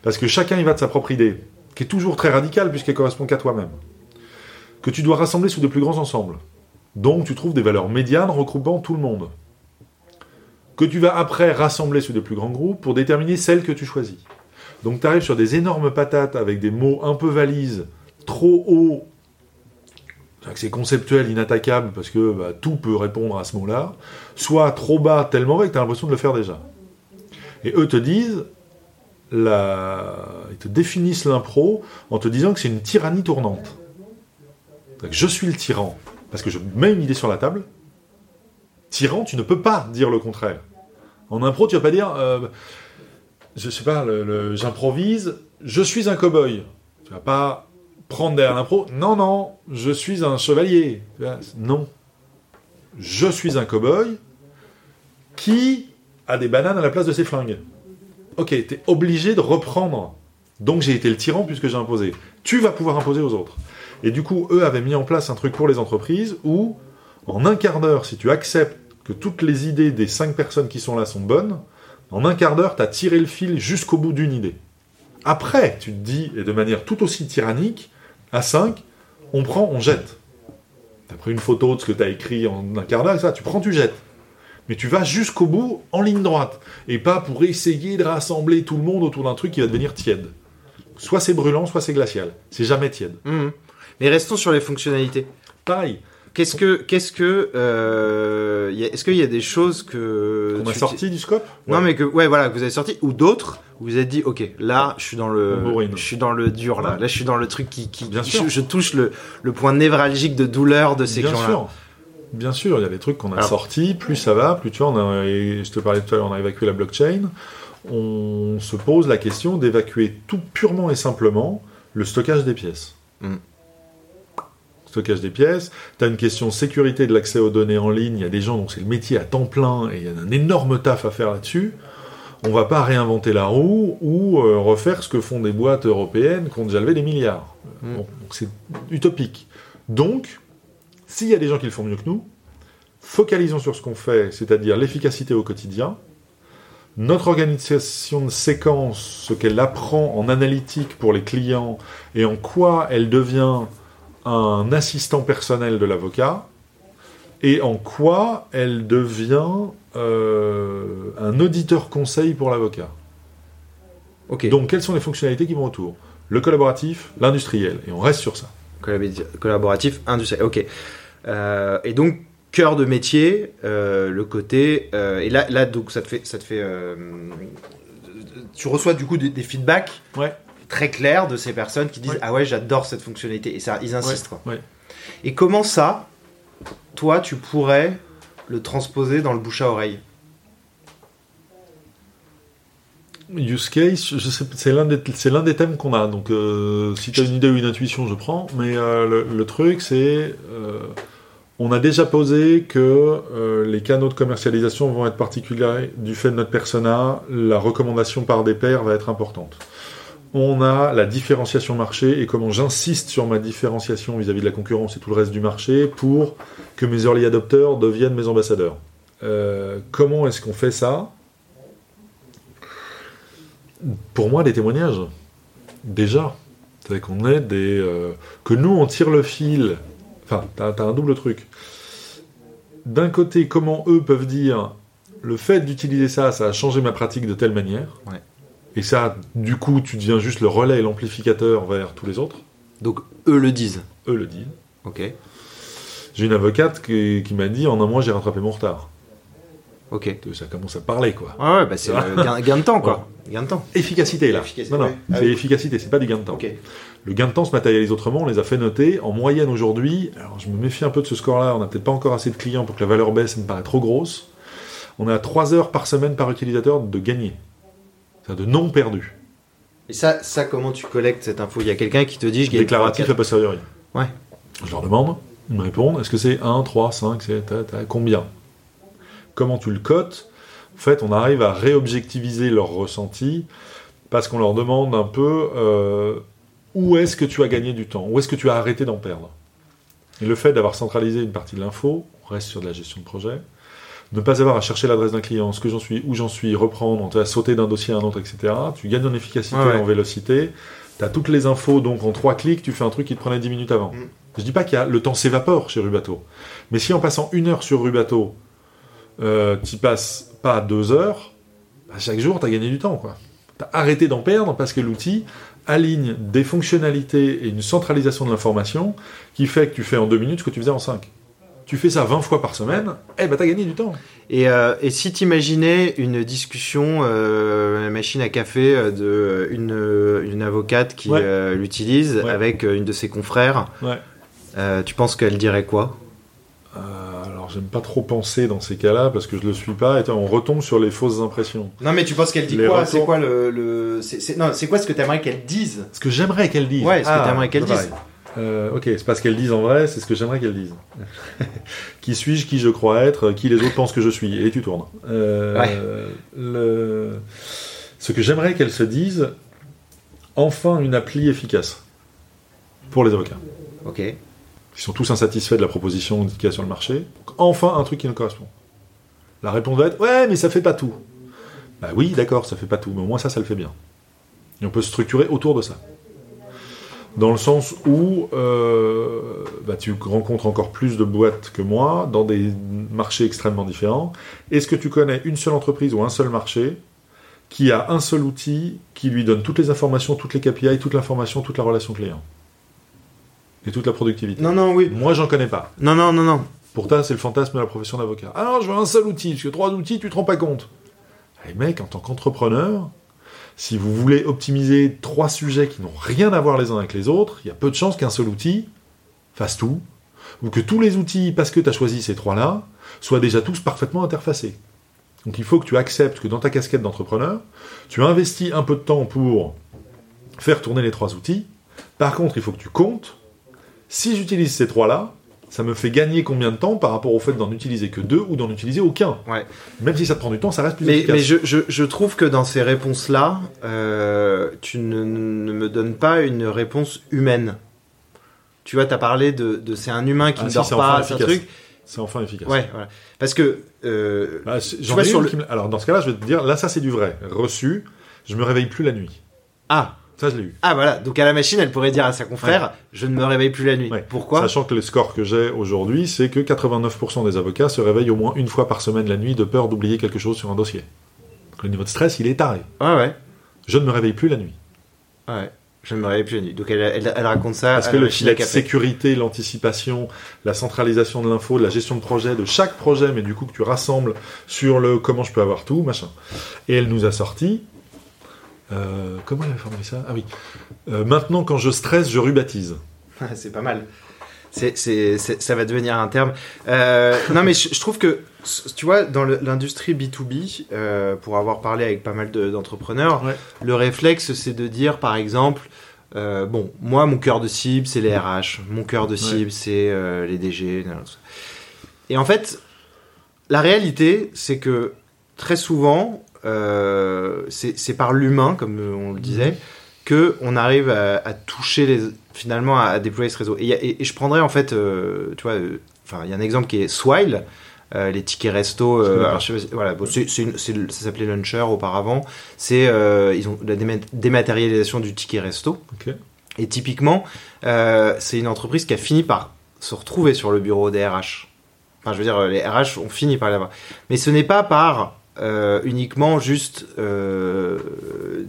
parce que chacun y va de sa propre idée, qui est toujours très radicale puisqu'elle correspond qu'à toi-même, que tu dois rassembler sous de plus grands ensembles. Donc tu trouves des valeurs médianes regroupant tout le monde, que tu vas après rassembler sous de plus grands groupes pour déterminer celles que tu choisis. Donc tu arrives sur des énormes patates avec des mots un peu valises, trop hauts c'est conceptuel, inattaquable, parce que bah, tout peut répondre à ce mot-là, soit trop bas, tellement vrai que tu as l'impression de le faire déjà. Et eux te disent, la... ils te définissent l'impro en te disant que c'est une tyrannie tournante. Je suis le tyran, parce que je mets une idée sur la table. Tyran, tu ne peux pas dire le contraire. En impro, tu vas pas dire, euh, je sais pas, j'improvise, je suis un cow-boy. Tu vas pas prendre derrière l'impro, non, non, je suis un chevalier. Non. Je suis un cow-boy qui a des bananes à la place de ses flingues. Ok, t'es obligé de reprendre. Donc j'ai été le tyran puisque j'ai imposé. Tu vas pouvoir imposer aux autres. Et du coup, eux avaient mis en place un truc pour les entreprises où, en un quart d'heure, si tu acceptes que toutes les idées des cinq personnes qui sont là sont bonnes, en un quart d'heure, tu as tiré le fil jusqu'au bout d'une idée. Après, tu te dis, et de manière tout aussi tyrannique, à 5, on prend, on jette. Tu as pris une photo de ce que tu as écrit en un quart d'heure, ça, tu prends, tu jettes. Mais tu vas jusqu'au bout en ligne droite, et pas pour essayer de rassembler tout le monde autour d'un truc qui va devenir tiède. Soit c'est brûlant, soit c'est glacial. C'est jamais tiède. Mhm. Mais restons sur les fonctionnalités. Pareil, Qu'est-ce que, qu'est-ce que, euh, y a- est-ce qu'il y a des choses que on a tu- sorti du scope? Non mais que, ouais, voilà, que vous avez sorti ou d'autres où vous avez dit, ok, là, je suis dans le, On bourrine. je suis dans le dur là. Ouais. Là, je suis dans le truc qui, qui, Bien sûr. je touche le, le point névralgique de douleur de ces Bien gens-là. sûr. Bien sûr, il y a des trucs qu'on a Alors- sortis, plus ça va, plus tu vois, on a, et je te parlais tout à l'heure, on a évacué la blockchain. On se pose la question d'évacuer tout purement et simplement le stockage des pièces. Mm. Stockage des pièces, tu as une question sécurité de l'accès aux données en ligne, il y a des gens dont c'est le métier à temps plein et il y a un énorme taf à faire là-dessus. On va pas réinventer la roue ou euh, refaire ce que font des boîtes européennes qui ont déjà levé des milliards. Mm. Bon, c'est utopique. Donc, s'il y a des gens qui le font mieux que nous, focalisons sur ce qu'on fait, c'est-à-dire l'efficacité au quotidien, notre organisation de séquence, ce qu'elle apprend en analytique pour les clients et en quoi elle devient un assistant personnel de l'avocat, et en quoi elle devient euh, un auditeur conseil pour l'avocat. Ok. Donc, quelles sont les fonctionnalités qui vont autour? Le collaboratif, l'industriel, et on reste sur ça. Collaboratif, industriel. Ok. Euh, et donc cœur de métier, euh, le côté. et là, là, donc ça te fait, ça te fait. tu reçois du coup des, des feedbacks Ouais. Très clairs de ces personnes qui disent Ouais. ah ouais j'adore cette fonctionnalité et ça ils insistent quoi. ouais. Et comment ça, toi tu pourrais le transposer dans le bouche à oreille? Use case, je sais, c'est l'un des, c'est l'un des thèmes qu'on a. Donc, euh, si tu as une idée ou une intuition, je prends. Mais euh, le, le truc, c'est, euh, on a déjà posé que euh, les canaux de commercialisation vont être particuliers du fait de notre persona. La recommandation par des pairs va être importante. On a la différenciation marché et comment j'insiste sur ma différenciation vis-à-vis de la concurrence et tout le reste du marché pour que mes early adopters deviennent mes ambassadeurs. Euh, comment est-ce qu'on fait ça? Pour moi, des témoignages. Déjà. C'est qu'on est des. euh, que nous, on tire le fil. Enfin, t'as as un double truc. D'un côté, comment eux peuvent dire le fait d'utiliser ça, ça a changé ma pratique de telle manière. Et ça, du coup, tu deviens juste le relais et l'amplificateur vers tous les autres. Donc eux le disent. Eux le disent. Ok. J'ai une avocate qui, qui m'a dit en un mois, j'ai rattrapé mon retard. Ok. Ça commence à parler, quoi. Ouais, ouais bah c'est gain, gain de temps quoi. Gain de temps. Efficacité, là. Efficacité, non, non. Ah c'est oui. efficacité, c'est pas du gain de temps. Ok. Le gain de temps se matérialise autrement, on les a fait noter. En moyenne aujourd'hui, alors je me méfie un peu de ce score-là, on n'a peut-être pas encore assez de clients pour que la valeur baisse, ça me paraît trop grosse. On est à 3 heures par semaine par utilisateur de gagner. C'est-à-dire de non perdu. Et ça, ça comment tu collectes cette info? Il y a quelqu'un qui te dit je gagne Déclaratif a posteriori. Ouais. Je leur demande, ils me répondent, est-ce que c'est 1, 3, 5, c'est combien? Comment tu le cotes? En fait, on arrive à réobjectiviser leur ressenti parce qu'on leur demande un peu euh, où est-ce que tu as gagné du temps, où est-ce que tu as arrêté d'en perdre? Et le fait d'avoir centralisé une partie de l'info, on reste sur de la gestion de projet, ne pas avoir à chercher l'adresse d'un client, ce que j'en suis, où j'en suis, reprendre, tu vas sauter d'un dossier à un autre, etc. Tu gagnes en efficacité, Ouais, ouais. en vélocité. Tu as toutes les infos, donc en trois clics, tu fais un truc qui te prenait 10 minutes avant. Mm. Je dis pas qu'il y a le temps s'évapore chez Rubato, mais si en passant une heure sur Rubato, euh, tu passes pas deux heures, bah, chaque jour tu as gagné du temps. quoi. Tu as arrêté d'en perdre parce que l'outil aligne des fonctionnalités et une centralisation de l'information qui fait que tu fais en deux minutes ce que tu faisais en cinq. Tu fais ça 20 fois par semaine, eh ben t'as gagné du temps. Et, euh, et si t'imaginais une discussion, euh, machine à café euh, de euh, une, une avocate qui Ouais. euh, l'utilise Ouais. avec une de ses confrères, Ouais. euh, tu penses qu'elle dirait quoi? Euh, alors j'aime pas trop penser dans ces cas-là parce que je le suis pas. Et on retombe sur les fausses impressions. Non, mais tu penses qu'elle dit Les quoi? retours- C'est quoi le. le... c'est- c'est- Non, c'est quoi ce que t'aimerais qu'elle dise? Ce que j'aimerais qu'elle dise. Ouais, ce que Ah, t'aimerais qu'elle dise. pareil. Euh, ok, c'est pas ce qu'elle dise en vrai, c'est ce que j'aimerais qu'elle dise. [laughs] qui suis-je, qui je crois être, qui les autres pensent que je suis, et tu tournes. Euh, Ouais. le... Ce que j'aimerais qu'elle se dise, enfin une appli efficace pour les avocats. Ok. Ils sont tous insatisfaits de la proposition qu'il y a sur le marché. Enfin un truc qui nous correspond. La réponse va être ouais, mais ça fait pas tout. Bah oui, d'accord, ça fait pas tout, mais au moins ça, ça le fait bien. Et on peut se structurer autour de ça. Dans le sens où euh, bah, tu rencontres encore plus de boîtes que moi dans des marchés extrêmement différents. Est-ce que tu connais une seule entreprise ou un seul marché qui a un seul outil qui lui donne toutes les informations, toutes les KPI, toute l'information, toute la relation client et toute la productivité? Non, non, oui. Moi, j'en connais pas. Non, non, non, non. Pourtant, c'est le fantasme de la profession d'avocat. Ah non, je veux un seul outil, parce que trois outils, tu te rends pas compte. Les mecs, en tant qu'entrepreneur, si vous voulez optimiser trois sujets qui n'ont rien à voir les uns avec les autres, il y a peu de chances qu'un seul outil fasse tout, ou que tous les outils, parce que tu as choisi ces trois-là, soient déjà tous parfaitement interfacés. Donc il faut que tu acceptes que dans ta casquette d'entrepreneur, tu investis un peu de temps pour faire tourner les trois outils. Par contre, il faut que tu comptes. Si j'utilise ces trois-là, ça me fait gagner combien de temps par rapport au fait d'en utiliser que deux ou d'en utiliser aucun. Ouais. Même si ça te prend du temps, ça reste plus Mais, efficace. mais je, je, je trouve que dans ces réponses-là, euh, tu ne, ne me donnes pas une réponse humaine. Tu vois, tu as parlé de, de c'est un humain qui Ah, ne si, dort c'est pas, enfin c'est un efficace. truc. C'est enfin efficace. Ouais, voilà. Parce que. euh, Bah, vois, sur le- me- Alors dans ce cas-là, je vais te dire, là ça c'est du vrai. Reçu, je me réveille plus la nuit. Ah, Ça je l'ai eu. ah, voilà. Donc à la machine, elle pourrait dire à sa confrère Je ne me réveille plus la nuit. Ouais. Pourquoi Sachant que le score que j'ai aujourd'hui, c'est que 89% des avocats se réveillent au moins une fois par semaine la nuit de peur d'oublier quelque chose sur un dossier. Donc, le niveau de stress, il est taré. Ouais, ouais. Je ne me réveille plus la nuit. ouais. Je ne me réveille plus la nuit. Donc elle, elle, elle raconte ça Parce à que la le filet de sécurité, l'anticipation, la centralisation de l'info, la gestion de projet, de chaque projet, mais du coup que tu rassembles sur le comment je peux avoir tout, machin. Et elle nous a sorti. Euh, comment elle avait formulé ça? Ah oui. Euh, maintenant, quand je stresse, je rubatise. [laughs] c'est pas mal. C'est, c'est, c'est- ça va devenir un terme. Euh, non, mais je, je trouve que, tu vois, dans le- l'industrie B2B, euh, pour avoir parlé avec pas mal de- d'entrepreneurs, Ouais. le réflexe, c'est de dire, par exemple, euh, bon, moi, mon cœur de cible, c'est les RH. Mon cœur de cible, c'est les DG. Et en fait, la réalité, c'est que très souvent, euh, c'est par l'humain, comme on le disait, que on arrive à, à toucher les, finalement à, à déployer ce réseau. Et, je prendrais en fait, euh, tu vois, euh, enfin, il y a un exemple qui est Swile. les tickets resto, alors, je sais voilà, bon, ça s'appelait Launcher auparavant. C'est ils ont la déma- dématérialisation du ticket resto. Et typiquement, c'est une entreprise qui a fini par se retrouver sur le bureau des RH. Enfin, je veux dire, les RH ont fini par l'avoir. Mais ce n'est pas par euh, uniquement juste euh,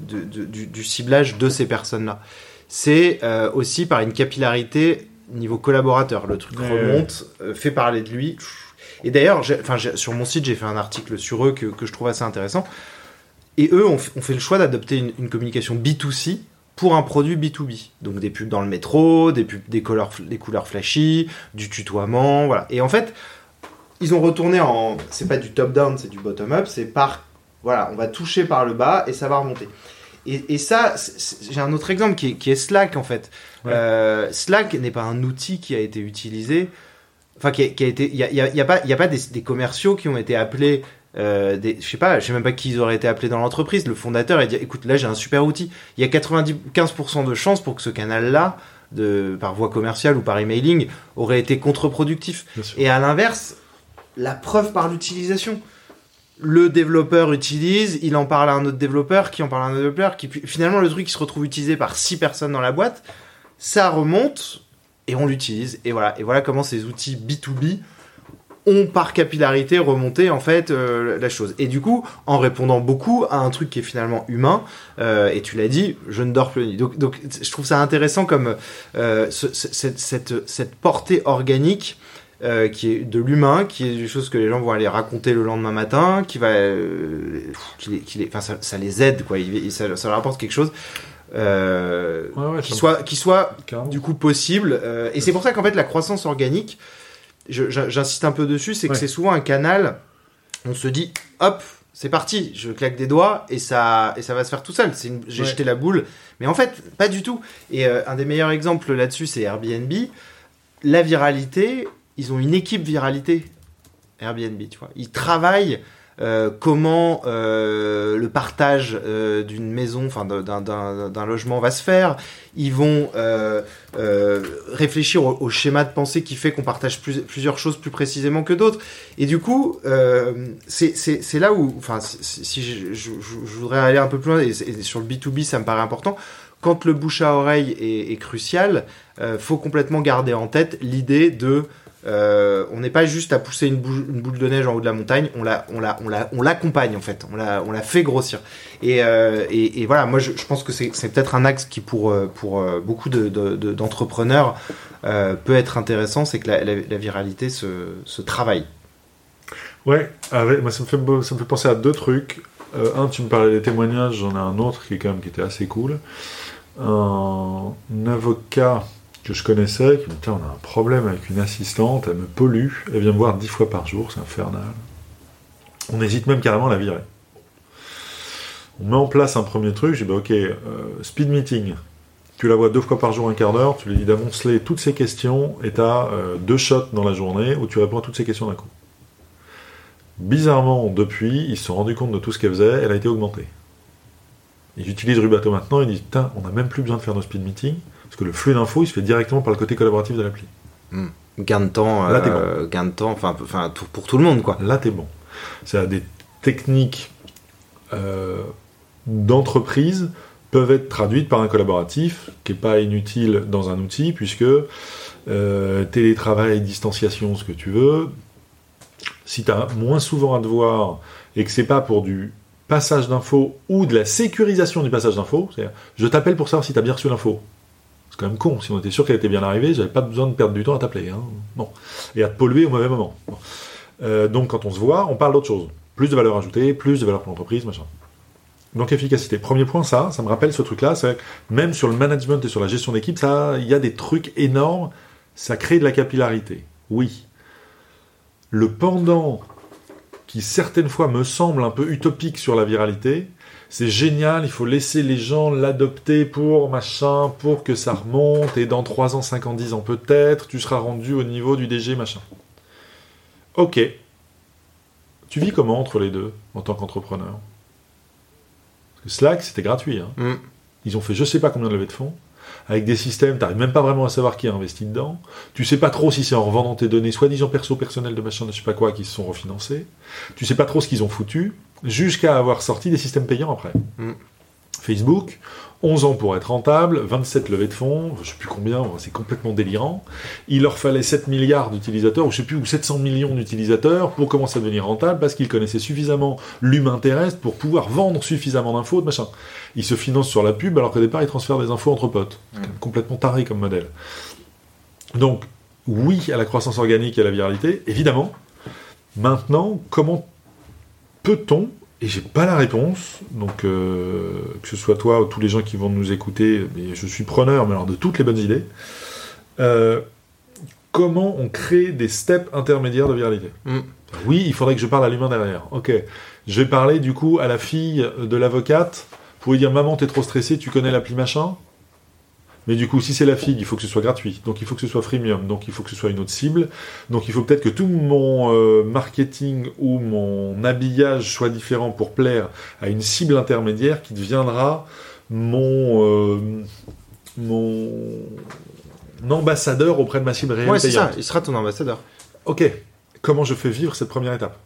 de- de- du, du ciblage de ces personnes-là. C'est euh, aussi par une capillarité niveau collaborateur. Le truc remonte, fait parler de lui. Et d'ailleurs, sur mon site, j'ai fait un article sur eux que, que je trouve assez intéressant. Et eux ont, ont fait le choix d'adopter une, une communication B2C pour un produit B2B. Donc des pubs dans le métro, des, pubs, des, couleurs, des couleurs flashy, du tutoiement, voilà. Et en fait, ils ont retourné en... C'est pas du top-down, c'est du bottom-up, c'est par... Voilà, on va toucher par le bas et ça va remonter. Et, et ça, j'ai un autre exemple qui est, qui est Slack en fait. Ouais. Euh, Slack n'est pas un outil qui a été utilisé. Enfin, qui a, qui a été. Il n'y a, y a- y a pas, y a pas des, des commerciaux qui ont été appelés. Euh, des, je sais pas, je sais même pas qui ils auraient été appelés dans l'entreprise. Le fondateur a dit écoute, là j'ai un super outil. Il y a 95% de chances pour que ce canal-là, par voie commerciale ou par emailing, aurait été contre-productif. Et à l'inverse, la preuve par l'utilisation. Le développeur utilise, il en parle à un autre développeur, qui en parle à un autre développeur, qui finalement le truc qui se retrouve utilisé par six personnes dans la boîte, ça remonte et on l'utilise. Et voilà, et voilà comment ces outils B2B ont par capillarité remonté en fait euh, la chose. Et du coup, en répondant beaucoup à un truc qui est finalement humain, euh, et tu l'as dit, je ne dors plus. Donc, donc je trouve ça intéressant comme euh, ce- ce- cette, cette, cette portée organique euh, qui est de l'humain, qui est des choses que les gens vont aller raconter le lendemain matin, qui va, euh, qui les, qui les- enfin ça, ça les aide quoi, il- ça, ça leur apporte quelque chose. Euh, Ouais, ouais, qui soit qui soit Carrément. du coup possible et c'est pour ça qu'en fait la croissance organique j'insiste un peu dessus, c'est que Ouais. c'est souvent un canal, on se dit, hop, c'est parti, je claque des doigts et ça, et ça va se faire tout seul. Une- J'ai Ouais. jeté la boule. Mais en fait, pas du tout. Et euh, un des meilleurs exemples là-dessus, c'est Airbnb. La viralité, ils ont une équipe viralité. Airbnb, tu vois. Ils travaillent euh, comment euh, le partage euh, d'une maison, enfin d'un- logement va se faire. Ils vont réfléchir au, schéma de pensée qui fait qu'on partage plus- plusieurs choses plus précisément que d'autres. Et du coup, c'est là où, enfin, si, je, voudrais aller un peu plus loin, et, sur le B2B, ça me paraît important. Quand le bouche à oreille est, est crucial, faut complètement garder en tête l'idée de euh, on n'est pas juste à pousser une boule, de neige en haut de la montagne, on la, on la, on la, on l'accompagne en fait, on la, on la fait grossir. Et, euh, et, voilà, moi je, pense que c'est, peut-être un axe qui pour, euh, pour beaucoup de, de- de- d'entrepreneurs peut être intéressant, c'est que la, viralité se, travaille. Ouais, moi ça me, fait, ça me fait penser à deux trucs. Un, tu me parlais des témoignages, j'en ai un autre qui est quand même qui était assez cool. Un, avocat que je connaissais qui me dit on a un problème avec une assistante, elle me pollue, elle vient me voir dix fois par jour, c'est infernal. On hésite même carrément à la virer. On met en place un premier truc, j'ai dit bah, ok, euh, speed meeting. Tu la vois deux fois par jour, un quart d'heure, tu lui dis d'amonceler toutes ces questions et tu as deux shots dans la journée où tu réponds à toutes ces questions d'un coup. Bizarrement, depuis, ils se sont rendus compte de tout ce qu'elle faisait, elle a été augmentée. Ils utilisent Rubato maintenant, ils disent on n'a même plus besoin de faire nos speed meetings, parce que le flux d'infos, il se fait directement par le côté collaboratif de l'appli. Gain de temps, Là, euh, gain de temps, enfin, pour tout le monde quoi. Là, t'es bon. C'est des techniques euh, d'entreprise peuvent être traduites par un collaboratif, qui n'est pas inutile dans un outil, puisque euh, télétravail, distanciation, ce que tu veux, si tu as moins souvent à devoir et que c'est pas pour du passage d'infos ou de la sécurisation du passage d'infos, c'est-à-dire je t'appelle pour savoir si tu as bien reçu l'info. C'est quand même con, si on était sûr qu'elle était bien arrivée, j'avais pas besoin de perdre du temps à t'appeler. Hein. Non. Et à te polluer au mauvais moment. Bon. Euh, donc quand on se voit, on parle d'autre chose. Plus de valeur ajoutée, plus de valeur pour l'entreprise, machin. Donc efficacité. Premier point, ça, ça me rappelle ce truc-là, c'est même sur le management et sur la gestion d'équipe, ça, il y a des trucs énormes, ça crée de la capillarité. Oui. Le pendant qui certaines fois me semble un peu utopique sur la viralité, c'est génial, il faut laisser les gens l'adopter pour machin, pour que ça remonte, et dans 3 ans, 5 ans, 10 ans peut-être, tu seras rendu au niveau du DG, machin. Ok. Tu vis comment entre les deux en tant qu'entrepreneur? Parce que Slack, c'était gratuit. hein. Mm. Ils ont fait je sais pas combien de levées de fonds. Avec des systèmes, tu même pas vraiment à savoir qui a investi dedans. Tu sais pas trop si c'est en revendant tes données, soi-disant perso, personnel de machin, je sais pas quoi, qui se sont refinancés. Tu sais pas trop ce qu'ils ont foutu, jusqu'à avoir sorti des systèmes payants après. Mm. Facebook, 11 ans pour être rentable, 27 levées de fonds, je sais plus combien, c'est complètement délirant. Il leur fallait 7 milliards d'utilisateurs, ou je sais plus, ou 700 millions d'utilisateurs pour commencer à devenir rentable, parce qu'ils connaissaient suffisamment l'humain terrestre pour pouvoir vendre suffisamment d'infos, de machin. Ils se financent sur la pub, alors qu'au départ, ils transfèrent des infos entre potes. C'est quand même complètement taré comme modèle. Donc, oui à la croissance organique et à la viralité, évidemment. Maintenant, comment peut-on, et j'ai pas la réponse, donc euh, que ce soit toi ou tous les gens qui vont nous écouter, mais je suis preneur, mais alors de toutes les bonnes idées, euh, comment on crée des steps intermédiaires de viralité? Mm. Oui, il faudrait que je parle à l'humain derrière. Ok, je vais parler du coup à la fille de l'avocate. Pour lui dire maman t'es trop stressée, tu connais l'appli machin? Mais du coup, si c'est la fille, il faut que ce soit gratuit. Donc il faut que ce soit freemium. Donc il faut que ce soit une autre cible. Donc il faut peut-être que tout mon euh, marketing ou mon habillage soit différent pour plaire à une cible intermédiaire qui deviendra mon euh, mon ambassadeur auprès de ma cible réelle Ouais, c'est ça, il sera ton ambassadeur. Ok. Comment je fais vivre cette première étape?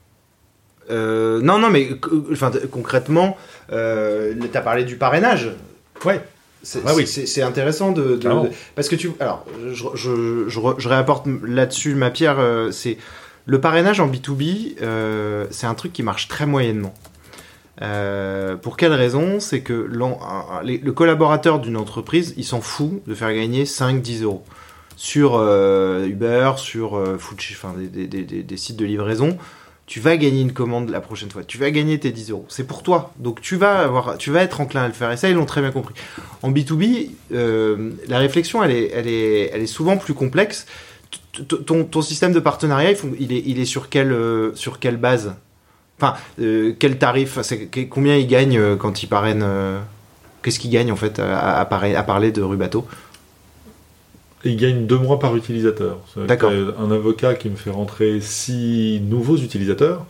Euh, non, non, mais c- enfin, concrètement, euh, tu as parlé du parrainage. Ouais. C'est Ah oui. intéressant de, de- Clairement. de- parce que tu alors je, je, je, réapporte là-dessus ma pierre euh, c'est le parrainage en B2B euh, c'est un truc qui marche très moyennement Euh, pour quelle raison? C'est que les- le collaborateur d'une entreprise il s'en fout de faire gagner 5-10 euros sur Uber sur Foodchi- enfin des, des- des- des- des sites de livraison tu vas gagner une commande la prochaine fois, tu vas gagner tes 10 euros. C'est pour toi. Donc tu vas avoir, tu vas être enclin à le faire. Et ça, ils l'ont très bien compris. En B2B, euh, la réflexion, elle est, elle est, elle est souvent plus complexe. Ton, système de partenariat, il, est, il est sur quelle, euh, sur quelle base? Enfin, euh, quel tarif? Que- Combien il gagne quand il parraine Qu'est-ce qu'il gagne en fait à, à, parler, de Rubato? Il gagne deux mois par utilisateur. D'accord. Un avocat qui me fait rentrer six nouveaux utilisateurs,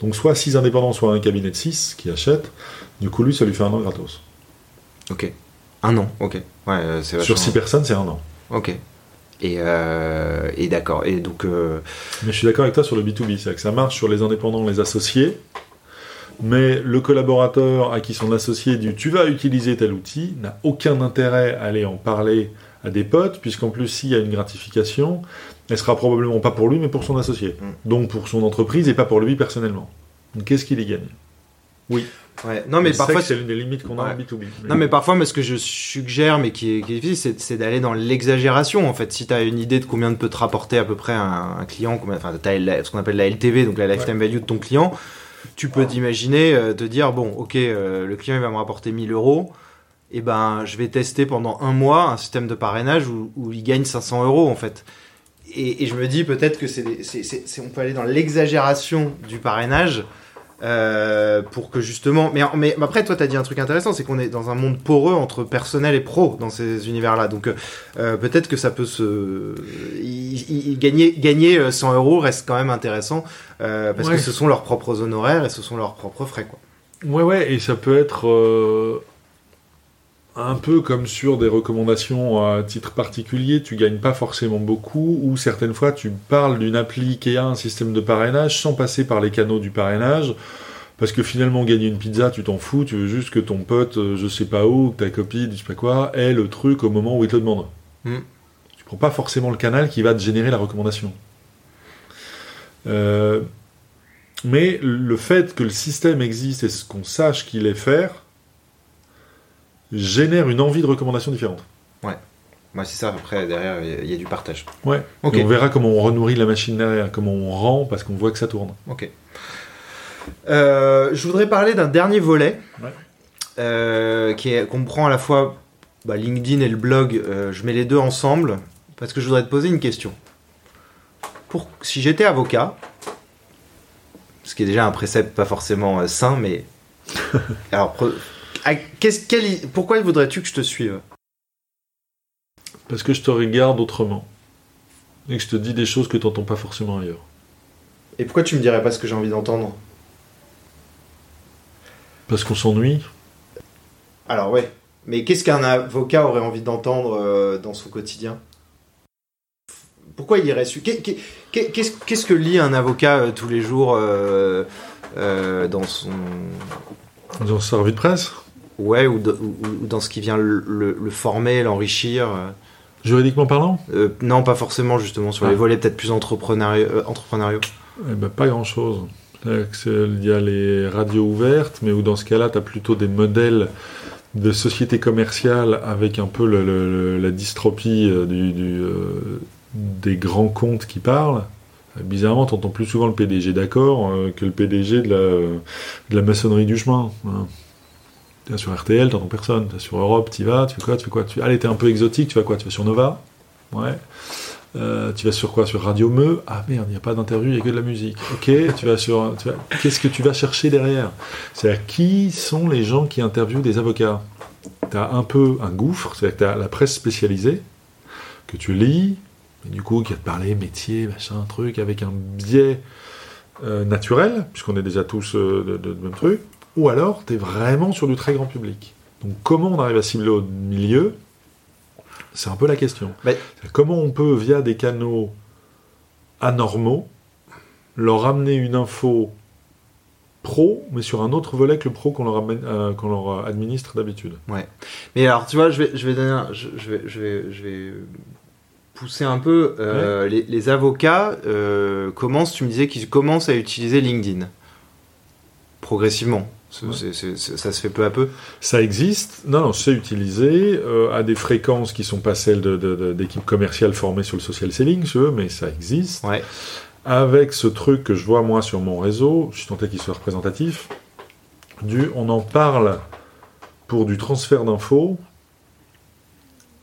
donc soit six indépendants, soit un cabinet de six qui achète. Du coup, lui, ça lui fait un an gratos. Ok. Un an, ok. Ouais, euh, c'est Sur six personnes, c'est un an. Ok. Et, euh, et d'accord. Et donc, euh, Mais je suis d'accord avec toi sur le B2B, c'est-à-dire que ça marche sur les indépendants, les associés, mais le collaborateur à qui son associé dit tu vas utiliser tel outil n'a aucun intérêt à aller en parler à des potes, puisqu'en plus s'il y a une gratification, elle sera probablement pas pour lui, mais pour son associé. Mm. Donc pour son entreprise et pas pour lui personnellement. Donc qu'est-ce qu'il y gagne? Ouais. Non, mais parfois, c'est l'une des limites qu'on a Ouais. en B2B. Non, mais parfois, moi, ce que je suggère, mais qui est, qui est difficile, c'est, d'aller dans l'exagération. En fait, si tu as une idée de combien peut te rapporter à peu près un, un client, combien, enfin, tu as ce qu'on appelle la LTV, donc la lifetime value de ton client, tu peux t'imaginer euh, te dire, bon, ok, euh, le client il va me rapporter 1000 euros, et ben, je vais tester pendant un mois un système de parrainage où, où il gagne 500 euros, en fait. Et, et je me dis peut-être que c'est, on peut aller dans l'exagération du parrainage euh, pour que justement. Mais, mais après, toi, tu as dit un truc intéressant, c'est qu'on est dans un monde poreux entre personnel et pro dans ces univers-là. Donc euh, peut-être que ça peut se. gagner, gagner euh, 100 euros reste quand même intéressant euh, parce Ouais. que ce sont leurs propres honoraires et ce sont leurs propres frais. Quoi. Ouais, ouais, et ça peut être euh, un peu comme sur des recommandations à titre particulier, tu gagnes pas forcément beaucoup, ou certaines fois tu parles d'une appli qui a un système de parrainage sans passer par les canaux du parrainage, parce que finalement gagner une pizza, tu t'en fous, tu veux juste que ton pote, euh, je sais pas où, que ta copine, je sais pas quoi, ait le truc au moment où il te le demande. Mm. Tu prends pas forcément le canal qui va te générer la recommandation. Euh, mais le fait que le système existe et ce qu'on sache qu'il est faire génère une envie de recommandation différente. Moi, c'est ça. Après, derrière, il y a- il y, a du partage. Ouais. Ok. Et on verra comment on renourrit la machine derrière, comment on rend parce qu'on voit que ça tourne. Ok. Euh, je voudrais parler d'un dernier volet Ouais. euh, qui comprend à la fois bah, LinkedIn et le blog. Euh, je mets les deux ensemble parce que je voudrais te poser une question. Pour, si j'étais avocat, ce qui est déjà un précepte pas forcément sain, mais [laughs] alors à- qu'est-ce- quel- pourquoi voudrais-tu que je te suive? Parce que je te regarde autrement. Et que je te dis des choses que tu n'entends pas forcément ailleurs. Et pourquoi tu me dirais pas ce que j'ai envie d'entendre? Parce qu'on s'ennuie. Alors ouais, mais qu'est-ce qu'un avocat aurait envie d'entendre euh, dans son quotidien? Pourquoi il irait su qu'est- qu'est- qu'est- Qu'est-ce qu'est-ce que lit un avocat euh, tous les jours euh, euh, dans son Dans sa revue de presse. Ouais ou, de- ou- ou dans ce qui vient le, le- le former, l'enrichir euh, Juridiquement parlant euh, Non, pas forcément justement sur Ah. les volets peut-être plus entrepreneuriaux. euh, entrepreneuriaux. Eh ben, pas grand-chose. Il y a les radios ouvertes, mais où dans ce cas-là, tu as plutôt des modèles de sociétés commerciales avec un peu le- la dystropie du, du, euh, des grands comptes qui parlent. Bizarrement, tu entends plus souvent le PDG d'accord que le PDG de la, de la maçonnerie du chemin. Hein. T'es sur RTL, t'entends personne. T'es sur Europe, t'y vas, tu fais quoi, tu fais quoi tu... Allez, t'es un peu exotique, tu vas quoi Tu vas sur Nova? Ouais. Euh, tu vas sur quoi Sur Radio Meux Ah merde, il n'y a pas d'interview, il n'y a que de la musique. Ok, tu vas sur. tu vas- Qu'est-ce que tu vas chercher derrière? C'est-à-dire, qui sont les gens qui interviewent des avocats? Tu as un peu un gouffre, c'est-à-dire que tu as la presse spécialisée, que tu lis, et du coup, qui va te parler métier, machin, truc, avec un biais euh, naturel, puisqu'on est déjà tous euh, de même truc, ou alors tu es vraiment sur du très grand public. Donc, comment on arrive à cibler au milieu? C'est un peu la question. Comment on peut, via des canaux anormaux, leur amener une info pro, mais sur un autre volet que le pro qu'on leur, euh, leur administre d'habitude? Mais alors, tu vois, je vais, je vais donner, un- je, je vais, je vais, je vais pousser un peu. euh, les, les avocats euh, commencent, tu me disais qu'ils commencent à utiliser LinkedIn progressivement. Ça se fait peu à peu. Ça existe, non, non, c'est utilisé euh, à des fréquences qui sont pas celles d'équipes commerciales formées sur le social selling, si veux, mais ça existe. Ouais. Avec ce truc que je vois moi sur mon réseau, je suis tenté qu'il soit représentatif, du on en parle pour du transfert d'infos,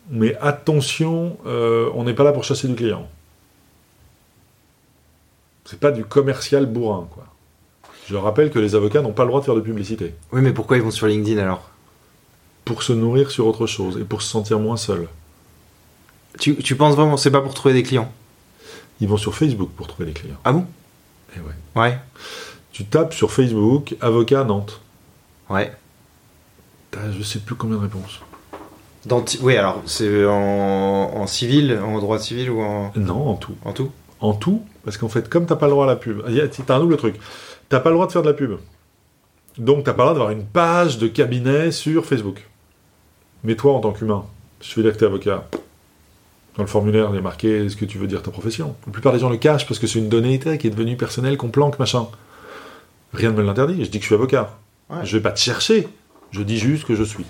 mais attention, euh, on n'est pas là pour chasser du client. C'est pas du commercial bourrin, quoi. Je rappelle que les avocats n'ont pas le droit de faire de publicité. Oui, mais pourquoi ils vont sur LinkedIn alors? Pour se nourrir sur autre chose et pour se sentir moins seul. Tu, tu penses vraiment c'est pas pour trouver des clients? Ils vont sur Facebook pour trouver des clients. Ah bon? Et ouais. Ouais. Tu tapes sur Facebook avocat à Nantes. Ouais. T'as je sais plus combien de réponses. Dans oui, alors c'est en, en civil, en droit civil ou en, Non, en tout. en tout? En tout, parce qu'en fait, comme t'as pas le droit à la pub, t'as un double truc. T'as pas le droit de faire de la pub. Donc t'as pas le droit d'avoir une page de cabinet sur Facebook. Mais toi, en tant qu'humain, je vais dire que t'es avocat. Dans le formulaire, il y a marqué est-ce que tu veux dire ta profession? La plupart des gens le cachent parce que c'est une donnée qui est devenue personnelle, qu'on planque, machin. Rien ne me l'interdit, je dis que je suis avocat. Ouais. Je vais pas te chercher, je dis juste que je suis.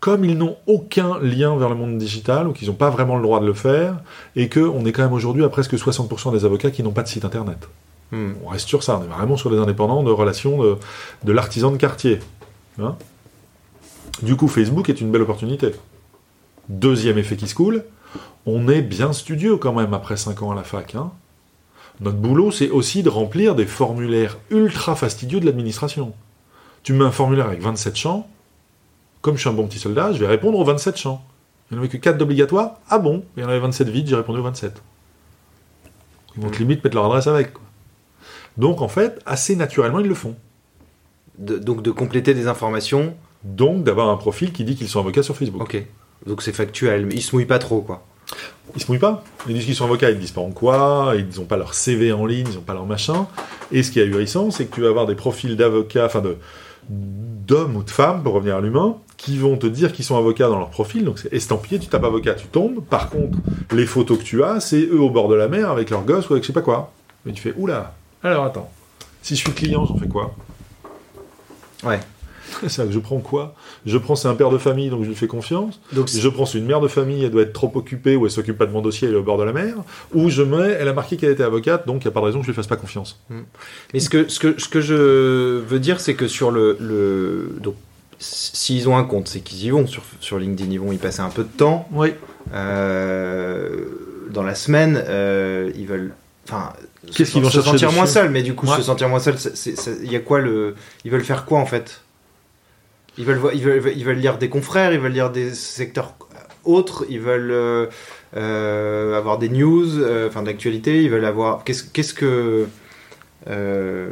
Comme ils n'ont aucun lien vers le monde digital, ou qu'ils n'ont pas vraiment le droit de le faire, et qu'on est quand même aujourd'hui à presque 60% des avocats qui n'ont pas de site internet. Hmm. On reste sur ça, on est vraiment sur des indépendants de relations de, l'artisan de quartier. Hein du coup, Facebook est une belle opportunité. Deuxième effet qui se coule, on est bien studieux quand même après 5 ans à la fac. hein. Notre boulot, c'est aussi de remplir des formulaires ultra fastidieux de l'administration. Tu me mets un formulaire avec 27 champs, comme je suis un bon petit soldat, je vais répondre aux 27 champs. Il n'y en avait que 4 d'obligatoires Ah bon? Il y en avait 27 vides, j'ai répondu aux 27. Ils vont te limite mettre leur adresse avec. Donc en fait, assez naturellement, ils le font. De- donc de compléter des informations. Donc d'avoir un profil qui dit qu'ils sont avocats sur Facebook. Ok. Donc c'est factuel, mais ils se mouillent pas trop, quoi. Ils se mouillent pas. Ils disent qu'ils sont avocats, ils disent pas en quoi, ils n'ont pas leur CV en ligne, ils n'ont pas leur machin. Et ce qui est ahurissant, c'est que tu vas avoir des profils d'avocats, enfin de d'hommes ou de femmes, pour revenir à l'humain, qui vont te dire qu'ils sont avocats dans leur profil. Donc c'est estampillé, tu tapes avocat, tu tombes. Par contre, les photos que tu as, c'est eux au bord de la mer avec leurs gosses ou avec je sais pas quoi. Et tu fais, oula, alors attends. Si je suis client, j'en fais quoi Ouais. [laughs] C'est que je prends quoi Je prends, c'est un père de famille, donc je lui fais confiance. Donc Je prends, c'est une mère de famille, elle doit être trop occupée ou elle s'occupe pas de mon dossier, elle est au bord de la mer. Ou je mets, elle a marqué qu'elle était avocate, donc il n'y a pas de raison que je lui fasse pas confiance. Mais ce que, ce que, ce que je veux dire, c'est que sur le. le donc, s'ils ont un compte, c'est qu'ils y vont sur, sur LinkedIn, ils vont y passer un peu de temps. Oui. Euh, dans la semaine, euh, ils veulent. Enfin, Qu'est-ce qu'ils vont se sentir moins seuls, mais du coup, Ouais. se sentir moins c'est- il y a quoi le. Ils veulent faire quoi en fait? Ils veulent, ils, veulent, ils veulent lire des confrères, ils veulent lire des secteurs autres, ils veulent euh, euh, avoir des news, euh, enfin d'actualité, ils veulent avoir. Qu'est-ce qu'est-ce que. euh,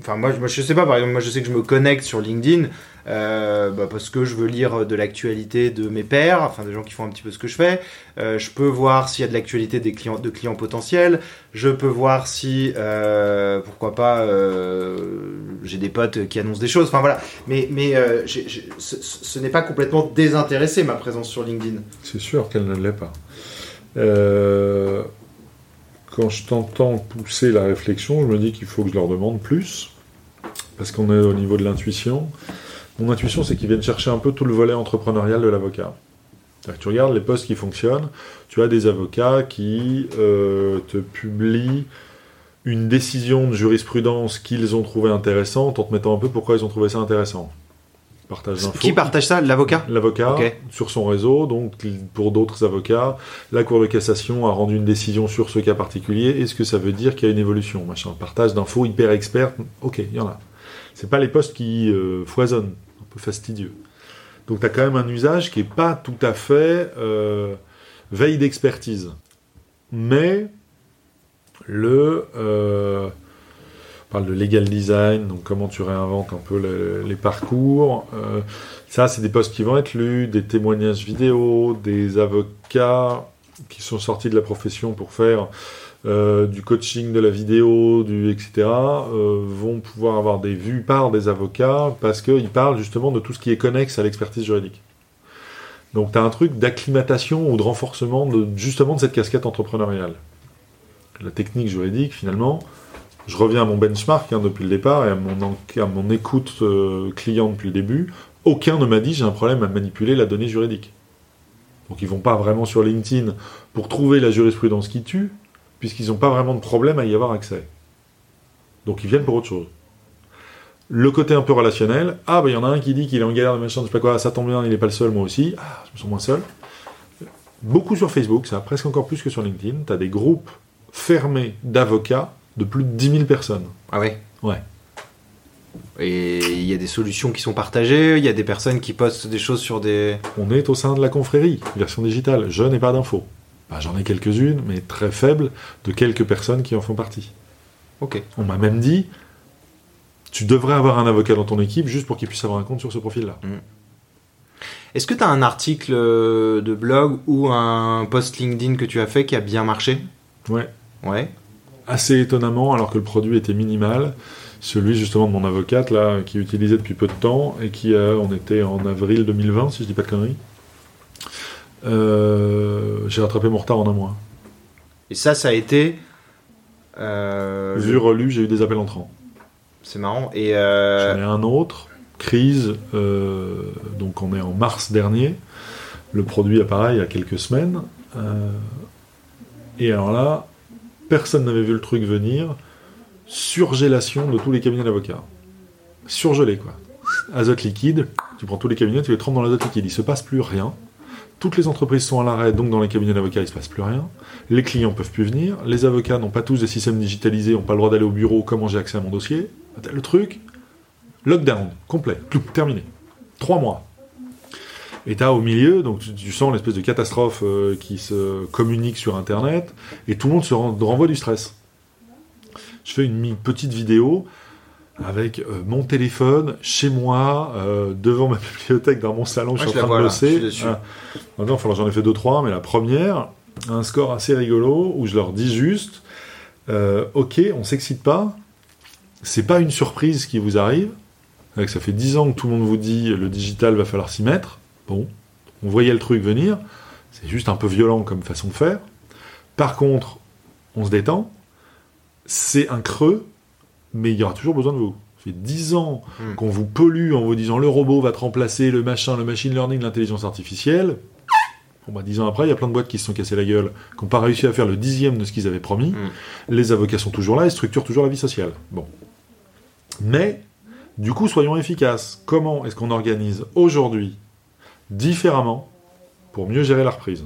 Enfin, moi, je- moi, je sais pas, par exemple, moi je sais que je me connecte sur LinkedIn euh, bah, parce que je veux lire de l'actualité de mes pairs, enfin des gens qui font un petit peu ce que je fais. Euh, je peux voir s'il y a de l'actualité des clients, de clients potentiels. Je peux voir si, euh, pourquoi pas, euh, j'ai des potes qui annoncent des choses. Enfin voilà. Mais, mais euh, ce, n'est pas complètement désintéressé ma présence sur LinkedIn. C'est sûr qu'elle ne l'est pas. Euh, Quand je t'entends pousser la réflexion, je me dis qu'il faut que je leur demande plus, parce qu'on est au niveau de l'intuition. Mon intuition, c'est qu'ils viennent chercher un peu tout le volet entrepreneurial de l'avocat. Tu regardes les postes qui fonctionnent, tu as des avocats qui euh, te publient une décision de jurisprudence qu'ils ont trouvée intéressante en te mettant un peu pourquoi ils ont trouvé ça intéressant. Partage d'infos. Qui partage ça L'avocat? L'avocat, sur son réseau, donc pour d'autres avocats, la Cour de cassation a rendu une décision sur ce cas particulier. Est-ce que ça veut dire qu'il y a une évolution? Machin, partage d'infos hyper expertes. Ok, il y en a. C'est pas les postes qui euh, foisonnent, fastidieux. Donc tu as quand même un usage qui est pas tout à fait euh, veille d'expertise. Mais le euh, on parle de legal design, donc comment tu réinventes un peu le- les parcours. Euh, ça, c'est des posts qui vont être lus, des témoignages vidéo, des avocats qui sont sortis de la profession pour faire euh, du coaching de la vidéo, du etc. euh, vont pouvoir avoir des vues par des avocats parce qu'ils parlent justement de tout ce qui est connexe à l'expertise juridique. Donc tu as un truc d'acclimatation ou de renforcement justement de cette casquette entrepreneuriale. La technique juridique, finalement, je reviens à mon benchmark hein, depuis le départ et à mon, en- à mon écoute euh, client depuis le début. Aucun ne m'a dit j'ai un problème à manipuler la donnée juridique. Donc ils vont pas vraiment sur LinkedIn pour trouver la jurisprudence qui tue, puisqu'ils n'ont pas vraiment de problème à y avoir accès. Donc ils viennent pour autre chose. Le côté un peu relationnel, ah bah il y en a un qui dit qu'il est en galère de machin, je sais pas quoi, ça tombe bien, il n'est pas le seul, moi aussi, ah, je me sens moins seul. Beaucoup sur Facebook, ça, presque encore plus que sur LinkedIn. Tu as des groupes fermé d'avocats de plus de 10 000 personnes. Ah ouais? Ouais. Et il y a des solutions qui sont partagées, il y a des personnes qui postent des choses sur des... On est au sein de la confrérie, version digitale. Je n'ai pas d'infos. Bah, J'en ai quelques-unes, mais très faibles, de quelques personnes qui en font partie. Ok. On m'a même dit, tu devrais avoir un avocat dans ton équipe juste pour qu'il puisse avoir un compte sur ce profil-là. Est-ce que tu as un article euh, de blog ou un post LinkedIn que tu as fait qui a bien marché? Ouais. Ouais. Assez étonnamment, alors que le produit était minimal, celui justement de mon avocate, là, qui utilisait depuis peu de temps, et qui, on était en avril 2020, si je dis pas de conneries, j'ai rattrapé mon retard en un mois. Et ça, ça a été... euh, Vu, relu, j'ai eu des appels entrants. C'est marrant. Et... euh, J'en ai un autre, crise, euh, donc on est en mars dernier. Le produit apparaît il y a quelques semaines. euh, et alors là, personne n'avait vu le truc venir. Surgélation de tous les cabinets d'avocats. Surgelé, quoi. Azote liquide, tu prends tous les cabinets, tu les trempes dans l'azote liquide. Il se passe plus rien. Toutes les entreprises sont à l'arrêt, donc dans les cabinets d'avocats, il se passe plus rien. Les clients peuvent plus venir. Les avocats n'ont pas tous des systèmes digitalisés, n'ont pas le droit d'aller au bureau. Comment j'ai accès à mon dossier Le truc, lockdown complet, Clou, terminé. Trois mois. Et t'as au milieu, donc tu, sens l'espèce de catastrophe euh, qui se communique sur Internet, et tout le monde se ren- renvoie du stress. Je fais une petite vidéo avec euh, mon téléphone chez moi, euh, devant ma [laughs] bibliothèque, dans mon salon, je suis je en train de là, bosser. dessus. Ah. Maintenant, enfin, j'en ai fait deux, trois, mais la première, un score assez rigolo où je leur dis juste euh, Ok, on s'excite pas, c'est pas une surprise qui vous arrive. Avec, ça fait 10 ans que tout le monde vous dit le digital va falloir s'y mettre. Bon, on voyait le truc venir. C'est juste un peu violent comme façon de faire. Par contre, on se détend. C'est un creux, mais il y aura toujours besoin de vous. Ça fait 10 ans Hmm. qu'on vous pollue en vous disant le robot va te remplacer, le machin, le machine learning, l'intelligence artificielle. Bon, bah, 10 ans après, il y a plein de boîtes qui se sont cassées la gueule, qui n'ont pas réussi à faire le dixième de ce qu'ils avaient promis. Hmm. Les avocats sont toujours là et structurent toujours la vie sociale. Bon. Mais, du coup, soyons efficaces. Comment est-ce qu'on organise aujourd'hui différemment pour mieux gérer la reprise?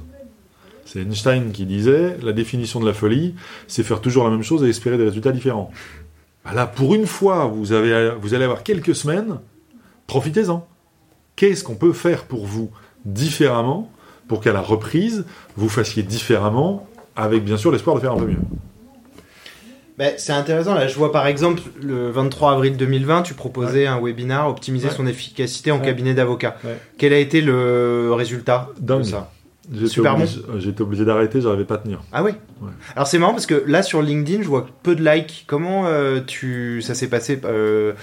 C'est Einstein qui disait la définition de la folie, c'est faire toujours la même chose et espérer des résultats différents. Bah là, pour une fois, vous, avez, vous allez avoir quelques semaines, profitez-en. Qu'est-ce qu'on peut faire pour vous différemment pour qu'à la reprise, vous fassiez différemment, avec bien sûr l'espoir de faire un peu mieux? Ben, c'est intéressant, là je vois par exemple le 23 avril 2020, tu proposais un webinar optimiser Ouais. son efficacité en Ouais. cabinet d'avocat. Quel a été le résultat de ça? J'étais Super obligé, euh, j'étais obligé d'arrêter, j'arrivais pas à tenir. Ah oui Ouais. Alors c'est marrant parce que là sur LinkedIn je vois peu de likes. Comment euh, tu ça s'est passé euh,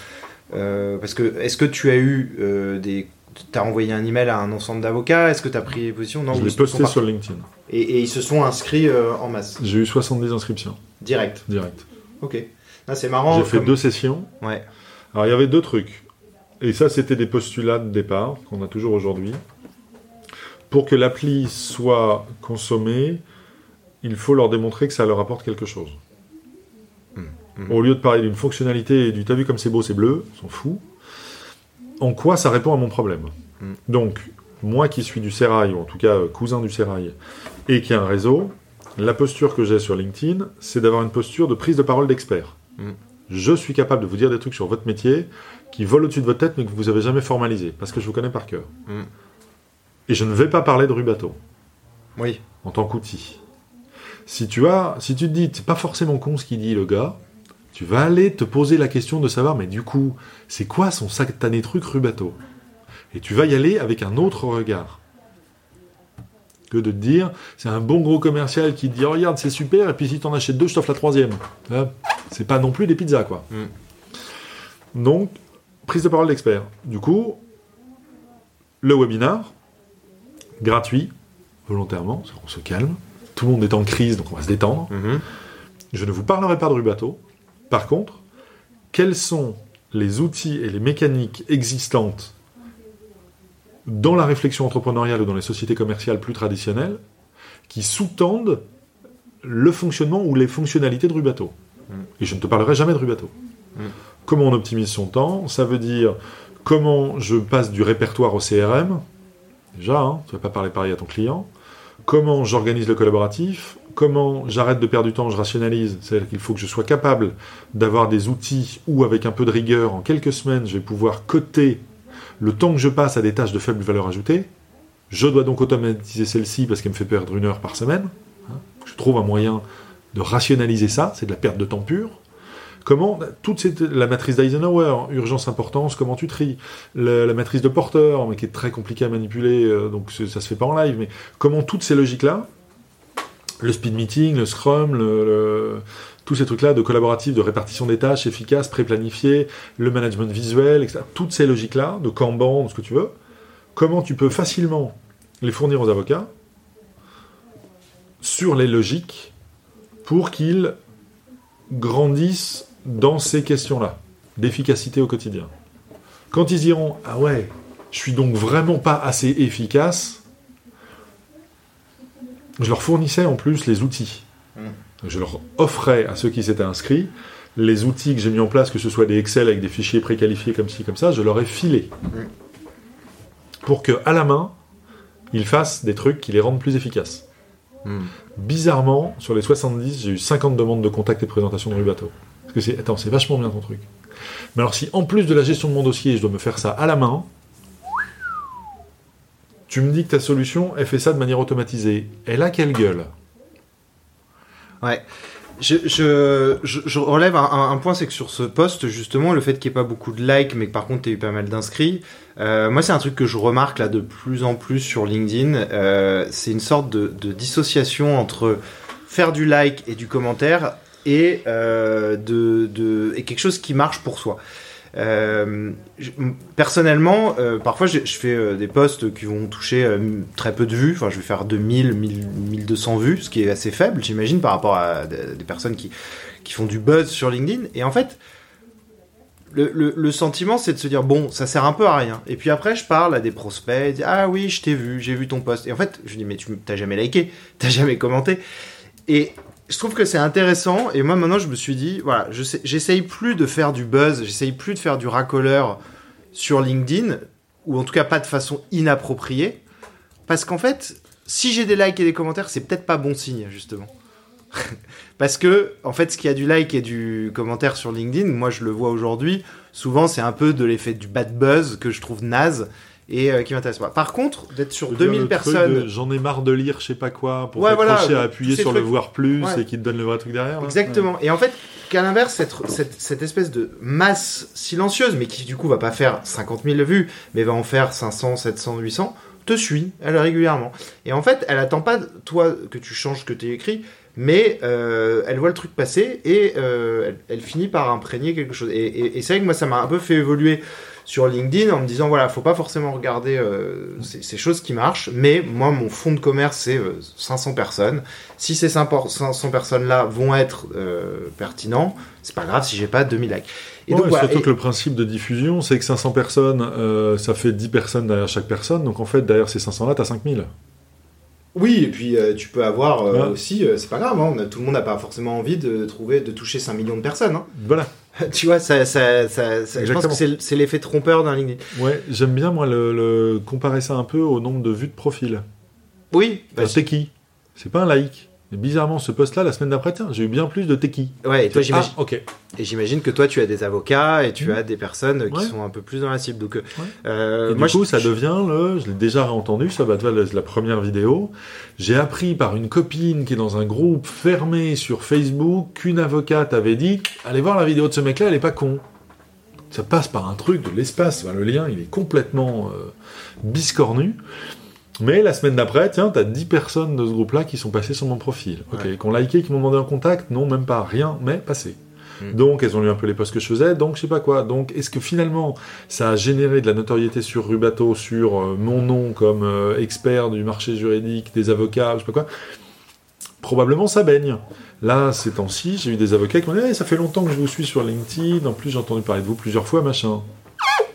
euh, Parce que est-ce que tu as eu des T'as envoyé un email à un ensemble d'avocats? Est-ce que tu as pris position? Non, je l'ai posté sur LinkedIn. et, et ils se sont inscrits en masse, J'ai eu 70 inscriptions, direct. direct. Ok. C'est marrant. J'ai fait comme- deux sessions. Ouais. Alors, il y avait deux trucs. Et ça, c'était des postulats de départ qu'on a toujours aujourd'hui. Pour que l'appli soit consommée, il faut leur démontrer que ça leur apporte quelque chose. Mhm. Au lieu de parler d'une fonctionnalité et du t'as vu comme c'est beau, c'est bleu, s'en fout. En quoi ça répond à mon problème Mhm. Donc, moi qui suis du Sérail, ou en tout cas euh, cousin du Sérail, et qui a un réseau, la posture que j'ai sur LinkedIn, c'est d'avoir une posture de prise de parole d'expert. Je suis capable de vous dire des trucs sur votre métier qui volent au-dessus de votre tête mais que vous avez jamais formalisé, parce que je vous connais par cœur. Et je ne vais pas parler de Rubato Oui. en tant qu'outil. Si tu as, si tu te dis, c'est pas forcément con ce qu'il dit le gars, tu vas aller te poser la question de savoir, mais du coup, c'est quoi son satané truc Rubato? Et tu vas y aller avec un autre regard. Que de te dire, c'est un bon gros commercial qui te dit, oh, regarde, c'est super, et puis si t'en achètes deux, je t'offre la troisième. C'est pas non plus des pizzas, quoi. Donc, prise de parole d'expert. Du coup, le webinar, gratuit, volontairement, on se calme. Tout le monde est en crise, donc on va se détendre. Mhm. Je ne vous parlerai pas de Rubato. Par contre, quels sont les outils et les mécaniques existantes dans la réflexion entrepreneuriale ou dans les sociétés commerciales plus traditionnelles qui sous-tendent le fonctionnement ou les fonctionnalités de Rubato Et je ne te parlerai jamais de Rubato. Mm. Comment on optimise son temps? Ça veut dire comment je passe du répertoire au CRM. Déjà, hein, tu vas pas parler pareil à ton client. comment j'organise le collaboratif, comment j'arrête de perdre du temps, je rationalise. C'est-à-dire qu'il faut que je sois capable d'avoir des outils où, avec un peu de rigueur, en quelques semaines, je vais pouvoir coter le temps que je passe à des tâches de faible valeur ajoutée. Je dois donc automatiser celle-ci parce qu'elle me fait perdre une heure par semaine. Hein. Je trouve un moyen de rationaliser ça, c'est de la perte de temps pure. Comment toute la matrice d'Eisenhower, urgence importance, comment tu tries la, matrice de Porter, mais qui est très compliquée à manipuler, euh, donc ça se fait pas en live, mais comment toutes ces logiques-là, le speed meeting, le scrum, tous ces trucs-là de collaboratif, de répartition des tâches efficaces, pré-planifiées, le management visuel, etc. Toutes ces logiques-là, de Kanban, ce que tu veux, comment tu peux facilement les fournir aux avocats sur les logiques pour qu'ils grandissent dans ces questions-là, d'efficacité au quotidien. Quand ils diront Ah ouais, je suis donc vraiment pas assez efficace, je leur fournissais en plus les outils. Mm. Je leur offrais à ceux qui s'étaient inscrits les outils que j'ai mis en place, que ce soit des Excel avec des fichiers préqualifiés comme ci, comme ça, je leur ai filé. Mm. Pour que, à la main, ils fassent des trucs qui les rendent plus efficaces. Mm. Bizarrement, sur les 70, j'ai eu 50 demandes de contact et de présentation de Rubato. Parce que c'est, attends, c'est vachement bien ton truc. Mais alors, si en plus de la gestion de mon dossier, je dois me faire ça à la main, tu me dis que ta solution, elle fait ça de manière automatisée. Elle a quelle gueule? Ouais. Je, relève un, point, c'est que sur ce poste, justement, le fait qu'il n'y ait pas beaucoup de likes, mais que par contre, tu aies eu pas mal d'inscrits, euh, moi, c'est un truc que je remarque là de plus en plus sur LinkedIn. Euh, c'est une sorte de, dissociation entre faire du like et du commentaire et, euh, de, et quelque chose qui marche pour soi. Euh, personnellement, euh, parfois je, fais des posts qui vont toucher très peu de vues. Enfin, je vais faire 2000, 1200 vues, ce qui est assez faible, j'imagine, par rapport à des, personnes qui, qui font du buzz sur LinkedIn. Et en fait, le, le, sentiment, c'est de se dire bon, ça sert un peu à rien. Et puis après, je parle à des prospects, disent, ah oui, je t'ai vu, j'ai vu ton post. Et en fait, je dis mais tu t'as jamais liké, t'as jamais commenté. Et je trouve que c'est intéressant et moi maintenant je me suis dit voilà j'essaye plus de faire du buzz j'essaye plus de faire du racoleur sur LinkedIn ou en tout cas pas de façon inappropriée parce qu'en fait si j'ai des likes et des commentaires c'est peut-être pas bon signe justement. [laughs] Parce que en fait ce qui a du like et du commentaire sur LinkedIn moi je le vois aujourd'hui souvent c'est un peu de l'effet du bad buzz que je trouve naze et euh, qui m'intéresse pas. Par contre, d'être sur 2000 personnes. J'en ai marre de lire je sais pas quoi pour ouais, à appuyer sur le voir plus et qui te donne le vrai truc derrière. Exactement. Et en fait, qu'à l'inverse, cette, cette, cette, espèce de masse silencieuse, mais qui du coup va pas faire 50 000 vues, mais va en faire 500, 700, 800, te suit, elle régulièrement. Et en fait, elle attend pas toi que tu changes que tu écrit, mais euh, elle voit le truc passer et euh, elle, finit par imprégner quelque chose. Et, et, et c'est vrai que moi, ça m'a un peu fait évoluer sur LinkedIn en me disant voilà, faut pas forcément regarder euh, ces, choses qui marchent, mais moi mon fonds de commerce c'est 500 euh, personnes. Si ces 500 personnes là vont être euh, pertinents, c'est pas grave si j'ai pas 2000 likes. Et donc, surtout que le principe de diffusion, c'est que 500 personnes, ça fait 10 personnes derrière chaque personne, donc en fait derrière ces 500 là, t'as 5000. Oui, et puis tu peux avoir aussi, c'est pas grave, hein, tout le monde n'a pas forcément envie de trouver, de toucher 5 millions de personnes. Hein. [laughs] Voilà. [laughs] tu vois, ça, ça, ça, je pense que c'est l'effet trompeur d'un LinkedIn. Ouais, j'aime bien moi le, comparer ça un peu au nombre de vues de profil. Oui. Bah, c'est qui? C'est pas un like bizarrement, ce poste-là, la semaine d'après, tiens, j'ai eu bien plus de techie. Ouais, et toi, j'imagine. Ah, ok. Et j'imagine que toi, tu as des avocats et tu mmh. as des personnes qui sont un peu plus dans la cible. Donc, euh, euh du coup, ça devient le. Je l'ai déjà entendu, ça va être la première vidéo. J'ai appris par une copine qui est dans un groupe fermé sur Facebook qu'une avocate avait dit allez voir la vidéo de ce mec-là, elle est pas con. Ça passe par un truc de l'espace. le lien, il est complètement euh, biscornu. Mais la semaine d'après, tiens, t'as 10 personnes de ce groupe-là qui sont passées sur mon profil. Ok, qui ont liké, qui m'ont demandé un contact. Non, même pas, rien, mais passé. Hmm. Donc, elles ont lu un peu les posts que je faisais, donc je sais pas quoi. Donc, est-ce que finalement, ça a généré de la notoriété sur Rubato, sur euh, mon nom comme euh, expert du marché juridique, des avocats, je sais pas quoi? Probablement ça baigne. Là, ces temps-ci, j'ai eu des avocats qui m'ont dit eh, ça fait longtemps que je vous suis sur LinkedIn, en plus j'ai entendu parler de vous plusieurs fois, machin.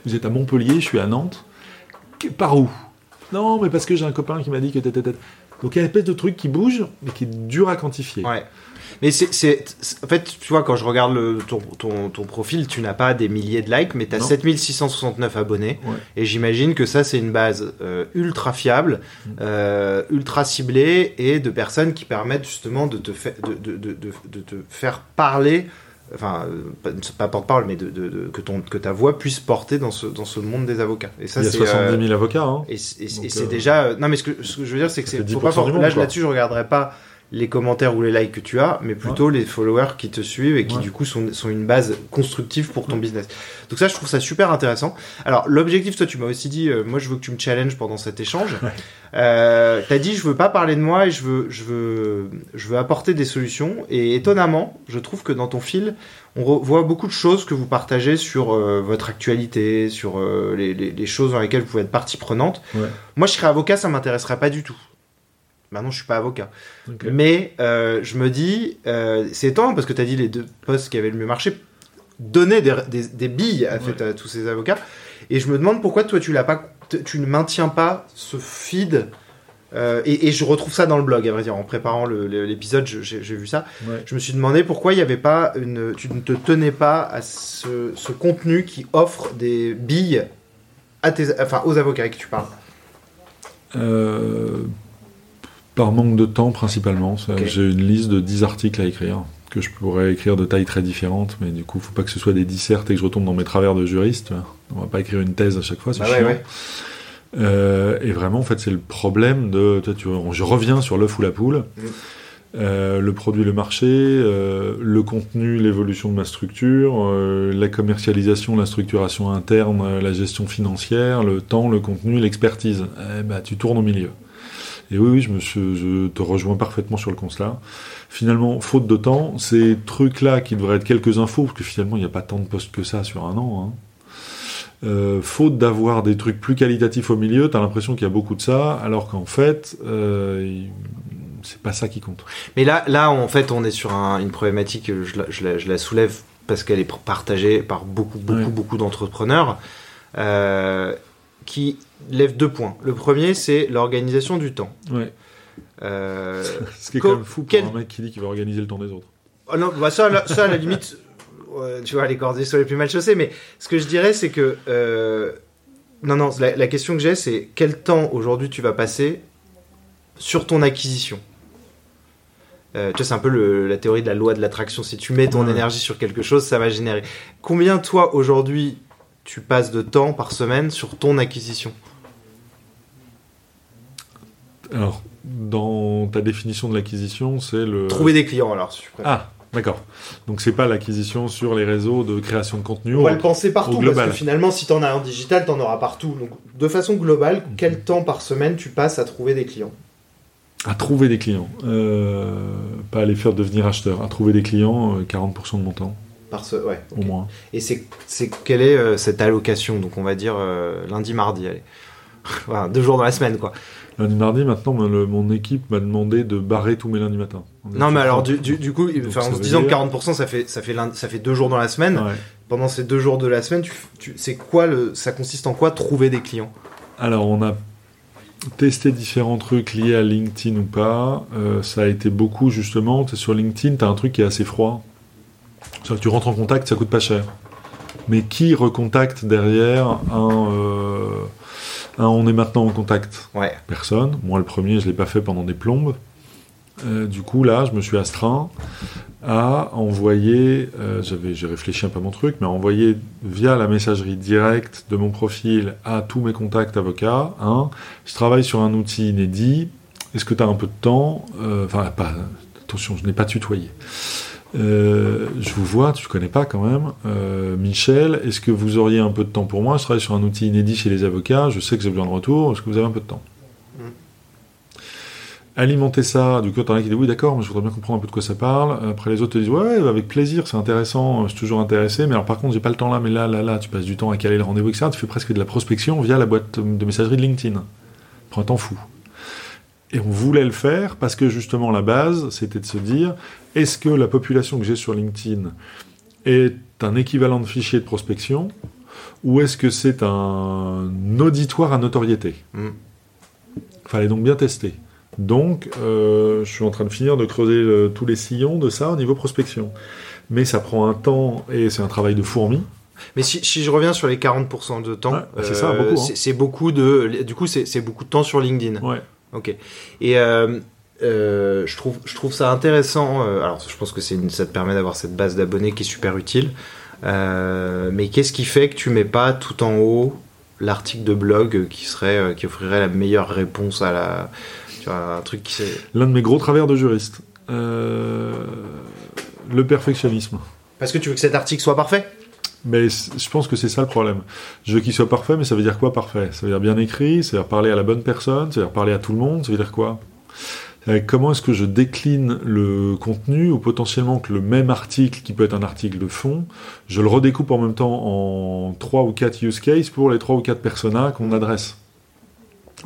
Vous êtes à Montpellier, je suis à Nantes. Par où? Non, mais parce que j'ai un copain qui m'a dit que Donc il y a une espèce de truc qui bouge, mais qui est dur à quantifier. Ouais. Mais c'est, en fait, tu vois, quand je regarde le, ton, ton, ton profil, tu n'as pas des milliers de likes, mais tu as Non. 7669 abonnés. Ouais. Et j'imagine que ça, c'est une base euh, ultra fiable, Mm. euh, ultra ciblée et de personnes qui permettent justement de te, de, de, de, de te faire parler, enfin, euh, pas, porte-parole, mais de, de, de- que, ton, que ta voix puisse porter dans ce, dans ce monde des avocats. Et ça, il y a c'est. 70 euh, 000 avocats. Hein. et c'est euh, déjà. euh, Non, mais ce que, ce que je veux dire, c'est que c'est. fait faut pas 10% for- du monde, là, quoi. là-dessus, je regarderai pas les commentaires ou les likes que tu as, mais plutôt les followers qui te suivent et qui, Ouais. du coup, sont, sont une base constructive pour ton business. Donc, ça, je trouve ça super intéressant. Alors, l'objectif, toi, tu m'as aussi dit, euh, moi, je veux que tu me challenges pendant cet échange. [laughs] Ouais. Euh, T'as dit, je veux pas parler de moi et je veux, je veux, je veux apporter des solutions. Et étonnamment, je trouve que dans ton fil, on voit beaucoup de choses que vous partagez sur euh, votre actualité, sur euh, les, les- les choses dans lesquelles vous pouvez être partie prenante. Ouais. Moi, je serais avocat, ça m'intéresserait pas du tout. Maintenant, je suis pas avocat. Mais euh, je me dis, euh, c'est étonnant parce que tu as dit les deux postes qui avaient le mieux marché donnaient des, des- des billes à, fait, à tous ces avocats. Et je me demande pourquoi toi, tu, l'as pas, tu ne maintiens pas ce feed. euh, et, et je retrouve ça dans le blog, à vrai dire. En préparant l'épisode, j'ai j'ai vu ça. Ouais. Je me suis demandé pourquoi il n'y avait pas une. Tu ne te tenais pas à ce, ce contenu qui offre des billes à tes, enfin, aux avocats avec qui tu parles. Euh, par manque de temps principalement. J'ai une liste de 10 articles à écrire que je pourrais écrire de tailles très différentes, mais du coup, faut pas que ce soit des dissertes et que je retombe dans mes travers de juriste. On va pas écrire une thèse à chaque fois, c'est Bah chiant. ouais. Euh, et vraiment, en fait, c'est le problème de. tu vois, je reviens sur l'œuf ou la poule. Mm. Euh, le produit, le marché, euh, le contenu, l'évolution de ma structure, euh, la commercialisation, la structuration interne, la gestion financière, le temps, le contenu, l'expertise. Eh ben, tu tournes au milieu. Et oui, oui, je, me suis- je te rejoins parfaitement sur le constat. Finalement, faute de temps, ces trucs-là qui devraient être quelques infos, parce que finalement, il n'y a pas tant de postes que ça sur un an. hein. Euh, faute d'avoir des trucs plus qualitatifs au milieu, t'as l'impression qu'il y a beaucoup de ça, alors qu'en fait, euh, c'est pas ça qui compte. Mais là, là, en fait, on est sur un- une problématique, je la, je la- je la soulève parce qu'elle est partagée par beaucoup, beaucoup, Ouais. beaucoup d'entrepreneurs euh, qui lèvent deux points. Le premier, c'est l'organisation du temps. Ouais. Euh, [laughs] Ce qui est quand même fou pour quel- un mec qui dit qu'il va organiser le temps des autres. oh non, bah ça, ça, à la limite, [laughs] euh, tu vois, les cordées sont les plus mal chaussées, mais ce que je dirais, c'est que. euh, non, non, la, la question que j'ai, c'est quel temps aujourd'hui tu vas passer sur ton acquisition? Euh, tu vois, c'est un peu le- la théorie de la loi de l'attraction. Si tu mets ton énergie sur quelque chose, ça va générer. Combien, toi, aujourd'hui, tu passes de temps par semaine sur ton acquisition Alors, dans ta définition de l'acquisition, c'est le. Trouver des clients, alors, si. Ah, d'accord. Donc, c'est pas l'acquisition sur les réseaux de création de contenu. On va le penser partout, parce global. que finalement, si t'en as en digital, t'en auras partout. Donc, de façon globale, quel temps par semaine tu passes à trouver des clients? À trouver des clients. Euh, pas à les faire devenir acheteurs. À trouver des clients, euh, 40% de mon temps, par ce... ouais, au moins. Et c'est, c'est quelle est euh, cette allocation? Donc, on va dire euh, lundi, mardi, allez. [laughs] voilà, deux jours dans la semaine, quoi. Lundi, mardi, maintenant, mon- le- mon équipe m'a demandé de barrer tous mes lundis matins. Non, mais alors, 30. du, du, du coup, en se disant que dire- 40%, ça fait, ça, fait lundi- ça fait deux jours dans la semaine. Ouais. Pendant ces deux jours de la semaine, tu, tu, c'est quoi le, ça consiste en quoi trouver des clients? Alors, on a testé différents trucs liés à LinkedIn ou pas. Euh, ça a été beaucoup, justement. Sur LinkedIn, tu as un truc qui est assez froid. Que tu rentres en contact, ça coûte pas cher. Mais qui recontacte derrière un, euh, un on est maintenant en contact Ouais. Personne. Moi, le premier, je l'ai pas fait pendant des plombes. Euh, du coup, là, je me suis astreint à envoyer, euh, j'avais, j'ai réfléchi un peu à mon truc, mais à envoyer via la messagerie directe de mon profil à tous mes contacts avocats, hein, je travaille sur un outil inédit, est-ce que tu as un peu de temps? Euh, Enfin, pas, attention, je n'ai pas tutoyé. Euh, je vous vois, tu connais pas quand même. Euh, Michel, est-ce que vous auriez un peu de temps pour moi? Je travaille sur un outil inédit chez les avocats, je sais que j'ai besoin de retour, est-ce que vous avez un peu de temps? Mm. Alimenter ça, du coup, t'en as qui disent oui, d'accord, mais je voudrais bien comprendre un peu de quoi ça parle. Après, les autres te disent ouais, ouais, avec plaisir, c'est intéressant, je suis toujours intéressé, mais alors par contre, j'ai pas le temps là, mais là, là, là, tu passes du temps à caler le rendez-vous, etc. Tu fais presque de la prospection via la boîte de messagerie de LinkedIn. Prends un temps fou. Et on voulait le faire parce que justement, la base, c'était de se dire est-ce que la population que j'ai sur LinkedIn est un équivalent de fichier de prospection ou est-ce que c'est un auditoire à notoriété? Mm. Fallait donc bien tester. Donc, euh, je suis en train de finir de creuser le- tous les sillons de ça au niveau prospection. Mais ça prend un temps et c'est un travail de fourmi. Mais si, si je reviens sur les 40% de temps, Ouais, c'est ça, beaucoup, hein. c'est beaucoup de. Du coup, c'est c'est beaucoup de temps sur LinkedIn. Ouais. Ok. Et euh, euh, je, trouve, je trouve ça intéressant. euh, alors, je pense que c'est une- ça te permet d'avoir cette base d'abonnés qui est super utile. Euh, mais qu'est-ce qui fait que tu mets pas tout en haut l'article de blog qui serait qui offrirait la meilleure réponse à la tu vois, un truc qui c'est L'un de mes gros travers de juriste. Le perfectionnisme. parce que tu veux que cet article soit parfait? Mais je pense que c'est ça le problème. Je veux qu'il soit parfait, mais ça veut dire quoi parfait? Ça veut dire bien écrit, ça veut dire parler à la bonne personne, ça veut dire parler à tout le monde, ça veut dire quoi? Euh, Comment est-ce que je décline le contenu ou potentiellement que le même article, qui peut être un article de fond, je le redécoupe en même temps en trois ou quatre use cases pour les trois ou quatre personas qu'on adresse?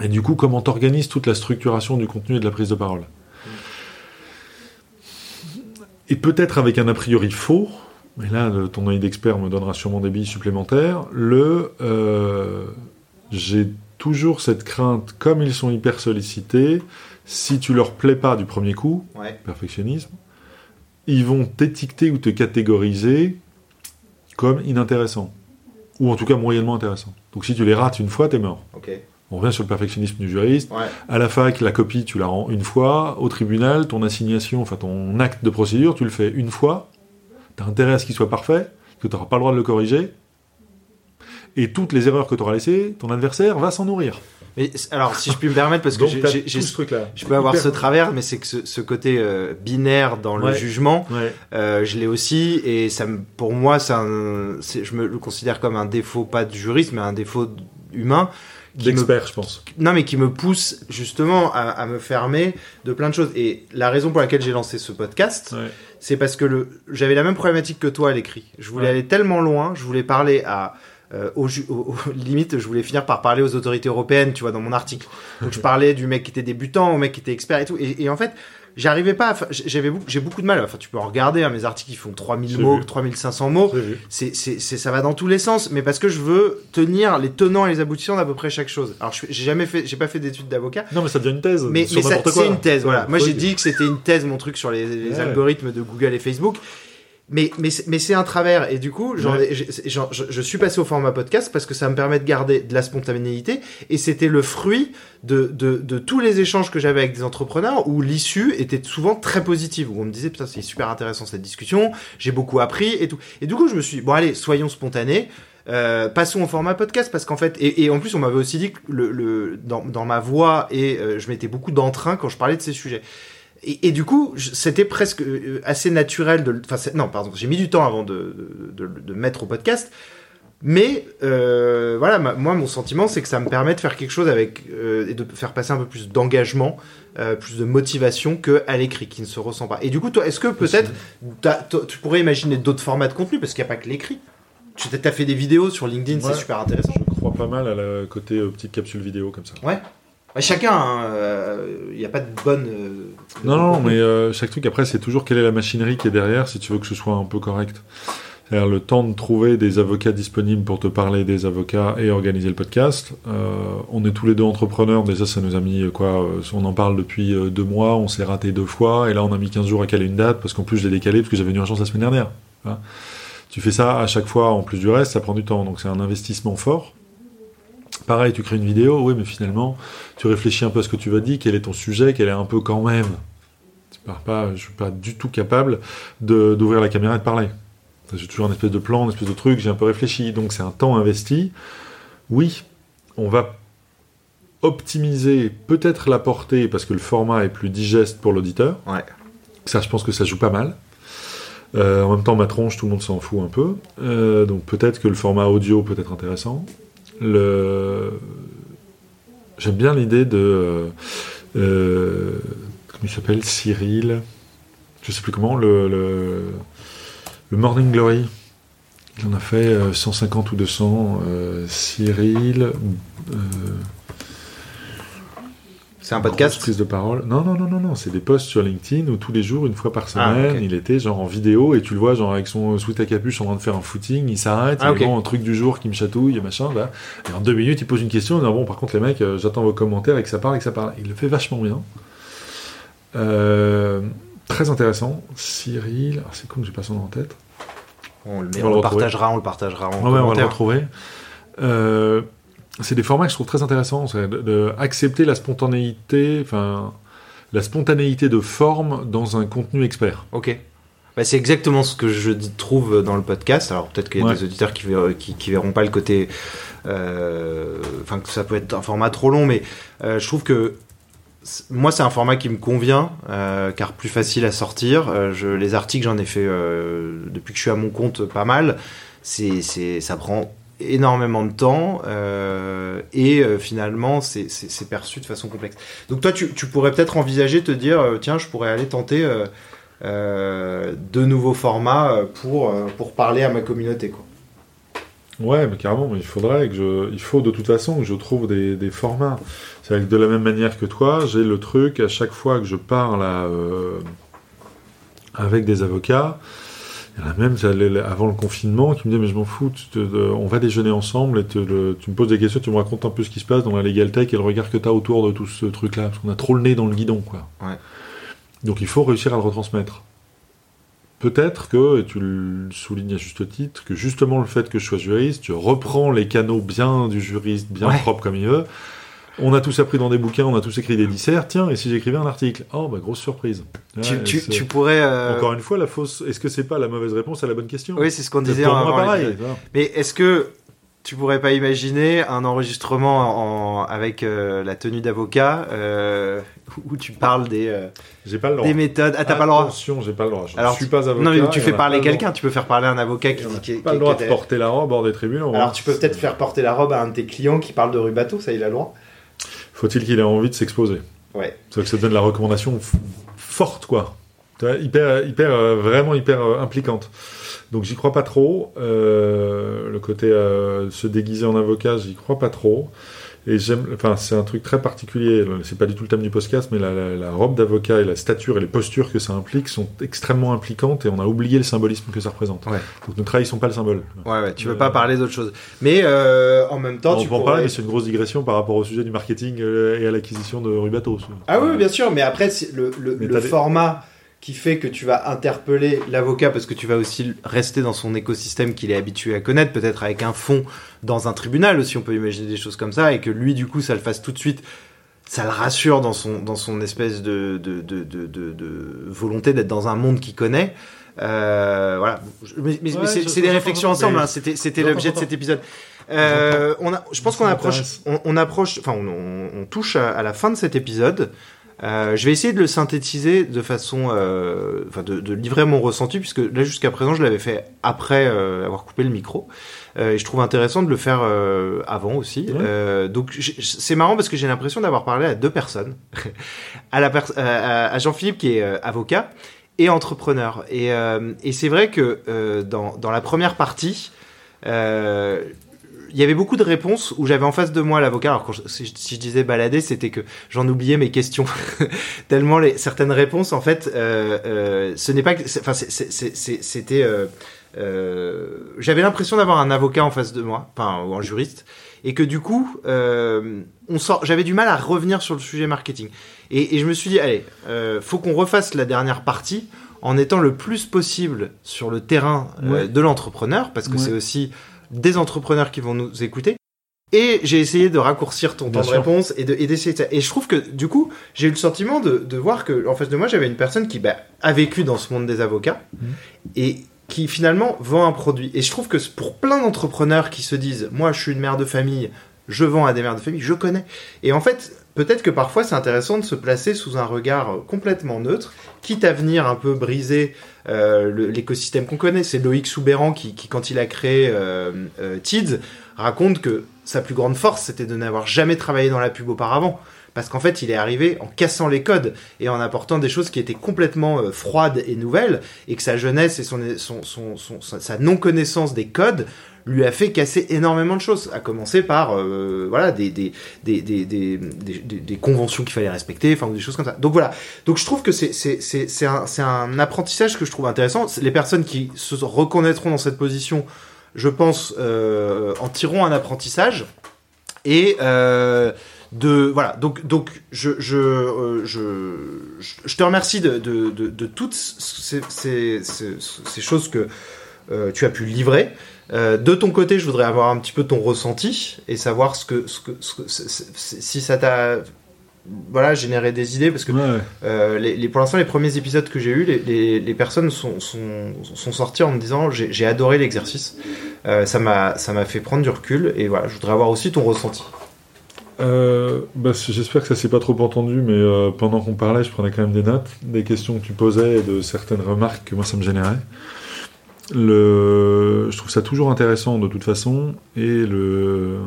Et du coup, comment t'organises toute la structuration du contenu et de la prise de parole? Et peut-être avec un a priori faux, mais là, le- ton œil d'expert me donnera sûrement des billes supplémentaires. Le, euh, j'ai toujours cette crainte, comme ils sont hyper sollicités, si tu leur plais pas du premier coup, Ouais. perfectionnisme, ils vont t'étiqueter ou te catégoriser comme inintéressant. Ou en tout cas moyennement intéressant. Donc si tu les rates une fois, t'es mort. On revient sur le perfectionnisme du juriste. Ouais. À la fac, la copie, tu la rends une fois. Au tribunal, ton assignation, enfin ton acte de procédure, tu le fais une fois. Tu as intérêt à ce qu'il soit parfait, que tu n'auras pas le droit de le corriger. Et toutes les erreurs que tu auras laissées, ton adversaire va s'en nourrir. Mais alors, si je puis me permettre, parce que j'ai- ce truc-là. Je peux avoir ce travers, mais c'est que ce, ce côté euh, binaire dans le Ouais. jugement, Ouais. euh, je l'ai aussi, et ça pour moi, c'est- je me le considère comme un défaut, pas de juriste, mais un défaut humain. D'expert, je pense. non, mais qui me pousse justement à, à me fermer de plein de choses. Et la raison pour laquelle j'ai lancé ce podcast, Ouais. C'est parce que le, j'avais la même problématique que toi à l'écrit. Je voulais Ouais. aller tellement loin, je voulais parler à euh, au, ju- au- au- [laughs] limite, je voulais finir par parler aux autorités européennes, tu vois, dans mon article. Donc je parlais du mec qui était débutant, au mec qui était expert et tout. Et, et en fait, j'arrivais pas. fa- J'avais j'ai beaucoup de mal. Enfin, tu peux en regarder. hein, mes articles, ils font 3000 J'ai mots, vu. 3500 mots. C'est, ça va dans tous les sens, mais parce que je veux tenir les tenants et les aboutissants d'à peu près chaque chose. Alors, je- j'ai jamais fait, j'ai pas fait d'études d'avocat, Non, mais ça devient une thèse. mais, c'est une thèse, voilà. Moi, j'ai dit que c'était une thèse, mon truc sur les, les Ouais. algorithmes de Google et Facebook. Mais, mais, c'est- mais c'est un travers. Et du coup, Ouais. ai- j'en- je, je suis passé au format podcast parce que ça me permet de garder de la spontanéité. Et c'était le fruit de, de, de tous les échanges que j'avais avec des entrepreneurs où l'issue était souvent très positive. Où on me disait, putain, c'est super intéressant cette discussion. J'ai beaucoup appris et tout. Et du coup, je me suis dit, bon, allez, soyons spontanés. Euh, passons au format podcast parce qu'en fait et, et en plus on m'avait aussi dit que le, le dans, dans ma voix et euh, je mettais beaucoup d'entrain quand je parlais de ces sujets et, et du coup c'était presque euh, assez naturel de enfin non pardon j'ai mis du temps avant de, de, de, de mettre au podcast mais euh, voilà ma- moi mon sentiment c'est que ça me permet de faire quelque chose avec euh, et de faire passer un peu plus d'engagement euh, plus de motivation que à l'écrit qui ne se ressent pas et du coup toi est-ce que peut-être tu pourrais imaginer d'autres formats de contenu? Parce qu'il n'y a pas que l'écrit tu as fait des vidéos sur LinkedIn, Ouais. c'est super intéressant. Je crois pas mal à la côté petite capsule vidéo comme ça. Ouais. Ouais, chacun, il n'y a pas de bonne. euh, de Non, non, mais euh, chaque truc après, c'est toujours quelle est la machinerie qui est derrière si tu veux que ce soit un peu correct. C'est-à-dire le temps de trouver des avocats disponibles pour te parler des avocats et organiser le podcast. Euh, on est tous les deux entrepreneurs, déjà ça nous a mis euh, quoi euh, On en parle depuis euh, deux mois, on s'est raté deux fois, et là on a mis 15 jours à caler une date parce qu'en plus je l'ai décalé parce que j'avais une urgence la semaine dernière. Hein. Tu fais ça à chaque fois en plus du reste, ça prend du temps, donc c'est un investissement fort. Pareil, tu crées une vidéo, oui, mais finalement, tu réfléchis un peu à ce que tu vas dire, quel est ton sujet, quel est un peu quand même. Tu pars pas, je suis pas du tout capable de- d'ouvrir la caméra et de parler. J'ai toujours un espèce de plan, une espèce de truc, j'ai un peu réfléchi, donc c'est un temps investi. Oui, on va optimiser peut-être la portée parce que le format est plus digeste pour l'auditeur. Ouais. Ça, je pense que ça joue pas mal. Euh, en même temps, ma tronche, tout le monde s'en fout un peu. Euh, donc peut-être que le format audio peut être intéressant. Le... J'aime bien l'idée de... euh, euh, comment il s'appelle Cyril Je sais plus comment. Le, le, Morning Glory. Il en a fait euh, 150 ou 200. euh, Cyril... euh, C'est un podcast. prise de parole. Non, non, non, non, non. C'est des posts sur LinkedIn où tous les jours, une fois par Ah, semaine, il était genre en vidéo et tu le vois genre avec son sweat à capuche en train de faire un footing, il s'arrête, Ah, il ok. est bon, un truc du jour qui me chatouille, machin, là. Et en deux minutes, il pose une question, il dit, bon, par contre, les mecs, euh, j'attends vos commentaires et que ça parle et que ça parle. Il le fait vachement bien. Euh, très intéressant. Cyril, ah, c'est con que j'ai pas son nom en tête. On le, met- On va on le le retrouver. partagera, on le partagera en Ouais, on va le retrouver. Euh, c'est des formats que je trouve très intéressants. C'est de, de accepter la spontanéité, enfin, la spontanéité de forme dans un contenu expert. Ok. Bah, c'est exactement ce que je trouve dans le podcast. Alors peut-être qu'il y a Ouais. des auditeurs qui, qui, qui verront pas le côté. euh, Enfin, que ça peut être un format trop long, mais euh, je trouve que moi, c'est un format qui me convient, euh, car plus facile à sortir. Euh, je, les articles, j'en ai fait euh, depuis que je suis à mon compte pas mal. C'est, c'est, ça prend énormément de temps euh, et euh, finalement c'est, perçu de façon complexe. Donc toi, tu, tu pourrais peut-être envisager te dire, euh, tiens, je pourrais aller tenter de nouveaux formats pour, pour parler à ma communauté. Quoi. Ouais, mais carrément, il faudrait que je, il faut de toute façon que je trouve des, des formats. C'est avec de la même manière que toi, j'ai le truc à chaque fois que je parle avec des avocats. Il y en a même avant le confinement qui me disait mais je m'en fous, tu te- de- on va déjeuner ensemble et te le- tu me poses des questions, tu me racontes un peu ce qui se passe dans la legal tech et le regard que tu as autour de tout ce truc-là, parce qu'on a trop le nez dans le guidon, quoi. Ouais. Donc il faut réussir à le retransmettre. Peut-être que, et tu le soulignes à juste titre, que justement le fait que je sois juriste, je reprends les canaux bien du juriste, bien Ouais. propre comme il veut. On a tous appris dans des bouquins, on a tous écrit des disserts. Tiens, et si j'écrivais un article Oh, bah grosse surprise. tu, Ouais, tu, c'est- tu pourrais... euh, Encore une fois, la fausse. Est-ce que c'est pas la mauvaise réponse à la bonne question? Oui, c'est ce qu'on disait pour moi pareil. Mais est-ce que tu pourrais pas imaginer un enregistrement en, avec euh, la tenue d'avocat euh, [laughs] où tu parles des, euh, J'ai pas le droit. des méthodes? Ah, t'as pas le droit Attention, j'ai pas le droit. Je Alors, suis pas avocat. Non, mais tu fais parler quelqu'un, tu peux faire parler un avocat qui, n'a pas le droit de porter la robe hors des tribunaux. Alors hein. tu peux peut-être faire porter la robe à un de tes clients qui parle de Rubato, ça il a le droit Faut-il qu'il ait envie de s'exposer Ouais. C'est que ça donne la recommandation forte, quoi. Hyper, hyper, euh, vraiment hyper euh, impliquante. Donc j'y crois pas trop. Euh, le côté euh, se déguiser en avocat, j'y crois pas trop. Et j'aime, enfin, c'est un truc très particulier. C'est pas du tout le thème du podcast, mais la, la- la robe d'avocat et la stature et les postures que ça implique sont extrêmement impliquantes et on a oublié le symbolisme que ça représente. Ouais. Donc ne trahissons pas le symbole. Ouais, ouais, tu veux Euh, pas parler d'autre chose. Mais euh, en même temps, on tu pourrais... parler, mais c'est une grosse digression par rapport au sujet du marketing euh, et à l'acquisition de Rubato. Ah oui, bien sûr, mais après, le, le, Mais le t'as des- format qui fait que tu vas interpeller l'avocat parce que tu vas aussi rester dans son écosystème qu'il est habitué à connaître, peut-être avec un fond dans un tribunal aussi, on peut imaginer des choses comme ça, et que lui, du coup, ça le fasse tout de suite. Ça le rassure dans son, dans son espèce de, de, de, de, volonté d'être dans un monde qu'il connaît. Euh, voilà. Mais, mais- mais Ouais, c'est des réflexions ensemble. hein. C'était l'objet de cet épisode. Euh, on a, je pense qu'on approche, on, on approche, enfin, on, on- on touche à, à la fin de cet épisode. Euh, je vais essayer de le synthétiser de façon, euh, enfin, de, de livrer mon ressenti, puisque là jusqu'à présent, je l'avais fait après euh, avoir coupé le micro. Euh, et je trouve intéressant de le faire euh, avant aussi. Ouais. Euh, donc c'est marrant parce que j'ai l'impression d'avoir parlé à deux personnes, [laughs] à la pers- à, à Jean-Philippe qui est euh, avocat et entrepreneur. Et, euh, et c'est vrai que euh, dans, dans la première partie, euh, il y avait beaucoup de réponses où j'avais en face de moi l'avocat. Alors quand je- si, je- si je disais balader, c'était que j'en oubliais mes questions [laughs] tellement les certaines réponses en fait, euh, euh, ce n'est pas, que- enfin c'était, euh, euh, j'avais l'impression d'avoir un avocat en face de moi, enfin ou un juriste, et que du coup, on sort, j'avais du mal à revenir sur le sujet marketing. Et, et je me suis dit, allez, faut qu'on refasse la dernière partie en étant le plus possible sur le terrain Ouais. de l'entrepreneur, parce que Ouais. c'est aussi des entrepreneurs qui vont nous écouter. Et j'ai essayé de raccourcir ton Bien temps de réponse et de et d'essayer de- Et je trouve que du coup, j'ai eu le sentiment de, de voir que en face de moi, j'avais une personne qui bah, a vécu dans ce monde des avocats Mhm. et qui finalement vend un produit. Et je trouve que pour plein d'entrepreneurs qui se disent, moi, je suis une mère de famille, je vends à des mères de famille, je connais. Et en fait, peut-être que parfois c'est intéressant de se placer sous un regard euh, complètement neutre, quitte à venir un peu briser euh, l'écosystème qu'on connaît. C'est Loïc Soubéran qui, quand il a créé euh, euh, Tids, raconte que sa plus grande force, c'était de n'avoir jamais travaillé dans la pub auparavant. Parce qu'en fait, il est arrivé en cassant les codes et en apportant des choses qui étaient complètement froides et nouvelles, et que sa jeunesse et sa non-connaissance des codes lui a fait casser énormément de choses, à commencer par euh, voilà des, des, des, des, des, conventions qu'il fallait respecter, enfin des choses comme ça. Donc voilà. Donc je trouve que c'est un un apprentissage que je trouve intéressant. Les personnes qui se reconnaîtront dans cette position, je pense, euh, en tireront un apprentissage. Et euh, de voilà donc donc je je, je, je te remercie de, de, de, toutes ces, ces, choses que tu as pu livrer euh, de ton côté je voudrais avoir un petit peu ton ressenti et savoir ce que, ce que, ce que si ça t'a voilà, générer des idées parce que euh, les, pour l'instant, les premiers épisodes que j'ai eu, les, les, les, personnes sont, sont, sont, sorties en me disant j'ai adoré l'exercice, euh, ça m'a fait prendre du recul et voilà, je voudrais avoir aussi ton ressenti. Euh, bah, J'espère que ça s'est pas trop entendu, mais pendant qu'on parlait, je prenais quand même des notes, des questions que tu posais et de certaines remarques que moi ça me générait. Le... Je trouve ça toujours intéressant de toute façon et le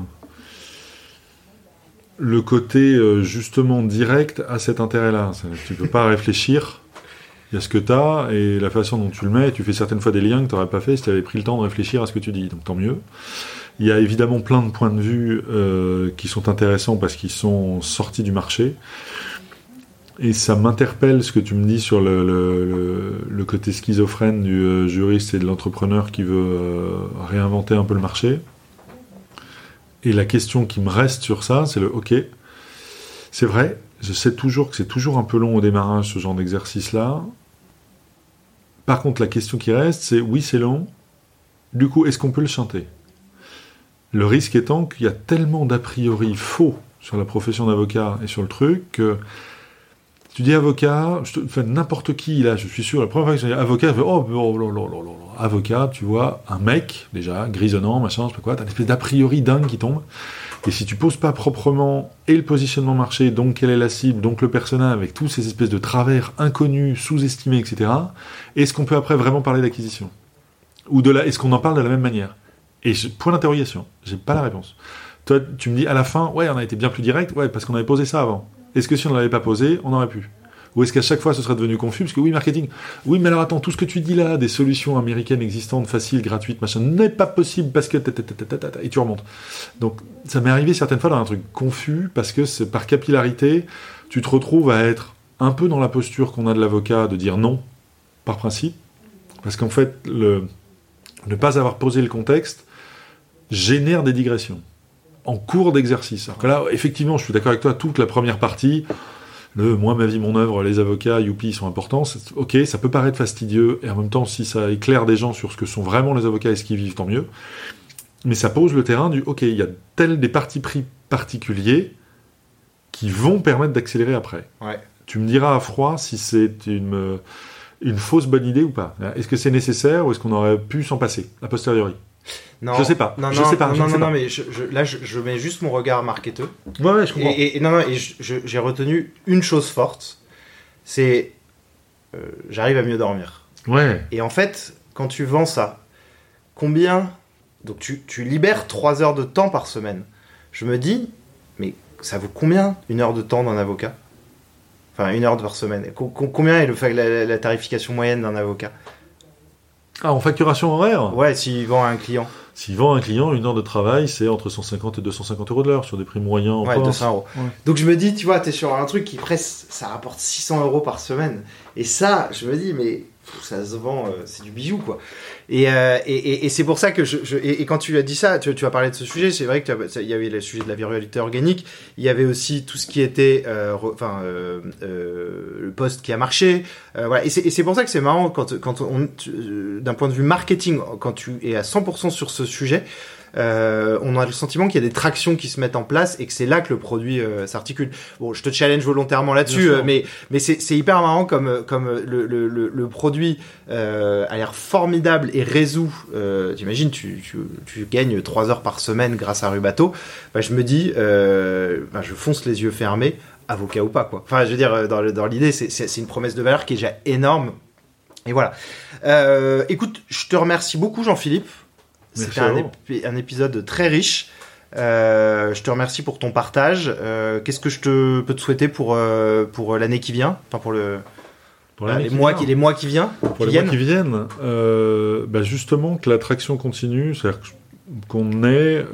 le côté euh, justement direct a cet intérêt-là. Tu peux pas réfléchir. Il y a ce que tu as et la façon dont tu le mets. Tu fais certaines fois des liens que tu n'aurais pas fait si tu avais pris le temps de réfléchir à ce que tu dis. Donc tant mieux. Il y a évidemment plein de points de vue euh, qui sont intéressants parce qu'ils sont sortis du marché. Et ça m'interpelle ce que tu me dis sur le, côté schizophrène du euh, juriste et de l'entrepreneur qui veut réinventer un peu le marché. Et la question qui me reste sur ça, c'est le OK. C'est vrai, je sais toujours que c'est toujours un peu long au démarrage ce genre d'exercice-là. Par contre, la question qui reste, c'est oui, c'est long. Du coup, est-ce qu'on peut le chanter? Le risque étant qu'il y a tellement d'a priori faux sur la profession d'avocat et sur le truc que tu dis avocat, je te, n'importe qui, là, je suis sûr, la première fois que je dis avocat, je fais, oh, oh, oh, oh, avocat, tu vois, un mec, déjà, grisonnant, machin, je sais quoi, t'as une espèce d'a priori dingue qui tombe. Et si tu poses pas proprement et le positionnement marché, donc quelle est la cible, donc le personnage, avec tous ces espèces de travers inconnus, sous-estimés, etc., est-ce qu'on peut après vraiment parler d'acquisition? Ou de la, est-ce qu'on en parle de la même manière? Et point d'interrogation, j'ai pas la réponse. Toi, tu me dis à la fin, ouais, on a été bien plus direct, ouais, parce qu'on avait posé ça avant. Est-ce que si on ne l'avait pas posé, on aurait pu? Ou est-ce qu'à chaque fois ce serait devenu confus Parce que oui, marketing, oui, mais alors attends, tout ce que tu dis là, des solutions américaines existantes, faciles, gratuites, machin, n'est pas possible parce que. Et tu remontes. Donc ça m'est arrivé certaines fois dans un truc confus parce que par capillarité, tu te retrouves à être un peu dans la posture qu'on a de l'avocat de dire non, par principe. Parce qu'en fait, ne pas avoir posé le contexte génère des digressions en cours d'exercice. Alors que là, effectivement, je suis d'accord avec toi, toute la première partie, le moi, ma vie, mon œuvre, les avocats, youpi, sont importants. Ok, ça peut paraître fastidieux, et en même temps, si ça éclaire des gens sur ce que sont vraiment les avocats et ce qu'ils vivent, tant mieux. Mais ça pose le terrain du, ok, il y a tel des partis pris particuliers qui vont permettre d'accélérer après. Tu me diras à froid si c'est une, une fausse bonne idée ou pas. Est-ce que c'est nécessaire ou est-ce qu'on aurait pu s'en passer, a posteriori? Non, je sais pas. Non, je non, sais pas. Non, non, non, mais je, là, je, mets juste mon regard marketeux. Ouais, ouais, je comprends. Et, non, non, et j'ai retenu une chose forte, c'est euh, j'arrive à mieux dormir. Ouais. Et en fait, quand tu vends ça, combien donc tu, tu libères 3 heures de temps par semaine. Je me dis, mais ça vaut combien une heure de temps d'un avocat? Enfin, une heure par semaine. Combien est le, la, la tarification moyenne d'un avocat? Ah, en facturation horaire Ouais, s'il vend à un client. S'il vend à un client, une heure de travail, c'est entre 150 et 250 euros de l'heure sur des prix moyens en ouais, 200 euros. Donc je me dis, tu vois, t'es sur un truc qui presque, ça rapporte 600 euros par semaine. Et ça, je me dis, mais ça se vend, euh, c'est du bijou, quoi. Euh, et, et, c'est pour ça que je, et, quand tu as dit ça, tu, tu as parlé de ce sujet, c'est vrai qu'il y avait le sujet de la viralité organique, il y avait aussi tout ce qui était, euh, enfin, le poste qui a marché, voilà. Et c'est pour ça que c'est marrant quand, quand on, d'un point de vue marketing, quand tu es à 100% sur ce sujet, euh, on a le sentiment qu'il y a des tractions qui se mettent en place et que c'est là que le produit euh, s'articule. Bon, je te challenge volontairement là-dessus, euh, mais mais c'est hyper marrant comme comme le, le, le, le produit euh, a l'air formidable et résout. T'imagines, tu, tu, tu, gagnes 3 heures par semaine grâce à Rubato. Bah, je me dis, bah, je fonce les yeux fermés avocat ou pas quoi. Enfin, je veux dire, dans, dans l'idée, c'est une promesse de valeur qui est déjà énorme. Et voilà. Euh, écoute, je te remercie beaucoup, Jean-Philippe. C'était un, épisode très riche. Euh, je te remercie pour ton partage. Euh, qu'est-ce que je te, peux te souhaiter pour, euh, pour l'année qui vient? Enfin, pour le. Pour les, mois qui, les mois qui viennent Pour les mois qui viennent bah Justement, que l'attraction continue, c'est-à-dire qu'on ait,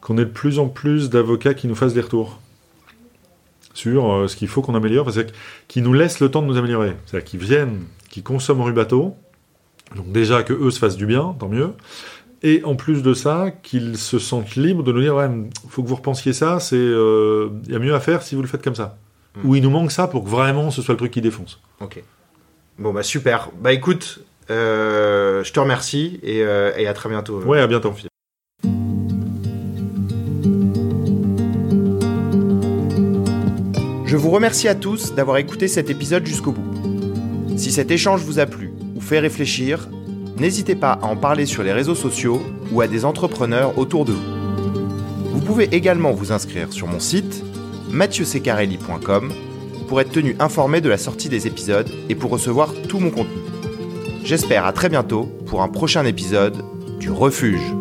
qu'on ait de plus en plus d'avocats qui nous fassent des retours sur ce qu'il faut qu'on améliore, parce qu'ils nous laissent le temps de nous améliorer. C'est-à-dire qu'ils viennent, qu'ils consomment Rubato, donc déjà que eux se fassent du bien, tant mieux, et en plus de ça, qu'ils se sentent libres de nous dire ouais, faut que vous repensiez ça, c'est il y a mieux à faire si vous le faites comme ça. Mm. Ou il nous manque ça pour que vraiment ce soit le truc qui défonce. Ok. Bon bah super. Bah écoute, euh, je te remercie et, euh, et, à très bientôt. Ouais, à bientôt. Je vous remercie à tous d'avoir écouté cet épisode jusqu'au bout. Si cet échange vous a plu fait réfléchir, n'hésitez pas à en parler sur les réseaux sociaux ou à des entrepreneurs autour de vous. Vous pouvez également vous inscrire sur mon site mathieusecarelli.com pour être tenu informé de la sortie des épisodes et pour recevoir tout mon contenu. J'espère à très bientôt pour un prochain épisode du Refuge.